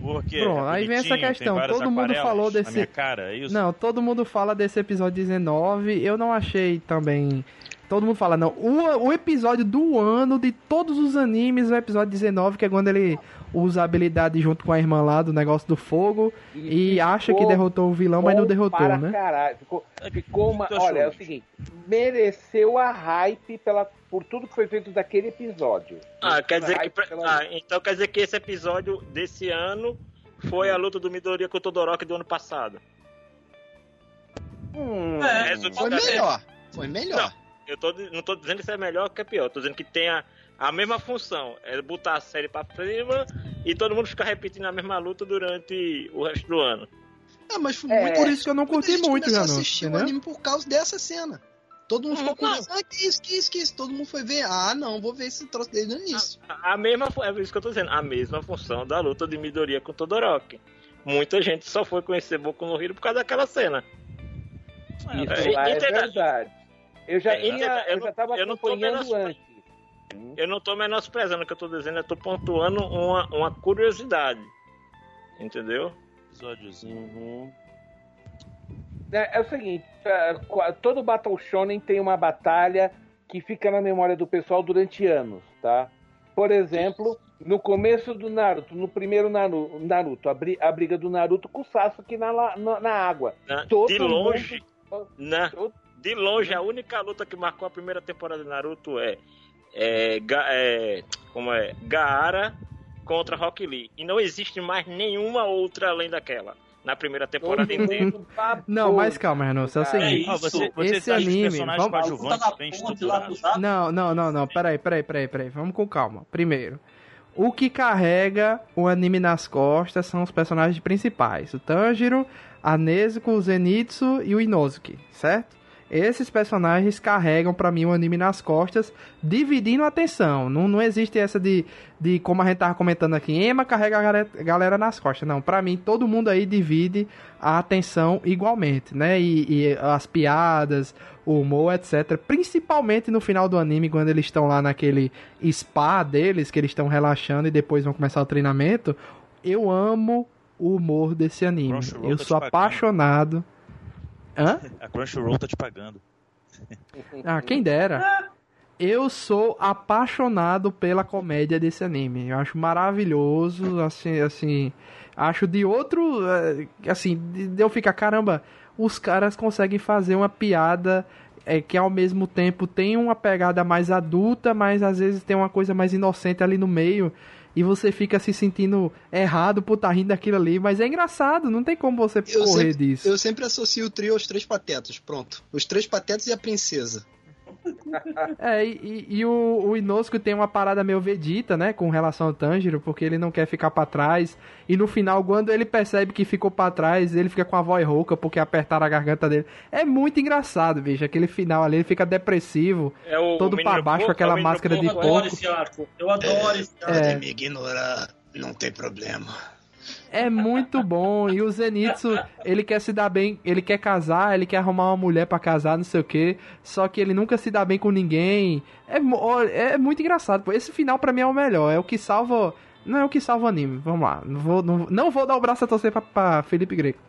Porque Pronto, é aí vem essa questão, todo mundo falou desse- cara, é isso? Não, todo mundo fala desse episódio 19. Eu não achei também. Todo mundo fala, não. O, o episódio do ano de todos os animes é o episódio 19, que é quando ele usa a habilidade junto com a irmã lá do negócio do fogo e, acha que derrotou o vilão, mas não derrotou, para né? Caralho. Ficou, ficou uma. Olha, é o seguinte: mereceu a hype pela, por tudo que foi feito daquele episódio. Ah, quer dizer que. Pela- Ah, então quer dizer que esse episódio desse ano foi a luta do Midoriya com o Todoroki do ano passado. Hum, É, Foi melhor. Foi melhor. Eu tô, não tô dizendo que isso é melhor que é pior, tô dizendo que tem a, a mesma função, é botar a série pra cima e todo mundo ficar repetindo a mesma luta durante o resto do ano. Ah, mas foi É. muito Por isso que eu não curti gente muito, a Janus, assistir o anime por causa dessa cena. Todo mundo ficou Não. curioso. Ah, que isso, que isso, que isso. Todo mundo foi ver. Ah, não, vou ver esse troço desde o início. A, a mesma, é isso que eu tô dizendo, a mesma função da luta de Midoriya com Todoroki. muita gente só foi conhecer Boku no Hero por causa daquela cena. Isso É, é entenda- verdade. Eu já É, tinha, eu eu já não- estava eu não tô acompanhando antes. Eu não tô menosprezando o que eu tô dizendo, eu tô pontuando uma, uma curiosidade. Entendeu? Episódiozinho. É, é o seguinte, é, todo Battle Shonen tem uma batalha que fica na memória do pessoal durante anos, tá? Por exemplo, no começo do Naruto, no primeiro Naru- Naruto, a, bri- a briga do Naruto com o Sasuke na, na, na água. Na- Todo de longe, mundo- na, todo- de longe, a única luta que marcou a primeira temporada de Naruto é, é, Ga- é, como é Gaara contra Rock Lee. E não existe mais nenhuma outra além daquela. Na primeira temporada inteira. Não, mas calma, Renan, é o seguinte. É isso. você, você Esse tá anime, personagens vamos- Zap. Não, não, não, não. Peraí, peraí, peraí, peraí. Vamos com calma. Primeiro, o que carrega o anime nas costas são os personagens principais: o Tanjiro, a Nezuko, o Zenitsu e o Inosuke, certo? Esses personagens carregam pra mim o anime nas costas, dividindo a atenção. Não, não existe essa de, de, como a gente tava comentando aqui, Ema carrega a galera, nas costas. Não, pra mim todo mundo aí divide a atenção igualmente, né? E, e as piadas, o humor, etc. Principalmente no final do anime, quando eles estão lá naquele spa deles, que eles estão relaxando e depois vão começar o treinamento. Eu amo o humor desse anime. Eu sou pagando. apaixonado. Hã? A Crunchyroll tá te pagando. Ah, quem dera. Eu sou apaixonado pela comédia desse anime. Eu acho maravilhoso, assim, assim, acho de outro, eh, assim, de de eu ficar caramba, os caras conseguem fazer uma piada é, que ao mesmo tempo tem uma pegada mais adulta, mas às vezes tem uma coisa mais inocente ali no meio. E você fica se sentindo errado por estar rindo daquilo ali, mas é engraçado, não tem como você Eu correr sempre, disso. eu sempre associo o trio aos três patetas. Pronto. Os três patetas e a princesa. É, e, e- e o, o Inosuke tem uma parada meio Vegeta, né, com relação ao Tanjiro, porque ele não quer ficar pra trás. E no final, quando ele percebe que ficou pra trás, ele fica com a voz rouca porque apertaram a garganta dele. É muito engraçado, bicho. Aquele final ali, ele fica depressivo, É o, todo pra baixo, porco, aquela é máscara de Eu porco. adoro porco. esse arco. Eu adoro esse arco. É. me ignorar, não tem problema. É muito bom. E o Zenitsu, ele quer se dar bem, ele quer casar, ele quer arrumar uma mulher pra casar, não sei o que. Só que ele nunca se dá bem com ninguém. É, é muito engraçado. Esse final pra mim é o melhor. É o que salva. Não é o que salva o anime. Vamos lá. Não vou, não, não vou dar o braço a torcer pra, pra Felipe Greco.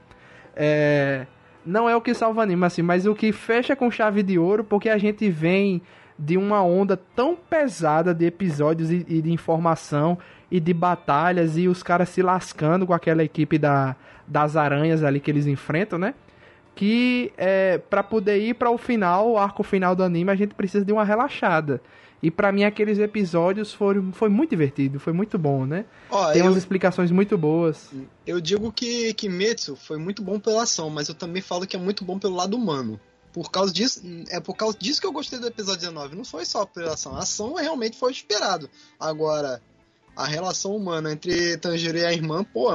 É. Não é o que salva o anime, assim, mas o que fecha com chave de ouro, porque a gente vem de uma onda tão pesada de episódios e, e de informação e de batalhas e os caras se lascando com aquela equipe da, das aranhas ali que eles enfrentam, né? Que é, para poder ir para o final, o arco final do anime, a gente precisa de uma relaxada. E pra mim aqueles episódios foram foi muito divertido, foi muito bom, né? Ó, Tem eu, umas explicações muito boas. eu digo que Kimetsu foi muito bom pela ação, mas eu também falo que é muito bom pelo lado humano. Por causa disso, é por causa disso que eu gostei do episódio 19. Não foi só pela ação. A ação realmente foi esperado. Agora, a relação humana entre Tanjiro e a irmã, pô,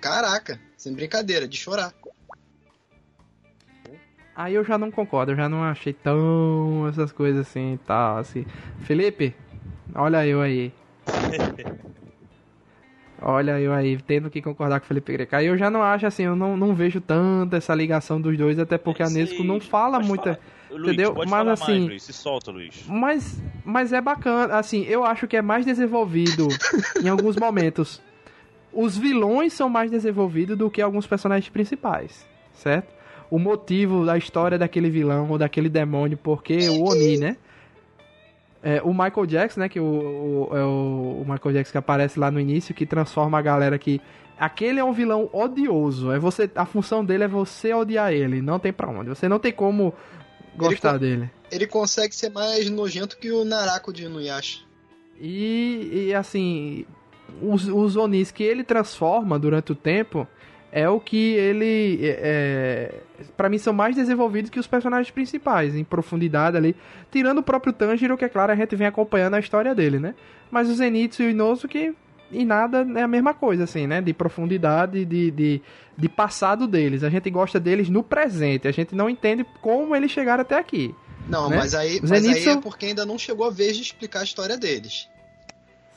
caraca, sem brincadeira, de chorar. Aí eu já não concordo, eu já não achei tão essas coisas assim e tal, assim. Felipe, olha eu aí. Olha eu aí, tendo que concordar com o Felipe Greco. Aí eu já não acho assim, eu não, não vejo tanto essa ligação dos dois, até porque a Sei, Nesco não fala muita. falar. Luiz, entendeu? Pode Mas, assim, mais, Luiz. Se solta, Luiz. Mas, mas é bacana, assim, eu acho que é mais desenvolvido em alguns momentos. Os vilões são mais desenvolvidos do que alguns personagens principais, certo? O motivo da história daquele vilão ou daquele demônio, porque o Oni, né? É, o Michael Jackson, né? Que o, o, é o, o Michael Jackson que aparece lá no início, que transforma a galera que. Aquele é um vilão odioso. É você, a função dele é você odiar ele. Não tem pra onde. Você não tem como gostar dele. Ele consegue ser mais nojento que o Narako de Inuyasha. E, e, assim, os, os Onis que ele transforma durante o tempo é o que ele. É, para mim, são mais desenvolvidos que os personagens principais, em profundidade ali. Tirando o próprio Tanjiro, que é claro, a gente vem acompanhando a história dele, né? Mas o Zenitsu e o Inosuke, em nada é a mesma coisa, assim, né? De profundidade, de, de, de passado deles. A gente gosta deles no presente, a gente não entende como eles chegaram até aqui. Não, Né? mas, aí, mas Zenitsu- aí é porque ainda não chegou a vez de explicar a história deles.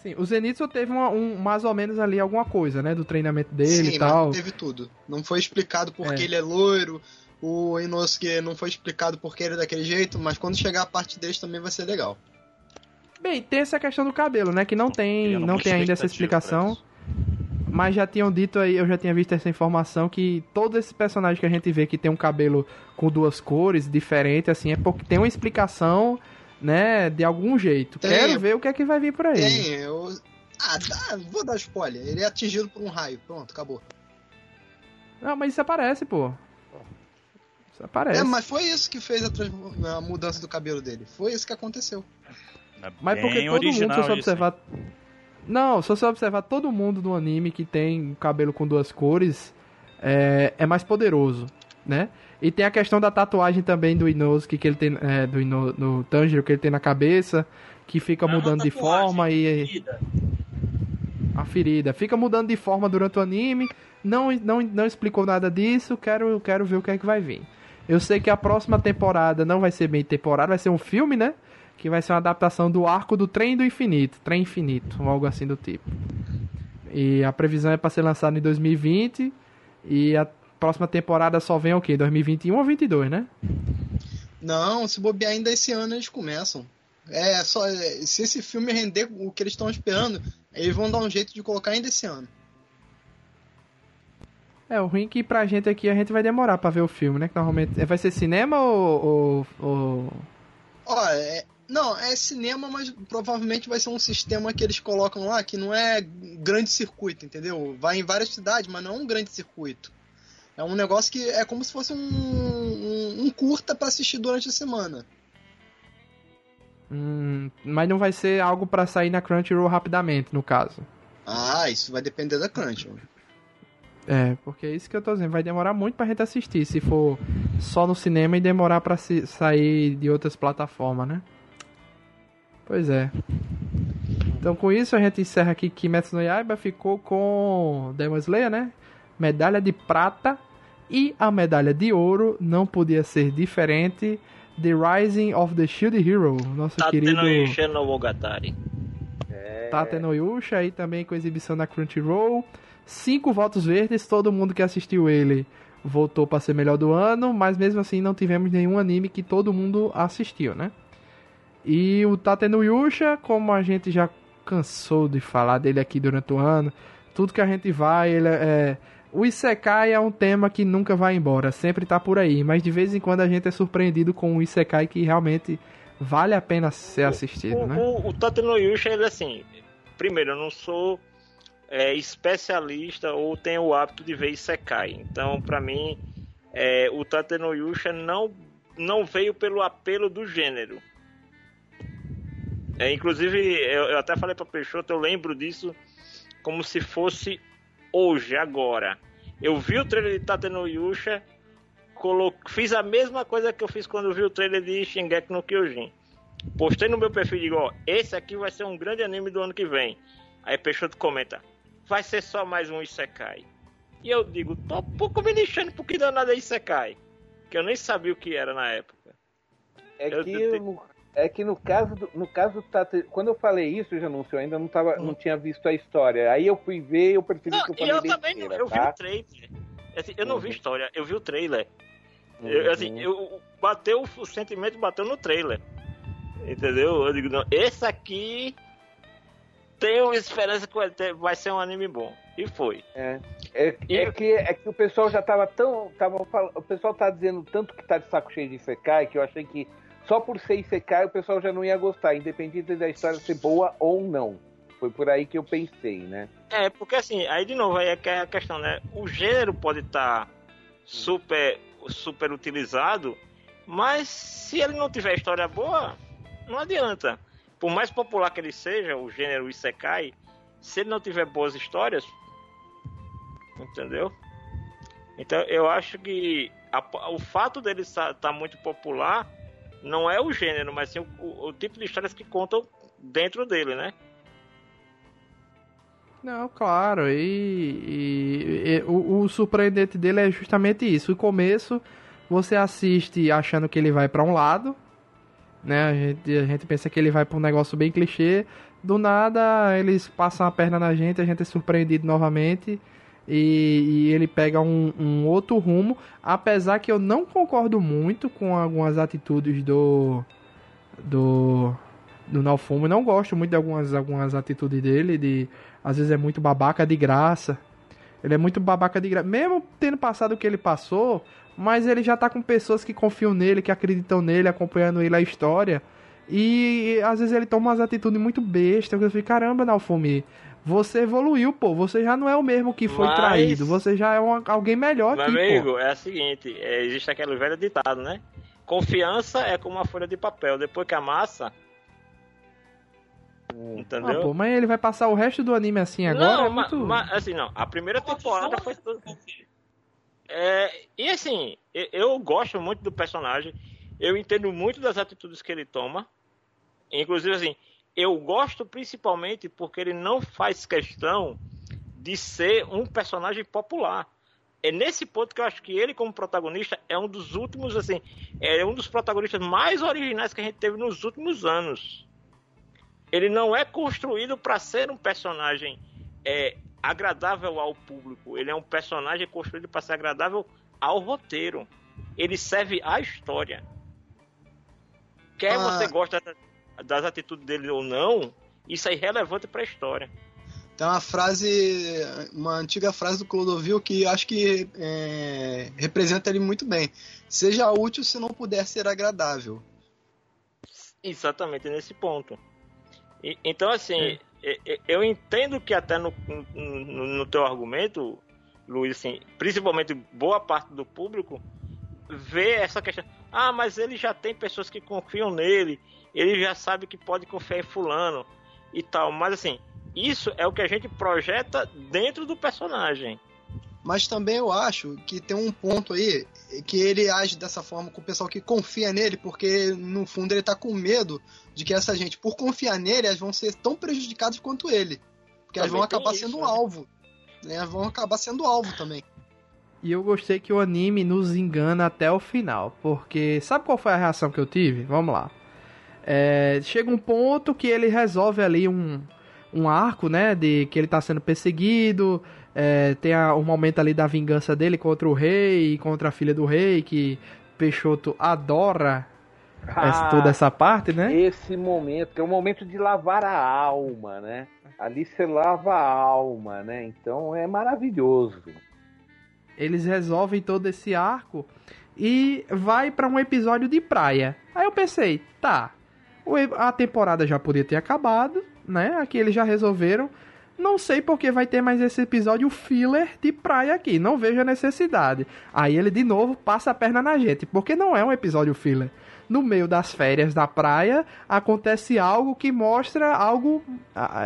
Sim, o Zenitsu teve uma- um, mais ou menos ali alguma coisa, né? Do treinamento dele Sim, e mas tal. não teve tudo. Não foi explicado porque É. ele é loiro. O Inosuke não foi explicado porque ele é daquele jeito, mas quando chegar a parte deles também vai ser legal. Bem, tem essa questão do cabelo, né? Que não tem, não tem ainda essa explicação. Mas já tinham dito aí, eu já tinha visto essa informação que todos esses personagens que a gente vê que tem um cabelo com duas cores diferente, assim, é porque tem uma explicação, né, de algum jeito. Tem. Quero ver o que é que vai vir por aí. Tem, eu. Ah, dá, vou dar spoiler. Ele é atingido por um raio. Pronto, acabou. Não, mas isso aparece, pô. Isso aparece. É, mas foi isso que fez a, transform- a mudança do cabelo dele. Foi isso que aconteceu. É Mas porque todo mundo, se você isso, observar. Não, se você observar todo mundo do anime que tem cabelo com duas cores, é, é mais poderoso, né? E tem a questão da tatuagem também do Inosuke que ele tem é, do Ino, no Tanjiro que ele tem na cabeça, que fica é mudando de tatuagem, forma e Vida. a ferida fica mudando de forma durante o anime. Não, não, não explicou nada disso. Quero, quero ver o que é que vai vir. Eu sei que a próxima temporada não vai ser bem temporada, vai ser um filme, né? Que vai ser uma adaptação do arco do Trem do Infinito, Trem Infinito, ou algo assim do tipo. E a previsão é para ser lançado em 2020 e a próxima temporada só vem o quê? 2021 ou 22, né? Não, se bobear ainda esse ano eles começam. É, só. Se esse filme render o que eles estão esperando, eles vão dar um jeito de colocar ainda esse ano. É, o ruim é que pra gente aqui a gente vai demorar pra ver o filme, né? Que normalmente é, vai ser cinema ou, ou, ou Ó, é, não, é cinema, mas provavelmente vai ser um sistema que eles colocam lá que não é grande circuito, entendeu? Vai em várias cidades, mas não é um grande circuito. É um negócio que é como se fosse um, um, um curta pra assistir durante a semana. Hum, mas não vai ser algo pra sair na Crunchyroll rapidamente, no caso. Ah, isso vai depender da Crunch. É, porque é isso que eu tô dizendo. Vai demorar muito pra gente assistir, se for só no cinema e demorar pra sair de outras plataformas, né? Pois é. Então com isso a gente encerra aqui Kimetsu no Yaiba ficou com Demon Slayer, né? Medalha de prata e a medalha de ouro não podia ser diferente. The Rising of the Shield Hero, nosso Tá querido tendo Isha no Mogatari. Tate no Yusha aí também com exibição na Crunchyroll. Cinco votos verdes, todo mundo que assistiu ele votou pra ser melhor do ano, mas mesmo assim não tivemos nenhum anime que todo mundo assistiu, né? E o Tate no Yusha, como a gente já cansou de falar dele aqui durante o ano, tudo que a gente vai, ele é. O Isekai é um tema que nunca vai embora, sempre tá por aí, mas de vez em quando a gente é surpreendido com um Isekai que realmente vale a pena ser assistido, O, né? o, o Tate no Yusha, ele assim, primeiro, eu não sou é, especialista ou tenho o hábito de ver Isekai. Então, pra mim, é, o Tate no Yusha não, não veio pelo apelo do gênero. É, inclusive, eu, eu até falei pra Peixoto, eu lembro disso como se fosse hoje, agora. Eu vi o trailer de Tate no Yusha, fiz a mesma coisa que eu fiz quando vi o trailer de Shingeki no Kyojin. Postei no meu perfil e digo, ó, esse aqui vai ser um grande anime do ano que vem. Aí Peixoto comenta, vai ser só mais um Isekai. E eu digo, tô um pouco me lixando porque danado é Isekai. Que eu nem sabia o que era na época. É Eu- que, eu- no, é que no caso do, no caso do Tate, quando eu falei isso, Janúncio, eu ainda não, tava, não tinha visto a história. Aí eu fui ver e eu percebi Não, que eu e falei eu também não, eu vi tá? o trailer. Assim, eu não vi Uhum. história, eu vi o trailer. Eu, assim, Uhum. eu, bateu, o sentimento bateu no trailer. Entendeu? Eu digo, não, esse aqui tenho esperança que vai, ser um anime bom. E foi. É, é, E- é que, é que o pessoal já tava tão. Tava, o pessoal tá dizendo tanto que tá de saco cheio de Isekai que eu achei que só por ser Isekai o pessoal já não ia gostar, independente da história ser boa ou não. Foi por aí que eu pensei, né? É, porque assim, aí de novo, aí é que é a questão, né? O gênero pode estar super, super utilizado, mas se ele não tiver história boa, não adianta. Por mais popular que ele seja, o gênero Isekai, se ele não tiver boas histórias, entendeu? Então eu acho que a- o fato dele estar muito popular não é o gênero, mas sim o, o- tipo de histórias que contam dentro dele, né? Não, claro, e, e- e o, o surpreendente dele é justamente isso. O começo, você assiste achando que ele vai pra um lado, né? A gente, a gente pensa que ele vai pra um negócio bem clichê, do nada eles passam a perna na gente, a gente é surpreendido novamente e, e ele pega um, um, outro rumo, apesar que eu não concordo muito com algumas atitudes do do do Nalfumo, não gosto muito de algumas algumas atitudes dele, de às vezes é muito babaca de graça. Ele é muito babaca de graça, mesmo tendo passado o que ele passou, mas ele já tá com pessoas que confiam nele, que acreditam nele, acompanhando ele a história. E às vezes ele toma umas atitudes muito bestas. Eu fico, caramba, Nalfumi, você evoluiu, pô. Você já não é o mesmo que foi Mas... traído. Você já é um, alguém melhor Meu aqui, amigo, pô. é o seguinte: é, existe aquele velho ditado, né? Confiança é como uma folha de papel. Depois que amassa. Entendeu? Ah, pô, mas ele vai passar o resto do anime assim agora? Não, é muito... mas, assim, não. A primeira temporada foi. É, e assim, eu gosto muito do personagem. Eu entendo muito das atitudes que ele toma. Inclusive, assim, eu gosto principalmente porque ele não faz questão de ser um personagem popular. É nesse ponto que eu acho que ele, como protagonista, é um dos últimos, assim, é um dos protagonistas mais originais que a gente teve nos últimos anos. Ele não é construído para ser um personagem é, agradável ao público. Ele é um personagem construído para ser agradável ao roteiro. Ele serve à história. Quer ah. você gosta das atitudes dele ou não, isso é irrelevante para a história. Tem uma frase, uma antiga frase do Clodovil que acho que é, representa ele muito bem. Seja útil se não puder ser agradável. Exatamente nesse ponto. E, então, assim, é. eu entendo que até no, no, no teu argumento, Luiz, assim, principalmente boa parte do público vê essa questão. Ah, mas ele já tem pessoas que confiam nele ele já sabe que pode confiar em fulano e tal. Mas assim, isso é o que a gente projeta dentro do personagem. Mas também eu acho que tem um ponto aí que ele age dessa forma com o pessoal que confia nele, porque no fundo ele tá com medo de que essa gente, por confiar nele, elas vão ser tão prejudicadas quanto ele. Porque também elas vão acabar isso, sendo né? alvo. Né? Elas vão acabar sendo alvo também. E eu gostei que o anime nos engana até o final. Porque sabe qual foi a reação que eu tive? Vamos lá. É, chega um ponto que ele resolve ali um, um arco, né? De que ele tá sendo perseguido. É, tem a, um momento ali da vingança dele contra o rei e contra a filha do rei, que Peixoto adora ah, essa, toda essa parte, né? Esse momento, que é o momento de lavar a alma, né? Ali você lava a alma, né? Então é maravilhoso. Eles resolvem todo esse arco e vai para um episódio de praia. Aí eu pensei, tá, a temporada já podia ter acabado, né? Aqui eles já resolveram. Não sei porque vai ter mais esse episódio filler de praia aqui. Não vejo a necessidade. Aí ele de novo passa a perna na gente. Porque não é um episódio filler. No meio das férias da praia acontece algo que mostra algo.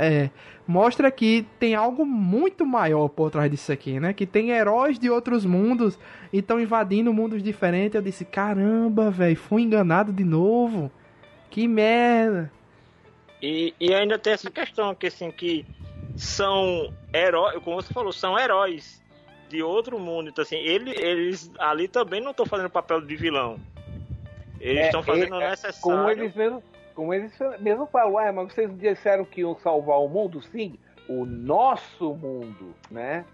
É, mostra que tem algo muito maior por trás disso aqui, né? Que tem heróis de outros mundos e estão invadindo mundos diferentes. Eu disse: caramba, velho, fui enganado de novo. Que merda! E, e ainda tem essa questão que assim que são heróis, como você falou, são heróis de outro mundo. Então assim, ele, eles ali também não estão fazendo papel de vilão. Eles estão é, fazendo o é, necessário. Como eles mesmo, como eles mesmo falam, ah, mas vocês disseram que iam salvar o mundo, sim, o nosso mundo, né?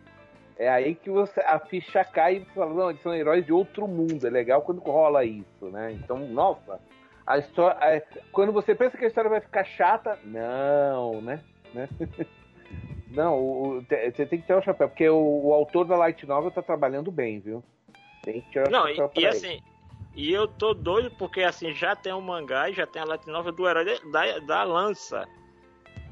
É aí que você, a ficha cai e você fala, não, eles são heróis de outro mundo. É legal quando rola isso, né? Então, nossa, a história, a, quando você pensa que a história vai ficar chata, não, né? né? Não, você tem que tirar o chapéu, porque o, o, autor da Light Novel tá trabalhando bem, viu? Tem que tirar não, o chapéu. E, e assim, e eu tô doido porque assim, já tem o um mangá e já tem a Light Novel do herói da, da lança.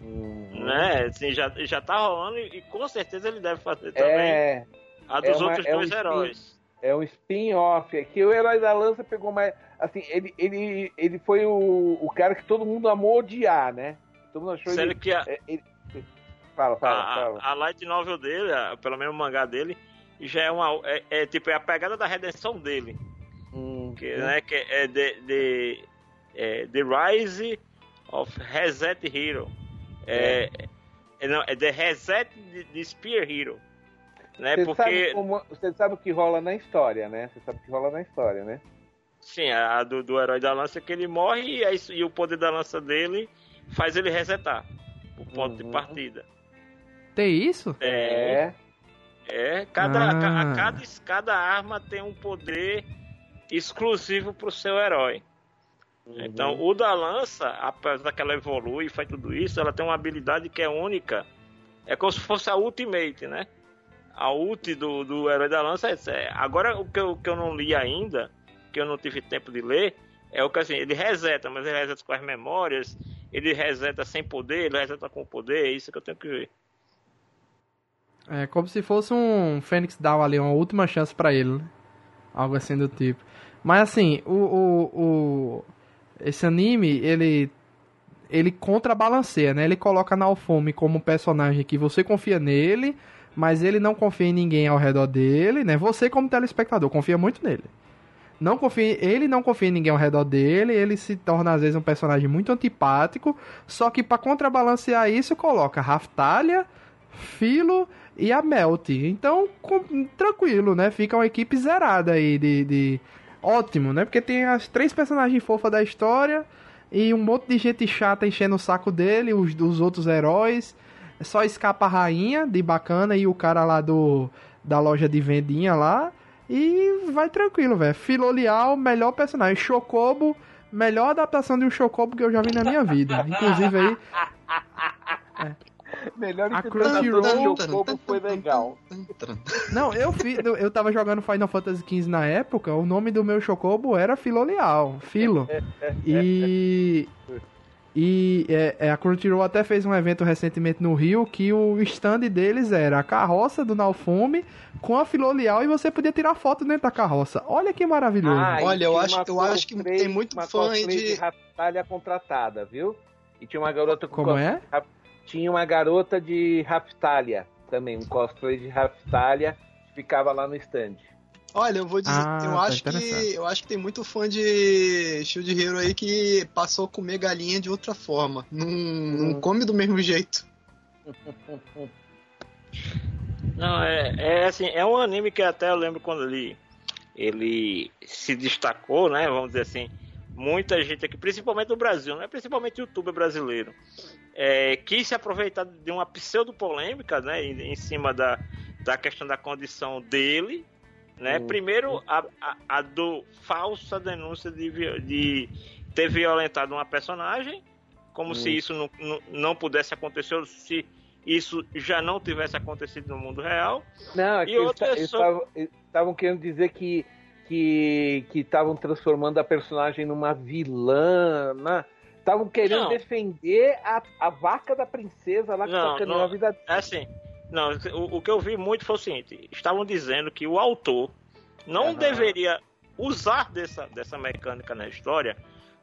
Uhum. Né? Assim, já, já tá rolando e, e, com certeza ele deve fazer também é, a dos é uma, outros é dois um heróis. É um spin-off. É que o herói da lança pegou mais assim, ele, ele, ele foi o, o cara que todo mundo amou odiar, né? Todo mundo achou Sendo ele, que a, é, ele, fala, fala, a, fala. A light novel dele, a, pelo menos o mangá dele, já é uma é, é, tipo é a pegada da redenção dele. Hum, que, hum. Né, que é de, de é, The Rise of Reset Hero. É, é. é não, é The Reset de Spear Hero. Né, você, porque... sabe como, você sabe o que rola na história, né? Você sabe o que rola na história, né? Sim, a do, do herói da lança é que ele morre e, é isso- e o poder da lança dele faz ele resetar o ponto de Uhum. partida. Tem isso? É, é cada, Ah. ca- a cada, cada arma tem um poder exclusivo pro seu herói. Uhum. Então, o da lança, apesar que ela evolui e faz tudo isso, ela tem uma habilidade que é única. É como se fosse a ultimate, né? A ult do, do herói da lança é essa. É, Agora, o que, eu, o que eu não li ainda, que eu não tive tempo de ler, é o que assim, ele reseta, mas ele reseta com as memórias, ele reseta sem poder, ele reseta com poder, é isso que eu tenho que ver. É como se fosse um Fênix Down ali, uma última chance pra ele, né? Algo assim do tipo. Mas assim, o, o, o- esse anime, ele ele contrabalanceia, né? Ele coloca Naofumi como um personagem que você confia nele, mas ele não confia em ninguém ao redor dele, né? Você como telespectador confia muito nele. Não confia, ele não confia em ninguém ao redor dele, ele se torna às vezes um personagem muito antipático, só que pra contrabalancear isso coloca Raftalia, Filo e a Melt. Então, com- tranquilo, né? Fica uma equipe zerada aí de, de- Ótimo, né? Porque tem as três personagens fofas da história e um monte de gente chata enchendo o saco dele, os dos outros heróis. Só escapa a rainha de bacana e o cara lá do da loja de vendinha lá. E vai tranquilo, velho. Filolial, melhor personagem. Chocobo, melhor adaptação de um Chocobo que eu já vi na minha vida. Inclusive aí, Melhor A Crunchyroll- Chocobo foi legal. Não, eu fiz, eu, eu tava jogando Final Fantasy XV na época, o nome do meu Chocobo era Filolial, Filo. E e é, é, a Crunchyroll até fez um evento recentemente no Rio que o stand deles era a carroça do Naofume com a Filolial e você podia tirar foto dentro da carroça. Olha que maravilhoso. Ah, Olha, eu acho- eu acho que tem muito uma fã de- de Raftalia contratada, viu? E tinha uma garota com Como cos- é? Tinha uma garota de Raftalia também, um cosplay de Raftalia que ficava lá no stand. Olha, eu vou dizer, Ah, eu tá acho que eu acho que tem muito fã de Shield Hero aí que passou a comer galinha de outra forma. Não, não come do mesmo jeito. Não, é, é assim, é um anime que até eu lembro quando ele, ele se destacou, né? Vamos dizer assim, muita gente aqui, principalmente no Brasil, né? Principalmente youtuber brasileiro, é, quis se aproveitar de uma pseudo-polêmica, né? Em, em cima da, da questão da condição dele, né? Hum. Primeiro, a, a, a do falsa denúncia de, de ter violentado uma personagem, como Hum. se isso não, não, não pudesse acontecer, ou se isso já não tivesse acontecido no mundo real. Não, é E que eles outra só- estavam querendo dizer que que estavam transformando a personagem numa vilã, né? Estavam querendo Não. defender a, a vaca da princesa lá que sacaneou não. a vida É assim, não, o, o que eu vi muito foi o seguinte: estavam dizendo que o autor não Aham. deveria usar dessa, dessa mecânica na história,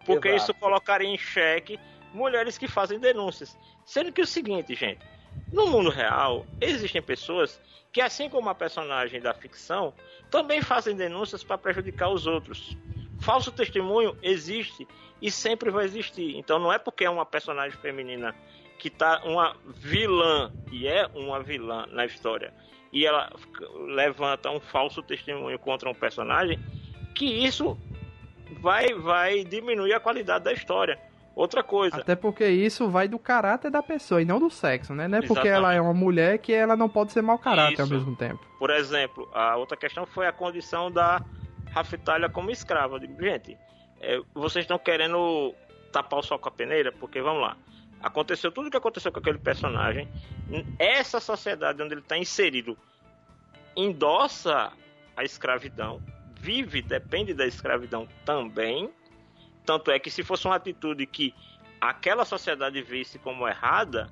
porque Exato. isso colocaria em xeque mulheres que fazem denúncias. Sendo que é o seguinte, gente, no mundo real existem pessoas que, assim como a personagem da ficção, também fazem denúncias para prejudicar os outros. Falso testemunho existe e sempre vai existir. Então não é porque é uma personagem feminina que tá uma vilã, e é uma vilã na história, e ela levanta um falso testemunho contra um personagem, que isso vai, vai diminuir a qualidade da história. Outra coisa, Até porque isso vai do caráter da pessoa e não do sexo, né? Não é porque ela é uma mulher que ela não pode ser mau caráter ao Isso. mesmo tempo. por exemplo, a outra questão foi a condição da Raftalha como escrava. Eu digo, gente, é, vocês estão querendo tapar o sol com a peneira? Porque, vamos lá, aconteceu tudo o que aconteceu com aquele personagem. Essa sociedade onde ele está inserido endossa a escravidão, vive, depende da escravidão também. Tanto é que se fosse uma atitude que aquela sociedade visse como errada,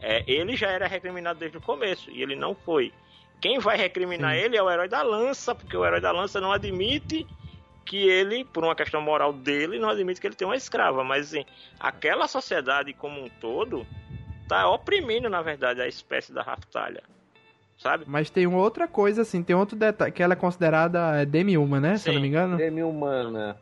é, ele já era recriminado desde o começo e ele não foi. Quem vai recriminar Sim. ele é o herói da lança, porque o herói da lança não admite que ele, por uma questão moral dele, não admite que ele tem uma escrava. Mas assim, aquela sociedade como um todo tá oprimindo, na verdade, a espécie da Raftalha. Sabe? Mas tem uma outra coisa, assim, tem outro detalhe, que ela é considerada é, demi-uma, né? Se eu não Sim. me engano. Demi-humana.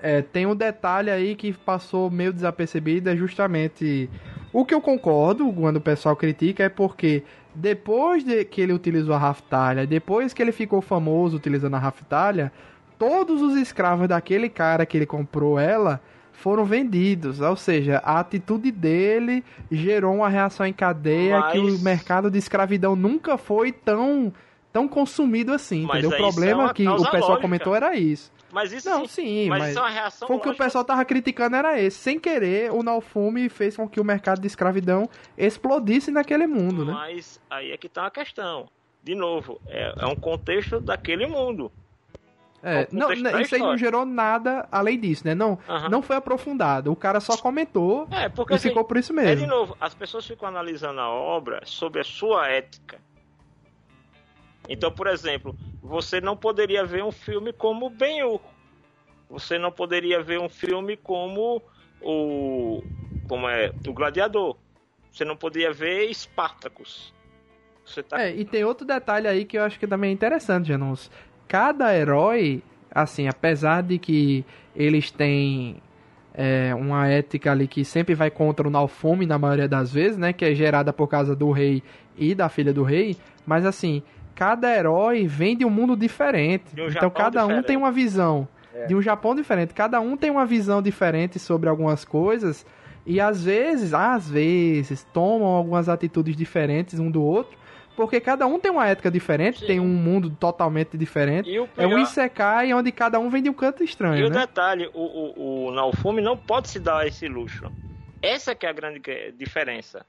É, tem um detalhe aí que passou meio desapercebido, é justamente o que eu concordo quando o pessoal critica é porque depois de que ele utilizou a Raftalha, depois que ele ficou famoso utilizando a Raftalha, todos os escravos daquele cara que ele comprou ela foram vendidos. Ou seja, a atitude dele gerou uma reação em cadeia Mas- que o mercado de escravidão nunca foi tão, tão consumido assim. Mas entendeu? O é problema uma que o pessoal lógica. comentou era isso. Mas isso Não, sim, mas, mas isso é uma reação foi o que o pessoal tava criticando era esse. Sem querer, o Naofumi fez com que o mercado de escravidão explodisse naquele mundo, né? Mas aí é que tá a questão. De novo, é, é um contexto daquele mundo. É, não, né, isso aí não gerou nada além disso, né? Não, não foi aprofundado. O cara só comentou É, porque e assim, ficou por isso é de mesmo. novo, as pessoas ficam analisando a obra sob a sua ética. Então, por exemplo, você não poderia ver um filme como Ben-Hur. Você não poderia ver um filme como o como é, o Gladiador. Você não poderia ver Espartacus. Tá É, e tem outro detalhe aí que eu acho que também é interessante, Janus. Cada herói, assim, apesar de que eles têm é, uma ética ali que sempre vai contra o Naofumi na maioria das vezes, né? Que é gerada por causa do rei e da filha do rei. Mas assim, cada herói vem de um mundo diferente. Um então Japão cada um diferente. tem uma visão É. de um Japão diferente. Cada um tem uma visão diferente sobre algumas coisas. E às vezes, às vezes, tomam algumas atitudes diferentes um do outro. Porque cada um tem uma ética diferente, Sim. tem um mundo totalmente diferente. E o É um pior- Isekai onde cada um vem de um canto E estranho, o né? detalhe, o, o, o Naofumi não pode se dar esse luxo. Essa que é a grande diferença.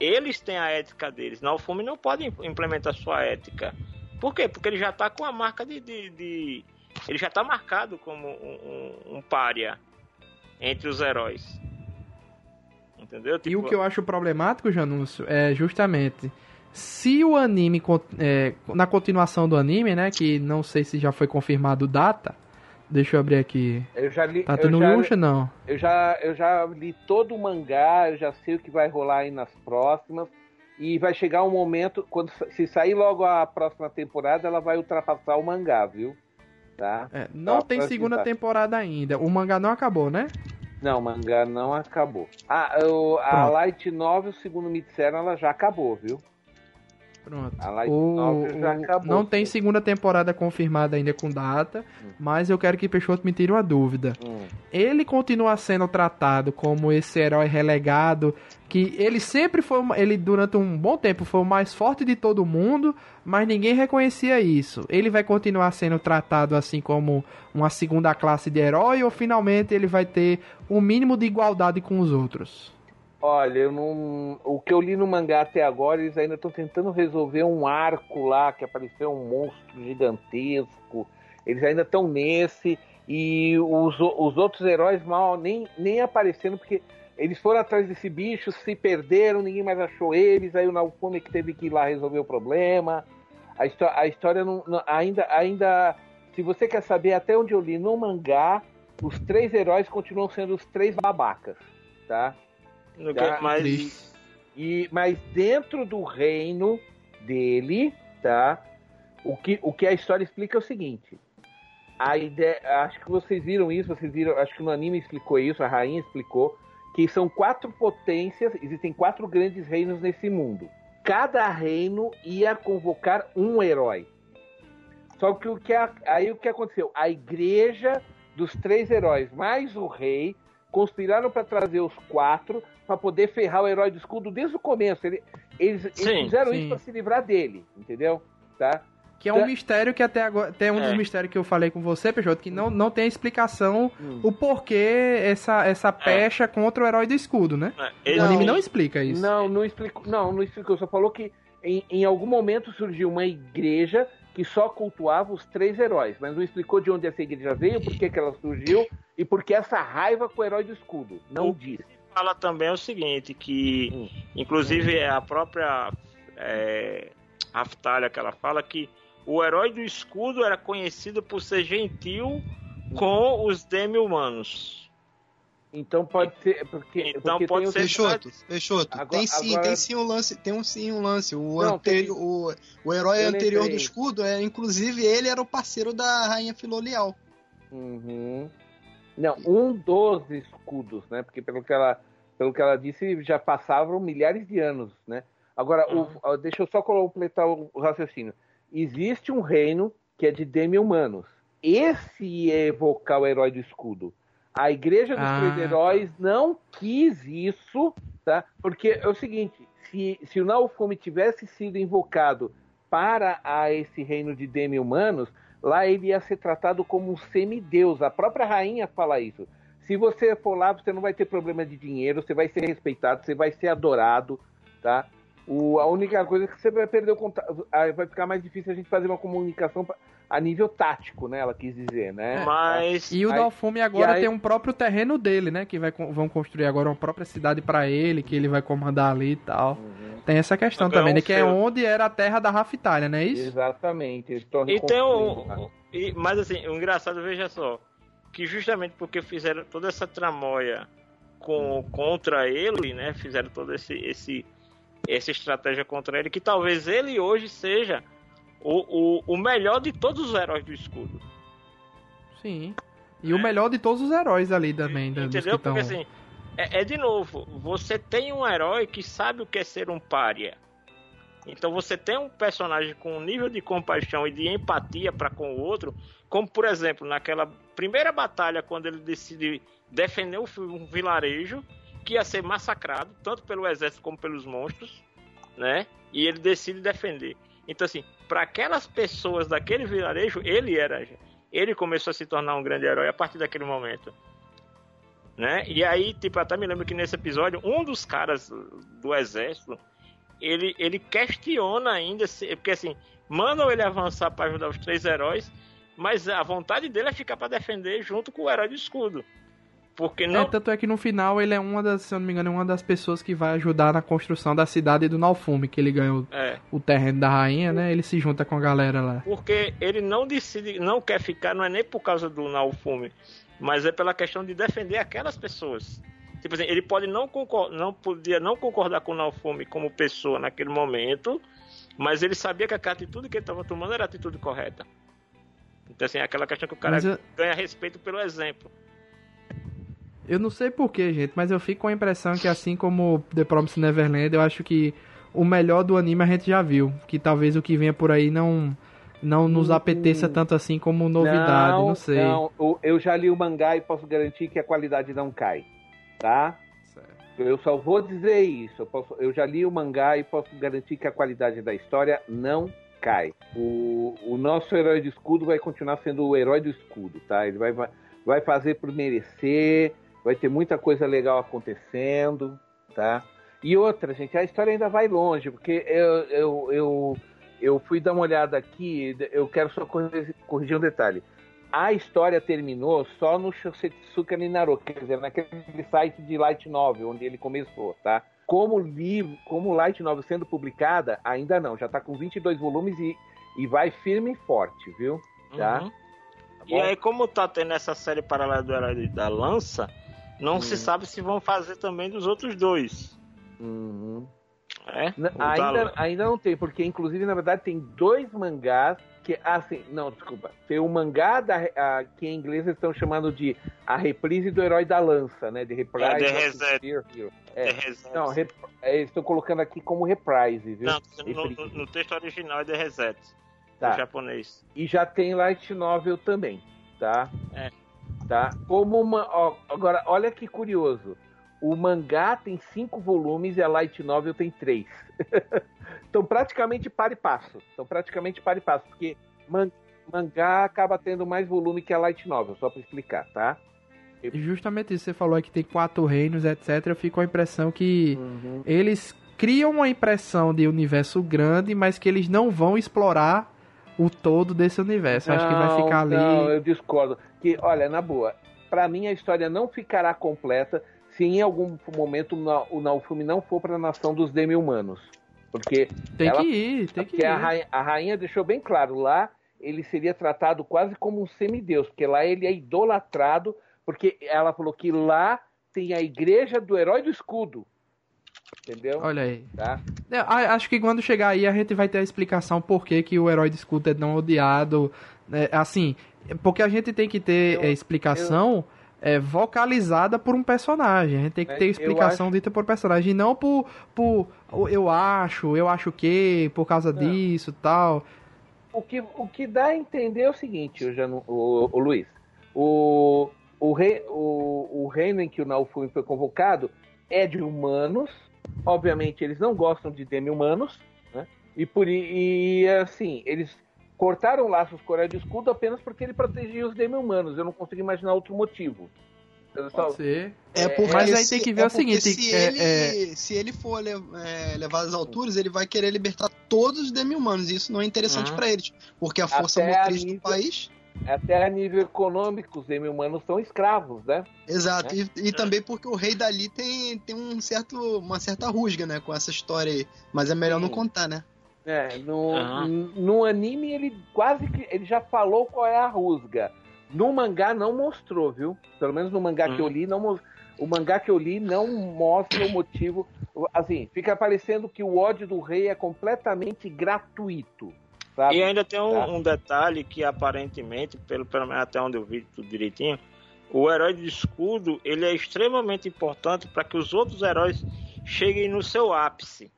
Eles têm a ética deles. Naofumi não pode im- implementar sua ética. Por quê? Porque ele já tá com a marca de... de- de- Ele já tá marcado como um, um, um pária entre os heróis. Entendeu? E o Tipo, que eu acho problemático, Janúncio, é justamente se o anime, é, na continuação do anime, né, que não sei se já foi confirmado data, deixa eu abrir aqui. Eu já li. Tá eu tendo já, luxa, não? eu já, eu já li todo o mangá, eu já sei o que vai rolar aí nas próximas. E vai chegar um momento, quando se sair logo a próxima temporada, ela vai ultrapassar o mangá, viu? Tá? É, não Só tem segunda temporada ainda. O mangá não acabou, né? Não, o mangá não acabou. Ah, o- a. Light Novel, segundo me disseram, ela já acabou, viu? Pronto. O- não tem segunda temporada confirmada ainda com data, mas eu quero que Peixoto me tire uma dúvida. Hum. Ele continua sendo tratado como esse herói relegado, que ele sempre foi, ele durante um bom tempo foi o mais forte de todo mundo, mas ninguém reconhecia isso. Ele vai continuar sendo tratado assim como uma segunda classe de herói ou finalmente ele vai ter o mínimo de igualdade com os outros? Olha, eu não. O que eu li no mangá até agora, eles ainda estão tentando resolver um arco lá que apareceu um monstro gigantesco. Eles ainda estão nesse. E os, os outros heróis mal nem, nem aparecendo, porque eles foram atrás desse bicho, se perderam, ninguém mais achou eles. Aí o Naofumi que teve que ir lá resolver o problema. A, histó a história não, não- ainda, ainda. Se você quer saber até onde eu li no mangá, os três heróis continuam sendo os três babacas, tá? Tá, mais... E, mas dentro do reino dele, tá? O que, o que a história explica é o seguinte. A ideia, acho que vocês viram isso, vocês viram, acho que no anime explicou isso, a rainha explicou, que são quatro potências, existem quatro grandes reinos nesse mundo. Cada reino ia convocar um herói. Só que o que aí o que aconteceu? A igreja dos três heróis mais o rei conspiraram para trazer os quatro para poder ferrar o herói do escudo desde o começo. Ele- eles, eles Sim, fizeram sim. isso para se livrar dele, entendeu? Tá? Que é um Tá. mistério que até agora. Tem um dos É. mistérios que eu falei com você, Peixoto, que não, não tem explicação Hum. o porquê essa, essa pecha contra o herói do escudo, né? É, O anime não explica isso. Não, não explicou. Não, não explicou. Só falou que em, em algum momento surgiu uma igreja que só cultuava os três heróis, mas não explicou de onde essa igreja veio, por que, que ela surgiu e por que essa raiva com o herói do escudo. Não O- disse. fala também o seguinte, que Hum. inclusive é a própria é, Raftalha que ela fala que o herói do escudo era conhecido por ser gentil com os demi-humanos. Então pode ser. Porque, Então porque pode tem o- ser- Peixoto, Peixoto, Agora- tem sim, agora- tem sim um lance, tem um sim um lance. O, Não, anterior, o, o herói anterior do escudo, é, inclusive ele era o parceiro da rainha Filolial. Uhum. Não, um dos escudos, né? Porque pelo que ela, pelo que ela disse, já passavam milhares de anos, né? Agora, o- ó, deixa eu só completar o, o raciocínio. Existe um reino que é de demi-humanos. esse ia evocar o herói do escudo. A Igreja dos Ah, Três Heróis não quis isso, tá? Porque é o seguinte, se, se o Naofumi tivesse sido invocado para a esse reino de demi-humanos, lá ele ia ser tratado como um semideus. A própria rainha fala isso. Se você for lá, você não vai ter problema de dinheiro, você vai ser respeitado, você vai ser adorado, tá? O, a única coisa é que você vai perder o contato. Vai ficar mais difícil a gente fazer uma comunicação pra- a nível tático, né? Ela quis dizer, né? Mas. E o Dalfume agora aí- tem um próprio terreno dele, né? Que vai, vão construir agora uma própria cidade pra ele, que ele vai comandar ali e tal. Uhum. Tem essa questão ganhar também, né? Que é onde era a terra da Rafitalha, não é isso? Exatamente. Eles E tem um. E, mas assim, o engraçado, veja só, que justamente porque fizeram toda essa tramóia com, contra ele, né? Fizeram toda esse, esse, essa estratégia contra ele, que talvez ele hoje seja o, o, o melhor de todos os heróis do escudo. Sim. E o melhor de todos os heróis ali também, da- dos que Entendeu? Porque assim, é, é de novo, você tem um herói que sabe o que é ser um pária. Então você tem um personagem com um nível de compaixão e de empatia para com o outro, como por exemplo, naquela primeira batalha quando ele decide defender um vilarejo que ia ser massacrado, tanto pelo exército como pelos monstros, né? E ele decide defender. Então assim, para aquelas pessoas daquele vilarejo, ele era ele começou a se tornar um grande herói a partir daquele momento né? E aí, tipo, até me lembro que nesse episódio, um dos caras do exército, ele, ele questiona ainda, se, porque assim, mandam ele avançar para ajudar os três heróis, mas a vontade dele é ficar para defender junto com o herói do escudo. Porque É, não. tanto é que no final ele é uma das, se eu não me engano, é uma das pessoas que vai ajudar na construção da cidade do Nalfume, que ele ganhou É, o terreno da rainha, né? Ele se junta com a galera lá. porque ele não decide, não quer ficar, não é nem por causa do Naofume, mas é pela questão de defender aquelas pessoas. Tipo assim, ele pode não concordar, não podia não concordar com o Naofume como pessoa naquele momento, mas ele sabia que a atitude que ele estava tomando era a atitude correta. Então assim, é aquela questão que o cara eu, ganha respeito pelo exemplo. Eu não sei porquê, gente, mas eu fico com a impressão que assim como The Promised Neverland, eu acho que o melhor do anime a gente já viu. Que talvez o que venha por aí não, não nos Hum. apeteça tanto assim como novidade, não, sei. Não, eu já li o mangá e posso garantir que a qualidade não cai, tá? Eu só vou dizer isso. Eu, posso- eu já li o mangá e posso garantir que a qualidade da história não cai. O, o nosso herói do escudo vai continuar sendo o herói do escudo, tá? Ele vai, vai- vai fazer por merecer, vai ter muita coisa legal acontecendo, tá? E outra, gente, a história ainda vai longe, porque eu, eu, eu, eu fui dar uma olhada aqui, eu quero só corrigir, corrigir um detalhe. A história terminou só no Shosetsuka Ninaro, quer dizer, naquele site de Light Novel, onde ele começou, tá? Como livro, como Light Novel sendo publicada, ainda não, já tá com 22 volumes e, e vai firme e forte, viu? Tá. Uhum. Tá E aí, como tá tendo essa série paralela da lança, não Hum. se sabe se vão fazer também dos outros dois. Uhum. É? Ainda, ainda não tem, porque inclusive na verdade tem dois mangás que assim, não, desculpa, tem o mangá da, a, que em inglês eles estão chamando de a reprise do herói da lança, né, de reprise. É, The Reset. Hero. É, The Reset. não, rep, é, eles estão colocando aqui como reprise, viu? Não, no, no- no texto original é The Reset. Tá. Japonês. E já tem light novel também, tá? É. Tá? Como uma, ó, agora olha que curioso. O mangá tem cinco volumes e a light novel tem três. Então praticamente para e passo. Então praticamente para e passo, porque man- mangá acaba tendo mais volume que a light novel, só para explicar, tá? E justamente isso, você falou que tem quatro reinos, etc. Eu fico com a impressão que Uhum. eles criam uma impressão de universo grande, mas que eles não vão explorar o todo desse universo. Eu Acho que vai Não, ficar ali. Não, eu discordo. Que, olha, na boa, para mim a história não ficará completa se em algum momento o Naofumi não for para a nação dos demi-humanos. Porque, Tem ela- que ir, tem que ir. a, rainha, a rainha deixou bem claro, lá ele seria tratado quase como um semideus, porque lá ele é idolatrado, porque ela falou que lá tem a igreja do herói do escudo. Entendeu? Olha aí. Tá? É, a- acho que quando chegar aí a gente vai ter a explicação por que, que o herói de escudo é tão odiado. É, assim, porque a gente tem que ter Eu- é, explicação é, vocalizada por um personagem. A gente tem que É, ter eu explicação acho- dita por personagem, não por, por eu acho, eu acho que, por causa Não. disso tal. o, que, o que dá a entender é o seguinte, o, Janu, o, o Luiz. O, o, rei, o, o reino em que o Naofumi foi convocado é de humanos. Obviamente, eles não gostam de demi-humanos. Né? E, por, e assim, eles cortaram laços com o de escudo apenas porque ele protegia os demi-humanos. Eu não consigo imaginar outro motivo. Pode ser. É porque Mas aí se- tem que ver é o seguinte, Se, é- ele, é- se ele for le- é, levado às alturas, ele vai querer libertar todos os demi-humanos. E isso não é interessante Uhum. pra eles. Porque a força Até a motriz do nível- país. Até a nível econômico, os demi-humanos são escravos, né? Exato. E, e também porque o rei dali tem, tem um certo, uma certa rusga, né? Com essa história aí. Mas é melhor Sim. não contar, né? É, no, n- no anime ele quase que ele já falou qual é a rusga. No mangá não mostrou, viu? Pelo menos no mangá que eu li, não o mangá que eu li não mostra o motivo. Assim, fica parecendo que o ódio do rei é completamente gratuito. Sabe? E ainda tem um, Tá. um detalhe que aparentemente, pelo, pelo menos até onde eu vi tudo direitinho, o herói de escudo ele é extremamente importante para que os outros heróis cheguem no seu ápice.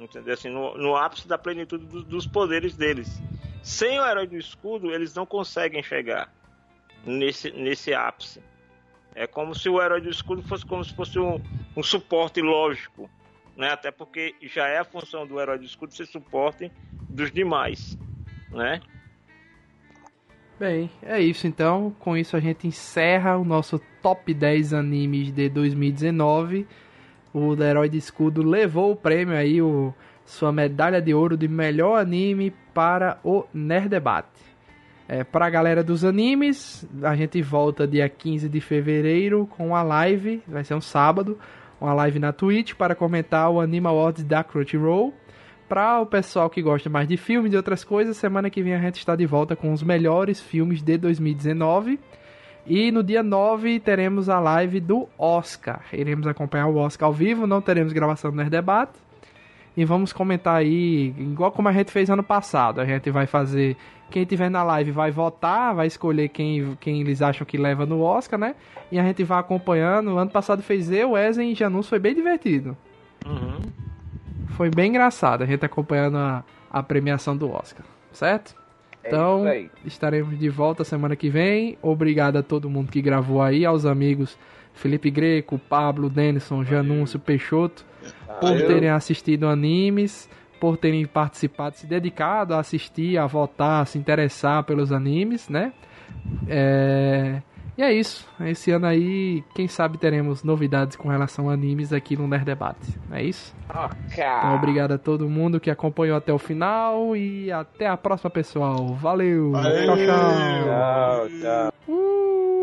Entendeu? Assim, no, no ápice da plenitude do- dos poderes deles. Sem o herói do escudo, eles não conseguem chegar nesse, nesse ápice. É como se o herói do escudo fosse como se fosse um, um suporte lógico né? Até porque já é a função do herói do escudo ser suporte dos demais, né? Bem, é isso então. Com isso a gente encerra o nosso top 10 animes de 2019. O Herói de Escudo levou o prêmio aí, o, sua medalha de ouro de melhor anime para o Nerd Debate. É, para a galera dos animes, a gente volta dia 15 de fevereiro com a live, vai ser um sábado, uma live na Twitch para comentar o Anime Awards da Crunchyroll. Para o pessoal que gosta mais de filme e outras coisas, semana que vem a gente está de volta com os melhores filmes de 2019. E no dia 9 teremos a live do Oscar. Iremos acompanhar o Oscar ao vivo, não teremos gravação do Nerd Debate. E vamos comentar aí, igual como a gente fez ano passado. A gente vai fazer. Quem tiver na live vai votar, vai escolher quem, quem eles acham que leva no Oscar, né? E a gente vai acompanhando. Ano passado fez eu, Wesley e Janus, foi bem divertido. Uhum. Foi bem engraçado a gente acompanhando a, a premiação do Oscar, certo? É Então, aí. estaremos de volta semana que vem. Obrigado a todo mundo que gravou aí, aos amigos Felipe Greco, Pablo, Denison, Janúncio, Peixoto, por terem assistido animes, por terem participado, se dedicado a assistir, a votar, a se interessar pelos animes, né? É... E é isso. Esse ano aí, quem sabe teremos novidades com relação a animes aqui no Nerd Debate. É isso? Então, obrigado a todo mundo que acompanhou até o final e até a próxima, pessoal. Valeu! Valeu! Tchau, tchau! Tchau, tchau.